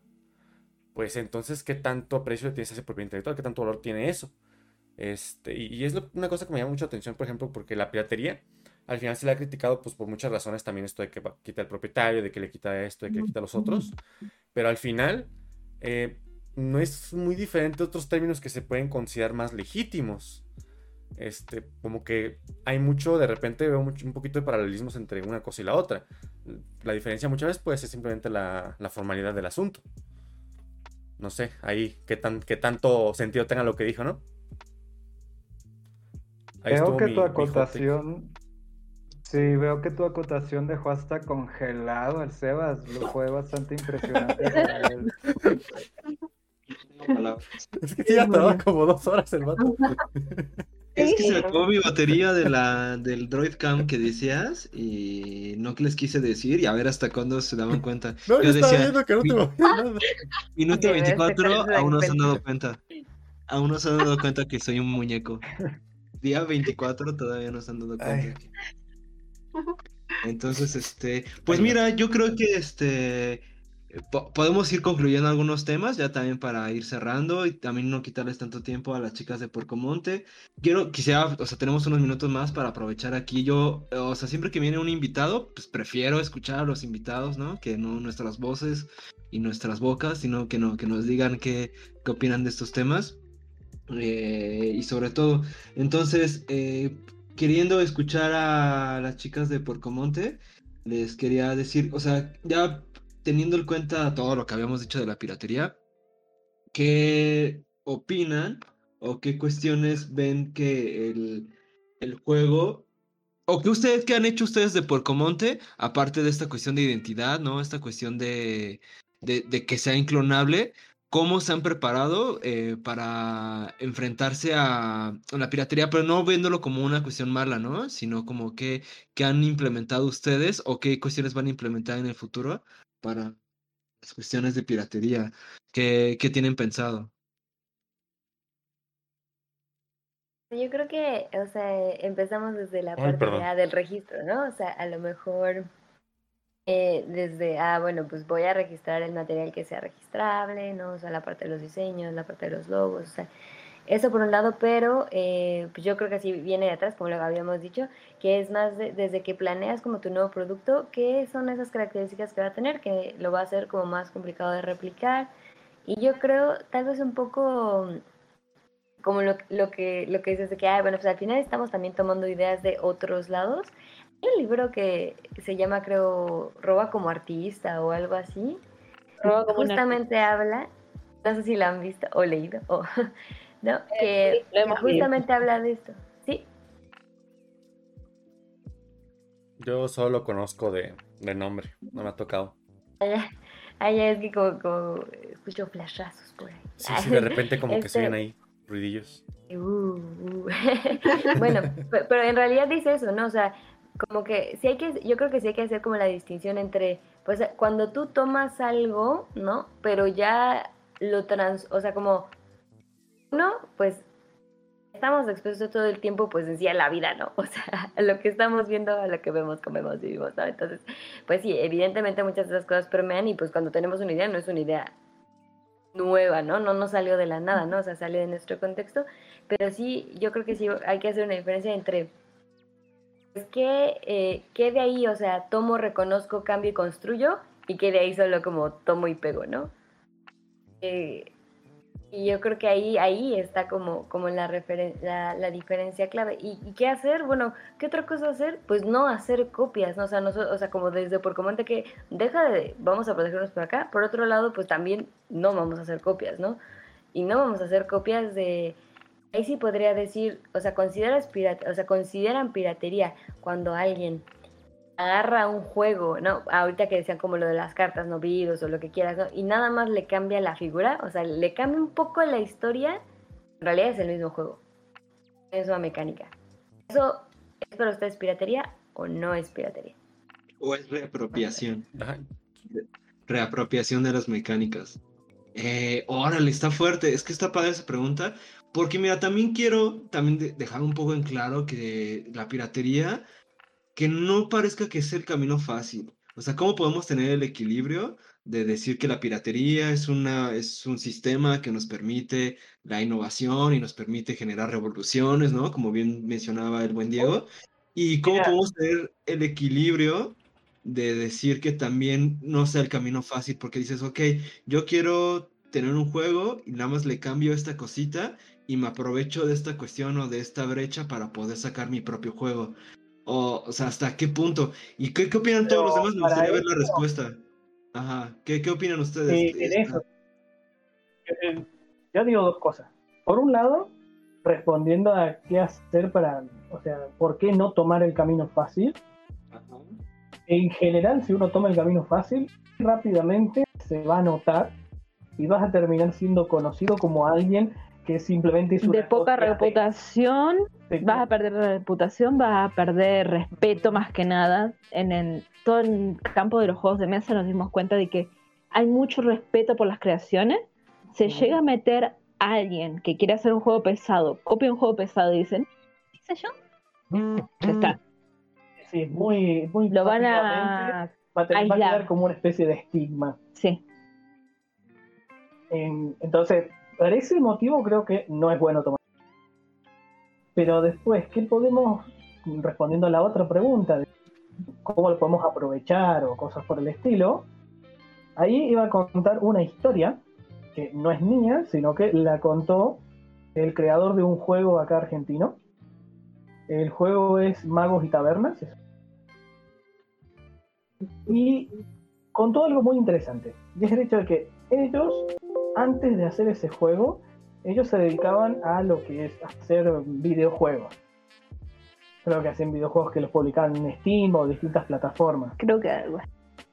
pues entonces, ¿qué tanto precio tienes esa propiedad intelectual? ¿Qué tanto valor tiene eso? Este, y, es una cosa que me llama mucha atención, por ejemplo, porque la piratería al final se le ha criticado pues por muchas razones también esto de que quita el propietario, de que le quita esto, de que le quita los otros, pero al final eh, no es muy diferente de otros términos que se pueden considerar más legítimos. Este, como que hay mucho, de repente veo un poquito de paralelismos entre una cosa y la otra. La diferencia muchas veces puede ser simplemente la, formalidad del asunto. No sé, ahí qué, tan, qué tanto sentido tenga lo que dijo, ¿no? Ahí Creo que tu acotación Sí, veo que tu acotación dejó hasta congelado al Sebas. Lo fue bastante impresionante. es que ya tardaba como dos horas el vato. Es que se acabó mi batería de la, del Droid Cam que decías y no les quise decir y a ver hasta cuándo se daban cuenta. No, yo, decía, viendo que no te nada. Minuto 24, aún no se han dado cuenta. Aún no se han dado cuenta que soy un muñeco. Día 24 todavía no se han dado cuenta. Entonces, este, pues mira, yo creo que este podemos ir concluyendo algunos temas ya también para ir cerrando y también no quitarles tanto tiempo a las chicas de Porcomonte. Quiero, quisiera, o sea, tenemos unos minutos más para aprovechar aquí. Yo, o sea, siempre que viene un invitado, pues prefiero escuchar a los invitados, ¿no? Que no nuestras voces y nuestras bocas, sino que no, que nos digan qué, qué opinan de estos temas. Eh, y sobre todo, entonces, eh, queriendo escuchar a las chicas de Porcomonte, les quería decir, o sea, ya teniendo en cuenta todo lo que habíamos dicho de la piratería, ¿qué opinan o qué cuestiones ven que el, el juego o qué ustedes, qué han hecho ustedes de Porcomonte, aparte de esta cuestión de identidad, ¿no? Esta cuestión de, de que sea inclonable, cómo se han preparado eh, para enfrentarse a, la piratería, pero no viéndolo como una cuestión mala, ¿no? Sino como que, han implementado ustedes o qué cuestiones van a implementar en el futuro para las cuestiones de piratería. ¿Qué, tienen pensado? Yo creo que, o sea, empezamos desde la parte del registro, ¿no? O sea, a lo mejor eh, desde, ah, bueno, pues voy a registrar el material que sea registrable, ¿no? O sea, la parte de los diseños, la parte de los logos, o sea, eso por un lado, pero eh, pues yo creo que así viene de atrás, como lo habíamos dicho, que es más desde que planeas como tu nuevo producto, qué son esas características que va a tener, que lo va a hacer como más complicado de replicar. Y yo creo, tal vez un poco como lo, lo que, lo que dices de que, ah, bueno, pues al final estamos también tomando ideas de otros lados un libro que se llama, creo, Roba como artista o algo así. Roba como justamente habla, no sé si lo han visto o leído, o, ¿no? Eh, que justamente habla de esto. Sí. Yo solo conozco de, de nombre, no me ha tocado. Ay, es que como, escucho flashazos por ahí. Sí, sí, de repente como que se ven este ahí ruidillos. Uh, uh. bueno, pero en realidad dice eso, ¿no? O sea, como que sí hay que, yo creo que sí hay que hacer como la distinción entre, pues cuando tú tomas algo, ¿no? Pero ya lo trans, o sea, como, uno, pues estamos expuestos todo el tiempo, pues en sí a la vida, ¿no? O sea, a lo que estamos viendo, a lo que vemos, comemos, vivimos, ¿no? Entonces, pues sí, evidentemente muchas de esas cosas permean y pues cuando tenemos una idea no es una idea nueva, ¿no? No nos salió de la nada, ¿no? O sea, sale de nuestro contexto, pero sí, yo creo que sí hay que hacer una diferencia entre pues, ¿qué, eh, ¿qué de ahí, o sea, tomo, reconozco, cambio y construyo? Y que de ahí solo como tomo y pego, ¿no? Eh, y yo creo que ahí, ahí está como, como la, la, la, diferencia clave. ¿Y, qué hacer? Bueno, ¿qué otra cosa hacer? Pues no hacer copias, ¿no? O sea, no, o sea como desde por comenta que deja de, vamos a protegernos por acá. Por otro lado, pues también no vamos a hacer copias, ¿no? Y no vamos a hacer copias de... Ahí sí podría decir, o sea, consideras pirata, o sea, consideran piratería cuando alguien agarra un juego, ¿no? Ahorita que decían como lo de las cartas, no o lo que quieras, ¿no? Y nada más le cambia la figura, o sea, le cambia un poco la historia, en realidad es el mismo juego. Es una mecánica. ¿Eso es para ustedes piratería o no es piratería? O es reapropiación. Reapropiación de las mecánicas. Eh, órale, está fuerte. Es que está padre esa pregunta. Porque mira, también quiero también dejar un poco en claro que la piratería que no parezca que es el camino fácil. O sea, ¿cómo podemos tener el equilibrio de decir que la piratería es, una, es un sistema que nos permite la innovación y nos permite generar revoluciones, ¿no? Como bien mencionaba el buen Diego. ¿Y cómo podemos tener el equilibrio de decir que también no sea el camino fácil? Porque dices, ok, yo quiero tener un juego y nada más le cambio esta cosita y me aprovecho de esta cuestión o de esta brecha para poder sacar mi propio juego. O, o sea, ¿hasta qué punto? ¿Y qué, qué opinan todos los demás? Me gustaría ver la respuesta. Ajá. ¿Qué, qué opinan ustedes? Sí, en eso. Eh, yo digo dos cosas. Por un lado, respondiendo a qué hacer para, o sea, ¿por qué no tomar el camino fácil? Ajá. En general, si uno toma el camino fácil, rápidamente se va a notar y vas a terminar siendo conocido como alguien que simplemente es de poca reputación, vas a perder reputación, vas a perder respeto más que nada. En el, todo el campo de los juegos de mesa nos dimos cuenta de que hay mucho respeto por las creaciones. Se llega a meter a alguien que quiere hacer un juego pesado, copia un juego pesado y dicen, ¿qué sé yo? Ya está. Sí, muy, muy Lo van a, va a, tener, como una especie de estigma. Sí. entonces, por ese motivo creo que no es bueno tomar. Pero después, ¿qué podemos, respondiendo a la otra pregunta, de cómo lo podemos aprovechar o cosas por el estilo? Ahí iba a contar una historia que no es mía, sino que la contó el creador de un juego acá argentino. El juego es Magos y Tabernas. Y contó algo muy interesante. Y es el hecho de que ellos antes de hacer ese juego, ellos se dedicaban a lo que es hacer videojuegos. Creo que hacen videojuegos que los publicaban en Steam o distintas plataformas. Creo que algo.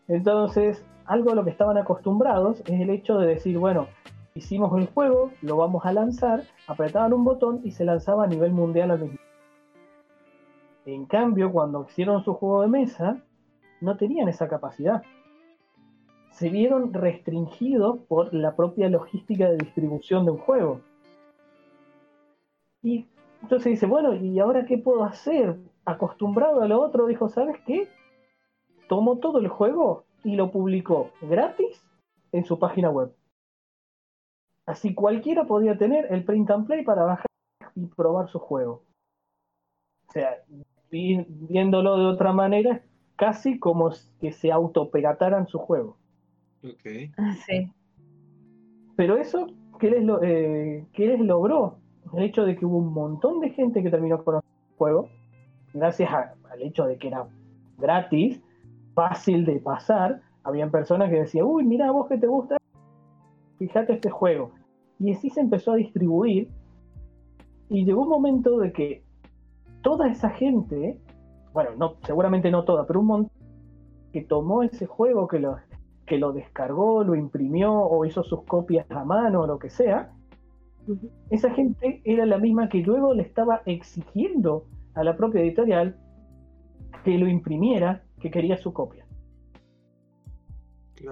Entonces, algo a lo que estaban acostumbrados es el hecho de decir, bueno, hicimos el juego, lo vamos a lanzar, apretaban un botón y se lanzaba a nivel mundial al mismo En cambio, cuando hicieron su juego de mesa, no tenían esa capacidad se vieron restringidos por la propia logística de distribución de un juego. Y entonces dice, bueno, ¿y ahora qué puedo hacer? Acostumbrado a lo otro, dijo, ¿sabes qué? Tomó todo el juego y lo publicó gratis en su página web. Así cualquiera podía tener el print and play para bajar y probar su juego. O sea, viéndolo de otra manera, casi como que se autoperataran su juego. Ok. Sí. Pero eso, ¿qué les, eh, les logró? El hecho de que hubo un montón de gente que terminó con el juego, gracias al hecho de que era gratis, fácil de pasar. Habían personas que decían, uy, mira, vos que te gusta, fíjate este juego. Y así se empezó a distribuir. Y llegó un momento de que toda esa gente, bueno, no, seguramente no toda, pero un montón que tomó ese juego, que lo, que lo descargó, lo imprimió o hizo sus copias a mano o lo que sea, esa gente era la misma que luego le estaba exigiendo a la propia editorial que lo imprimiera, que quería su copia.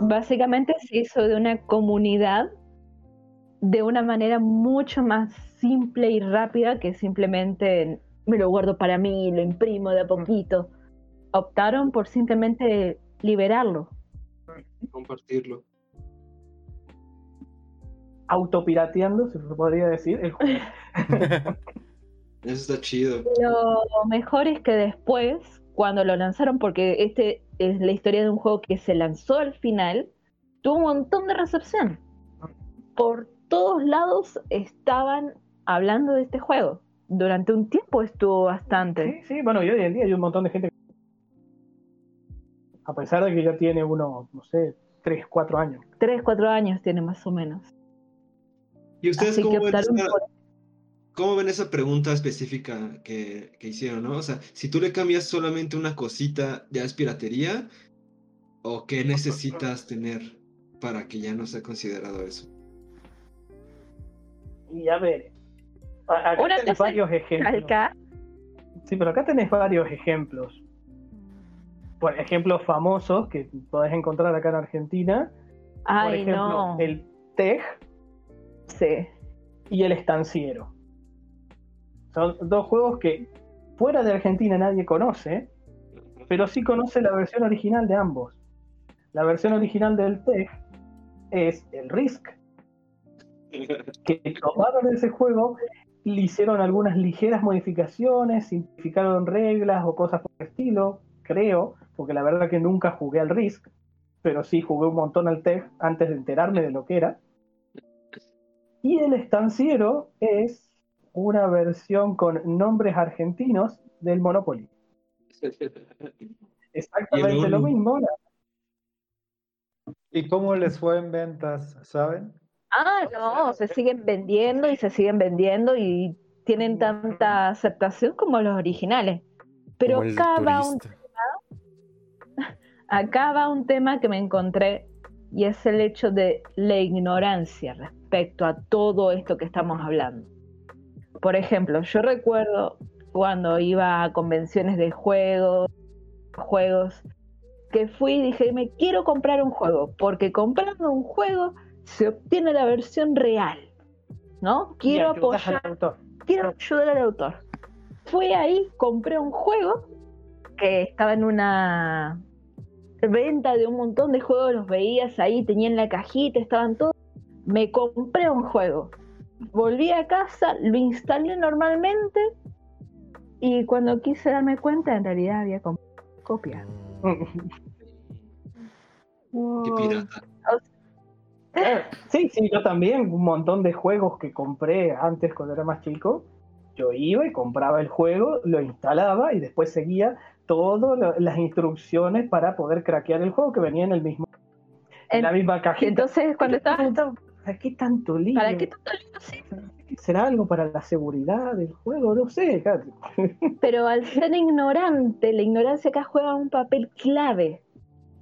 Básicamente se hizo de una comunidad de una manera mucho más simple y rápida que simplemente me lo guardo para mí, lo imprimo de a poquito. Optaron por simplemente liberarlo. Compartirlo. Autopirateando, se podría decir, el juego. Eso está chido. Lo mejor es que después, cuando lo lanzaron, porque este es la historia de un juego que se lanzó al final, tuvo un montón de recepción. Por todos lados estaban hablando de este juego. Durante un tiempo estuvo bastante. Sí, sí, bueno, y hoy en día hay un montón de gente. A pesar de que ya tiene uno, no sé, 3, 4 años. 3, 4 años tiene más o menos. ¿Y ustedes cómo ven, esa, cómo ven, esa, pregunta específica que, que, hicieron, no? O sea, si tú le cambias solamente una cosita, ¿ya es piratería? ¿O qué necesitas tener para que ya no sea considerado eso? Y a ver, acá tenés varios ejemplos. Sí, pero acá tenés varios ejemplos. Por ejemplos famosos que podés encontrar acá en Argentina. Ay, por ejemplo, no. el TEG sí. y el Estanciero. Son dos juegos que fuera de Argentina nadie conoce, pero sí conoce la versión original de ambos. La versión original del TEG es el Risk, que tomaron ese juego, le hicieron algunas ligeras modificaciones, simplificaron reglas o cosas por el estilo, creo, porque la verdad que nunca jugué al Risk, pero sí jugué un montón al TEG antes de enterarme de lo que era. Y el estanciero es una versión con nombres argentinos del Monopoly. Exactamente lo mismo. ¿Y cómo les fue en ventas, saben? Ah, no, se siguen vendiendo y se siguen vendiendo y tienen tanta aceptación como los originales. Pero va, un acá va un tema que me encontré y es el hecho de la ignorancia respecto a todo esto que estamos hablando. Por ejemplo, yo recuerdo cuando iba a convenciones de juegos, juegos, que fui y dije, me quiero comprar un juego, porque comprando un juego se obtiene la versión real, ¿no? Quiero apoyar, quiero ayudar al autor. Fui ahí, compré un juego que estaba en una venta de un montón de juegos, los veías ahí, tenían la cajita, estaban todos. Me compré un juego. Volví a casa, lo instalé normalmente y cuando quise darme cuenta, en realidad había comprado copia. Qué pirata. Sí, sí, yo también, un montón de juegos que compré antes cuando era más chico, yo iba y compraba el juego, lo instalaba y después seguía todas las instrucciones para poder craquear el juego que venía en el mismo en, la misma cajita. Entonces, cuando estaba ¿para qué tanto lío? ¿Para qué tanto lío? Sí. ¿Será algo para la seguridad del juego? No sé. Pero al ser ignorante, la ignorancia acá juega un papel clave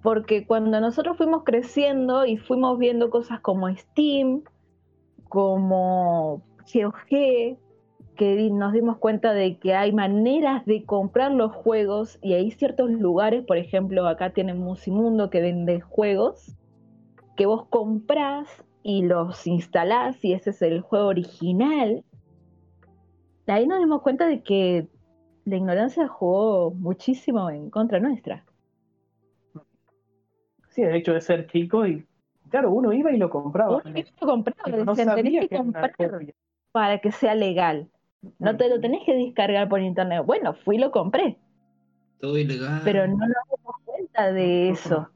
porque cuando nosotros fuimos creciendo y fuimos viendo cosas como Steam, como GOG, que nos dimos cuenta de que hay maneras de comprar los juegos y hay ciertos lugares, por ejemplo, acá tienen Musimundo que vende juegos, que vos comprás y los instalás y ese es el juego original. Ahí nos dimos cuenta de que la ignorancia jugó muchísimo en contra nuestra. Sí, el hecho de ser chico y, claro, uno iba y lo compraba. Uno iba y lo compraba, no tenés que comprar para que sea legal. No te lo tenés que descargar por internet. Bueno, fui y lo compré. Todo ilegal. Pero no nos damos cuenta de eso.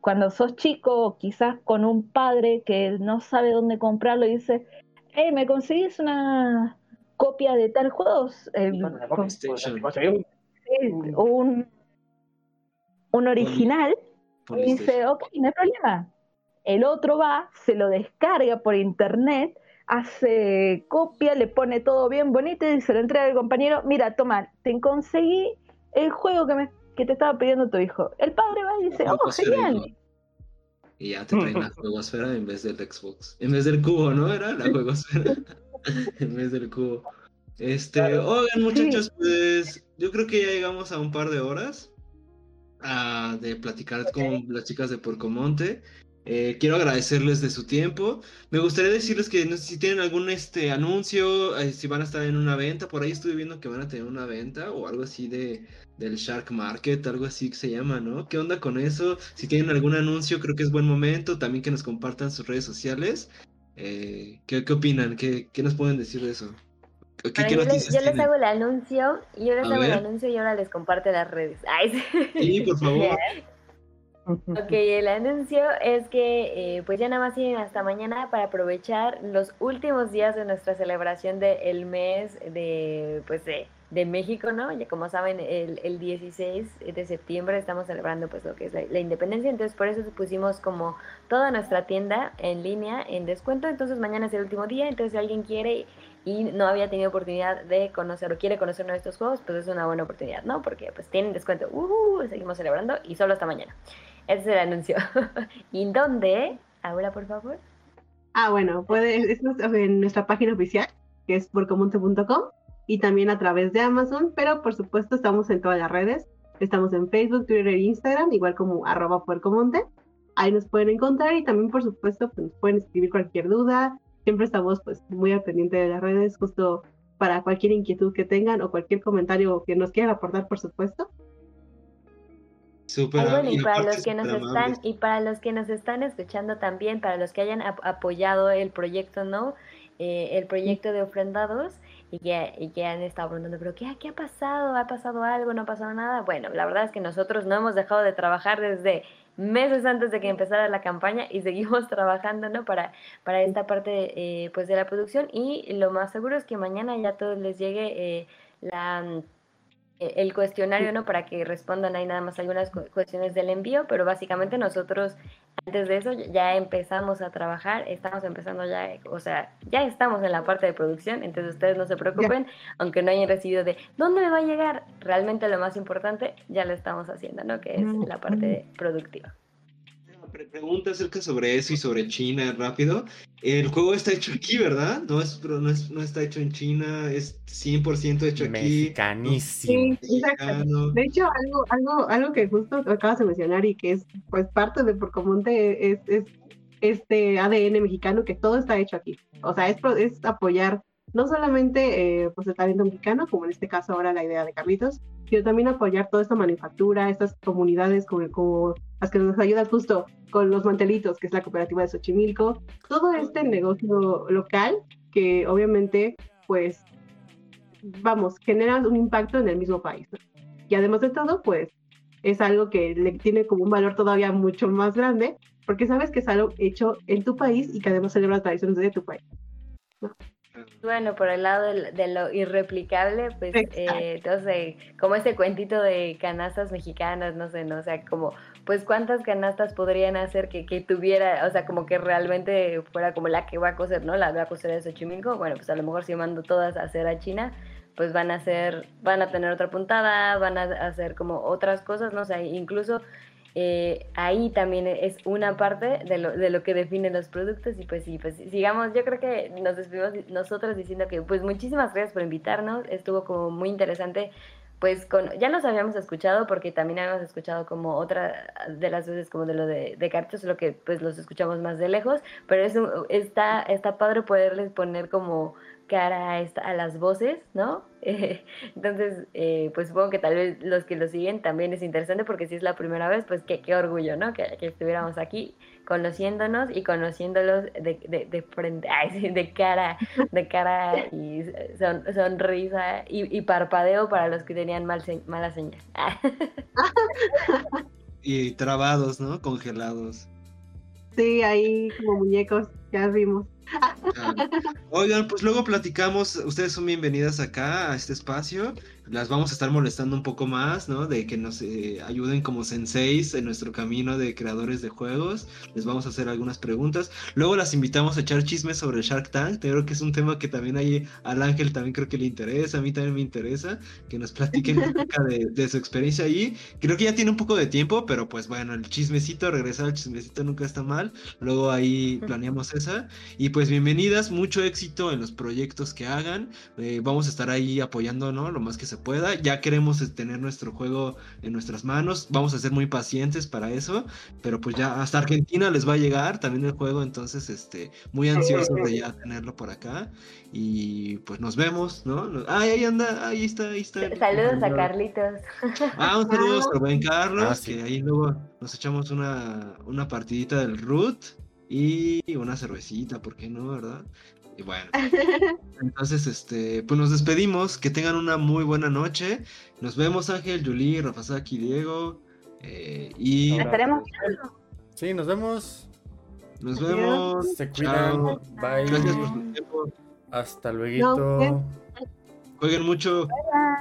Cuando sos chico, quizás con un padre que no sabe dónde comprarlo y dice, hey, ¿me conseguís una copia de tal juego? un, un original. Y dice, ok, no hay problema. El otro va, se lo descarga por internet, hace copia, le pone todo bien bonito y se lo entrega al compañero. Mira, toma, te conseguí el juego que, me, que te estaba pidiendo tu hijo. El padre va y dice, oh, genial. Y ya te traen la juegosfera en vez del Xbox. En vez del cubo, ¿no? Era la juegosfera. en vez del cubo. Este, oigan muchachos, pues yo creo que ya llegamos a un par de horas de platicar con las chicas de Porcomonte. Eh, quiero agradecerles de su tiempo. Me gustaría decirles que no sé si tienen algún este anuncio, eh, si van a estar en una venta. Por ahí estuve viendo que van a tener una venta o algo así de del Shark Market, algo así que se llama, ¿no? ¿Qué onda con eso? Si tienen algún anuncio, creo que es buen momento. También que nos compartan sus redes sociales. Eh, ¿qué, ¿qué, opinan? ¿Qué, ¿Qué, nos pueden decir de eso? ¿Qué, qué yo, les, yo les, hago el anuncio, yo les hago el anuncio y ahora les comparto las redes. Ay, sí, por favor. Ok, el anuncio es que eh, pues ya nada más tienen hasta mañana para aprovechar los últimos días de nuestra celebración del mes de pues de, de, México, ¿no? Ya como saben, el, el, 16 de septiembre estamos celebrando pues lo que es la, la, independencia, entonces por eso pusimos como toda nuestra tienda en línea en descuento, entonces mañana es el último día, entonces si alguien quiere y no había tenido oportunidad de conocer o quiere conocer uno de estos juegos, pues es una buena oportunidad, ¿no? Porque pues tienen descuento, uh, seguimos celebrando y solo hasta mañana. Ese es el anuncio. ¿Y dónde? Ahora, por favor. Ah, bueno, puede, es en nuestra página oficial, que es porcomonte.com, y también a través de Amazon, pero por supuesto estamos en todas las redes. Estamos en Facebook, Twitter e Instagram, igual como arroba puercomonte. Ahí nos pueden encontrar y también, por supuesto, pues, nos pueden escribir cualquier duda. Siempre estamos pues muy al pendiente de las redes, justo para cualquier inquietud que tengan o cualquier comentario que nos quieran aportar, por supuesto y, para los que nos están y para los que nos están escuchando también, para los que hayan apoyado el proyecto, ¿no? Eh, el proyecto de ofrendados y que, y que han estado preguntando, pero ¿qué, ¿qué ha pasado? ¿Ha pasado algo? ¿No ha pasado nada? Bueno, la verdad es que nosotros no hemos dejado de trabajar desde meses antes de que empezara la campaña y seguimos trabajando, ¿no? Para, para esta parte, eh, pues, de la producción y lo más seguro es que mañana ya a todos les llegue eh, la e, el cuestionario, ¿no? Para que respondan ahí nada más algunas cuestiones del envío, pero básicamente nosotros antes de eso ya empezamos a trabajar, estamos empezando ya, o sea, ya estamos en la parte de producción, entonces ustedes no se preocupen, aunque no hayan recibido de dónde me va a llegar, realmente lo más importante ya lo estamos haciendo, ¿no? Que es mm, la parte mm. Productiva pregunta acerca sobre eso y sobre China rápido. El juego está hecho aquí, ¿verdad? No, es, no, es, no está hecho en China, es 100% hecho aquí. Mexicanísimo. Sí, De hecho, algo, algo, algo que justo acabas de mencionar y que es pues parte de Porcomonte es, es este ADN mexicano, que todo está hecho aquí. O sea, es, es apoyar no solamente eh, pues el talento mexicano, como en este caso ahora la idea de Carlitos, sino también apoyar toda esta manufactura, estas comunidades como, como las que nos ayudan justo con los mantelitos, que es la cooperativa de Xochimilco, todo este negocio local que obviamente pues vamos, genera un impacto en el mismo país. Y además de todo, pues es algo que le tiene como un valor todavía mucho más grande, porque sabes que es algo hecho en tu país y que además celebra las tradiciones de tu país. Bueno, por el lado de, lo irreplicable, pues, eh, entonces, como ese cuentito de canastas mexicanas, no sé, ¿no? O sea, como, pues, ¿cuántas canastas podrían hacer que, que tuviera, o sea, como que realmente fuera como la que va a coser, ¿no? La va a coser de Xochimilco, bueno, pues a lo mejor si mando todas a hacer a China, pues van a hacer, van a tener otra puntada, van a hacer como otras cosas, ¿no? O sea, incluso eh, ahí también es una parte de lo, de lo que define los productos y pues sí, pues sigamos, yo creo que nos despedimos nosotros diciendo que pues muchísimas gracias por invitarnos, estuvo como muy interesante, pues con, ya nos habíamos escuchado porque también habíamos escuchado como otra de las veces como de lo de, de solo que pues los escuchamos más de lejos, pero es, está, está padre poderles poner como cara a, esta, a las voces, ¿no? entonces, eh, pues supongo que tal vez los que lo siguen también es interesante porque si es la primera vez, pues qué, qué orgullo, ¿no? Que, que, estuviéramos aquí conociéndonos y conociéndolos de, de, de frente, ay, de cara, de cara y son, sonrisa y, y, parpadeo para los que tenían mal mala señal. y trabados, ¿no? Congelados. Sí, ahí como muñecos, ya vimos. Oigan, pues luego platicamos, ustedes son bienvenidas acá a este espacio las vamos a estar molestando un poco más, ¿no? De que nos eh, ayuden como senseis en nuestro camino de creadores de juegos. Les vamos a hacer algunas preguntas. Luego las invitamos a echar chismes sobre el Shark Tank. Creo que es un tema que también hay al Ángel también creo que le interesa, a mí también me interesa que nos platiquen acerca de, su experiencia allí. Creo que ya tiene un poco de tiempo, pero pues bueno, el chismecito, regresar al chismecito nunca está mal. Luego ahí planeamos esa. Y pues bienvenidas, mucho éxito en los proyectos que hagan. Eh, vamos a estar ahí apoyando, ¿no? Lo más que se pueda. Ya queremos este, tener nuestro juego en nuestras manos. Vamos a ser muy pacientes para eso. Pero pues ya hasta Argentina les va a llegar también el juego. Entonces, este, muy ansiosos de ya tenerlo por acá. Y pues nos vemos, ¿no? Ah, ahí anda, ahí está, ahí está. Saludos a Carlitos. Ah, un saludo a buen Carlos, ah, que ahí luego nos echamos una, una partidita del root y una cervecita, ¿por qué no, verdad? Y bueno, entonces, este, pues nos despedimos, que tengan una muy buena noche. Nos vemos, Ángel, Julie, Rafasaki, Diego. Eh, y. Estaremos. Sí, nos vemos. Nos vemos. Se cuidan. Bye. Gracias por su tiempo. Hasta luego. Jueguen mucho.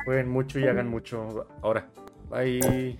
Jueguen mucho y hagan mucho ahora. Bye.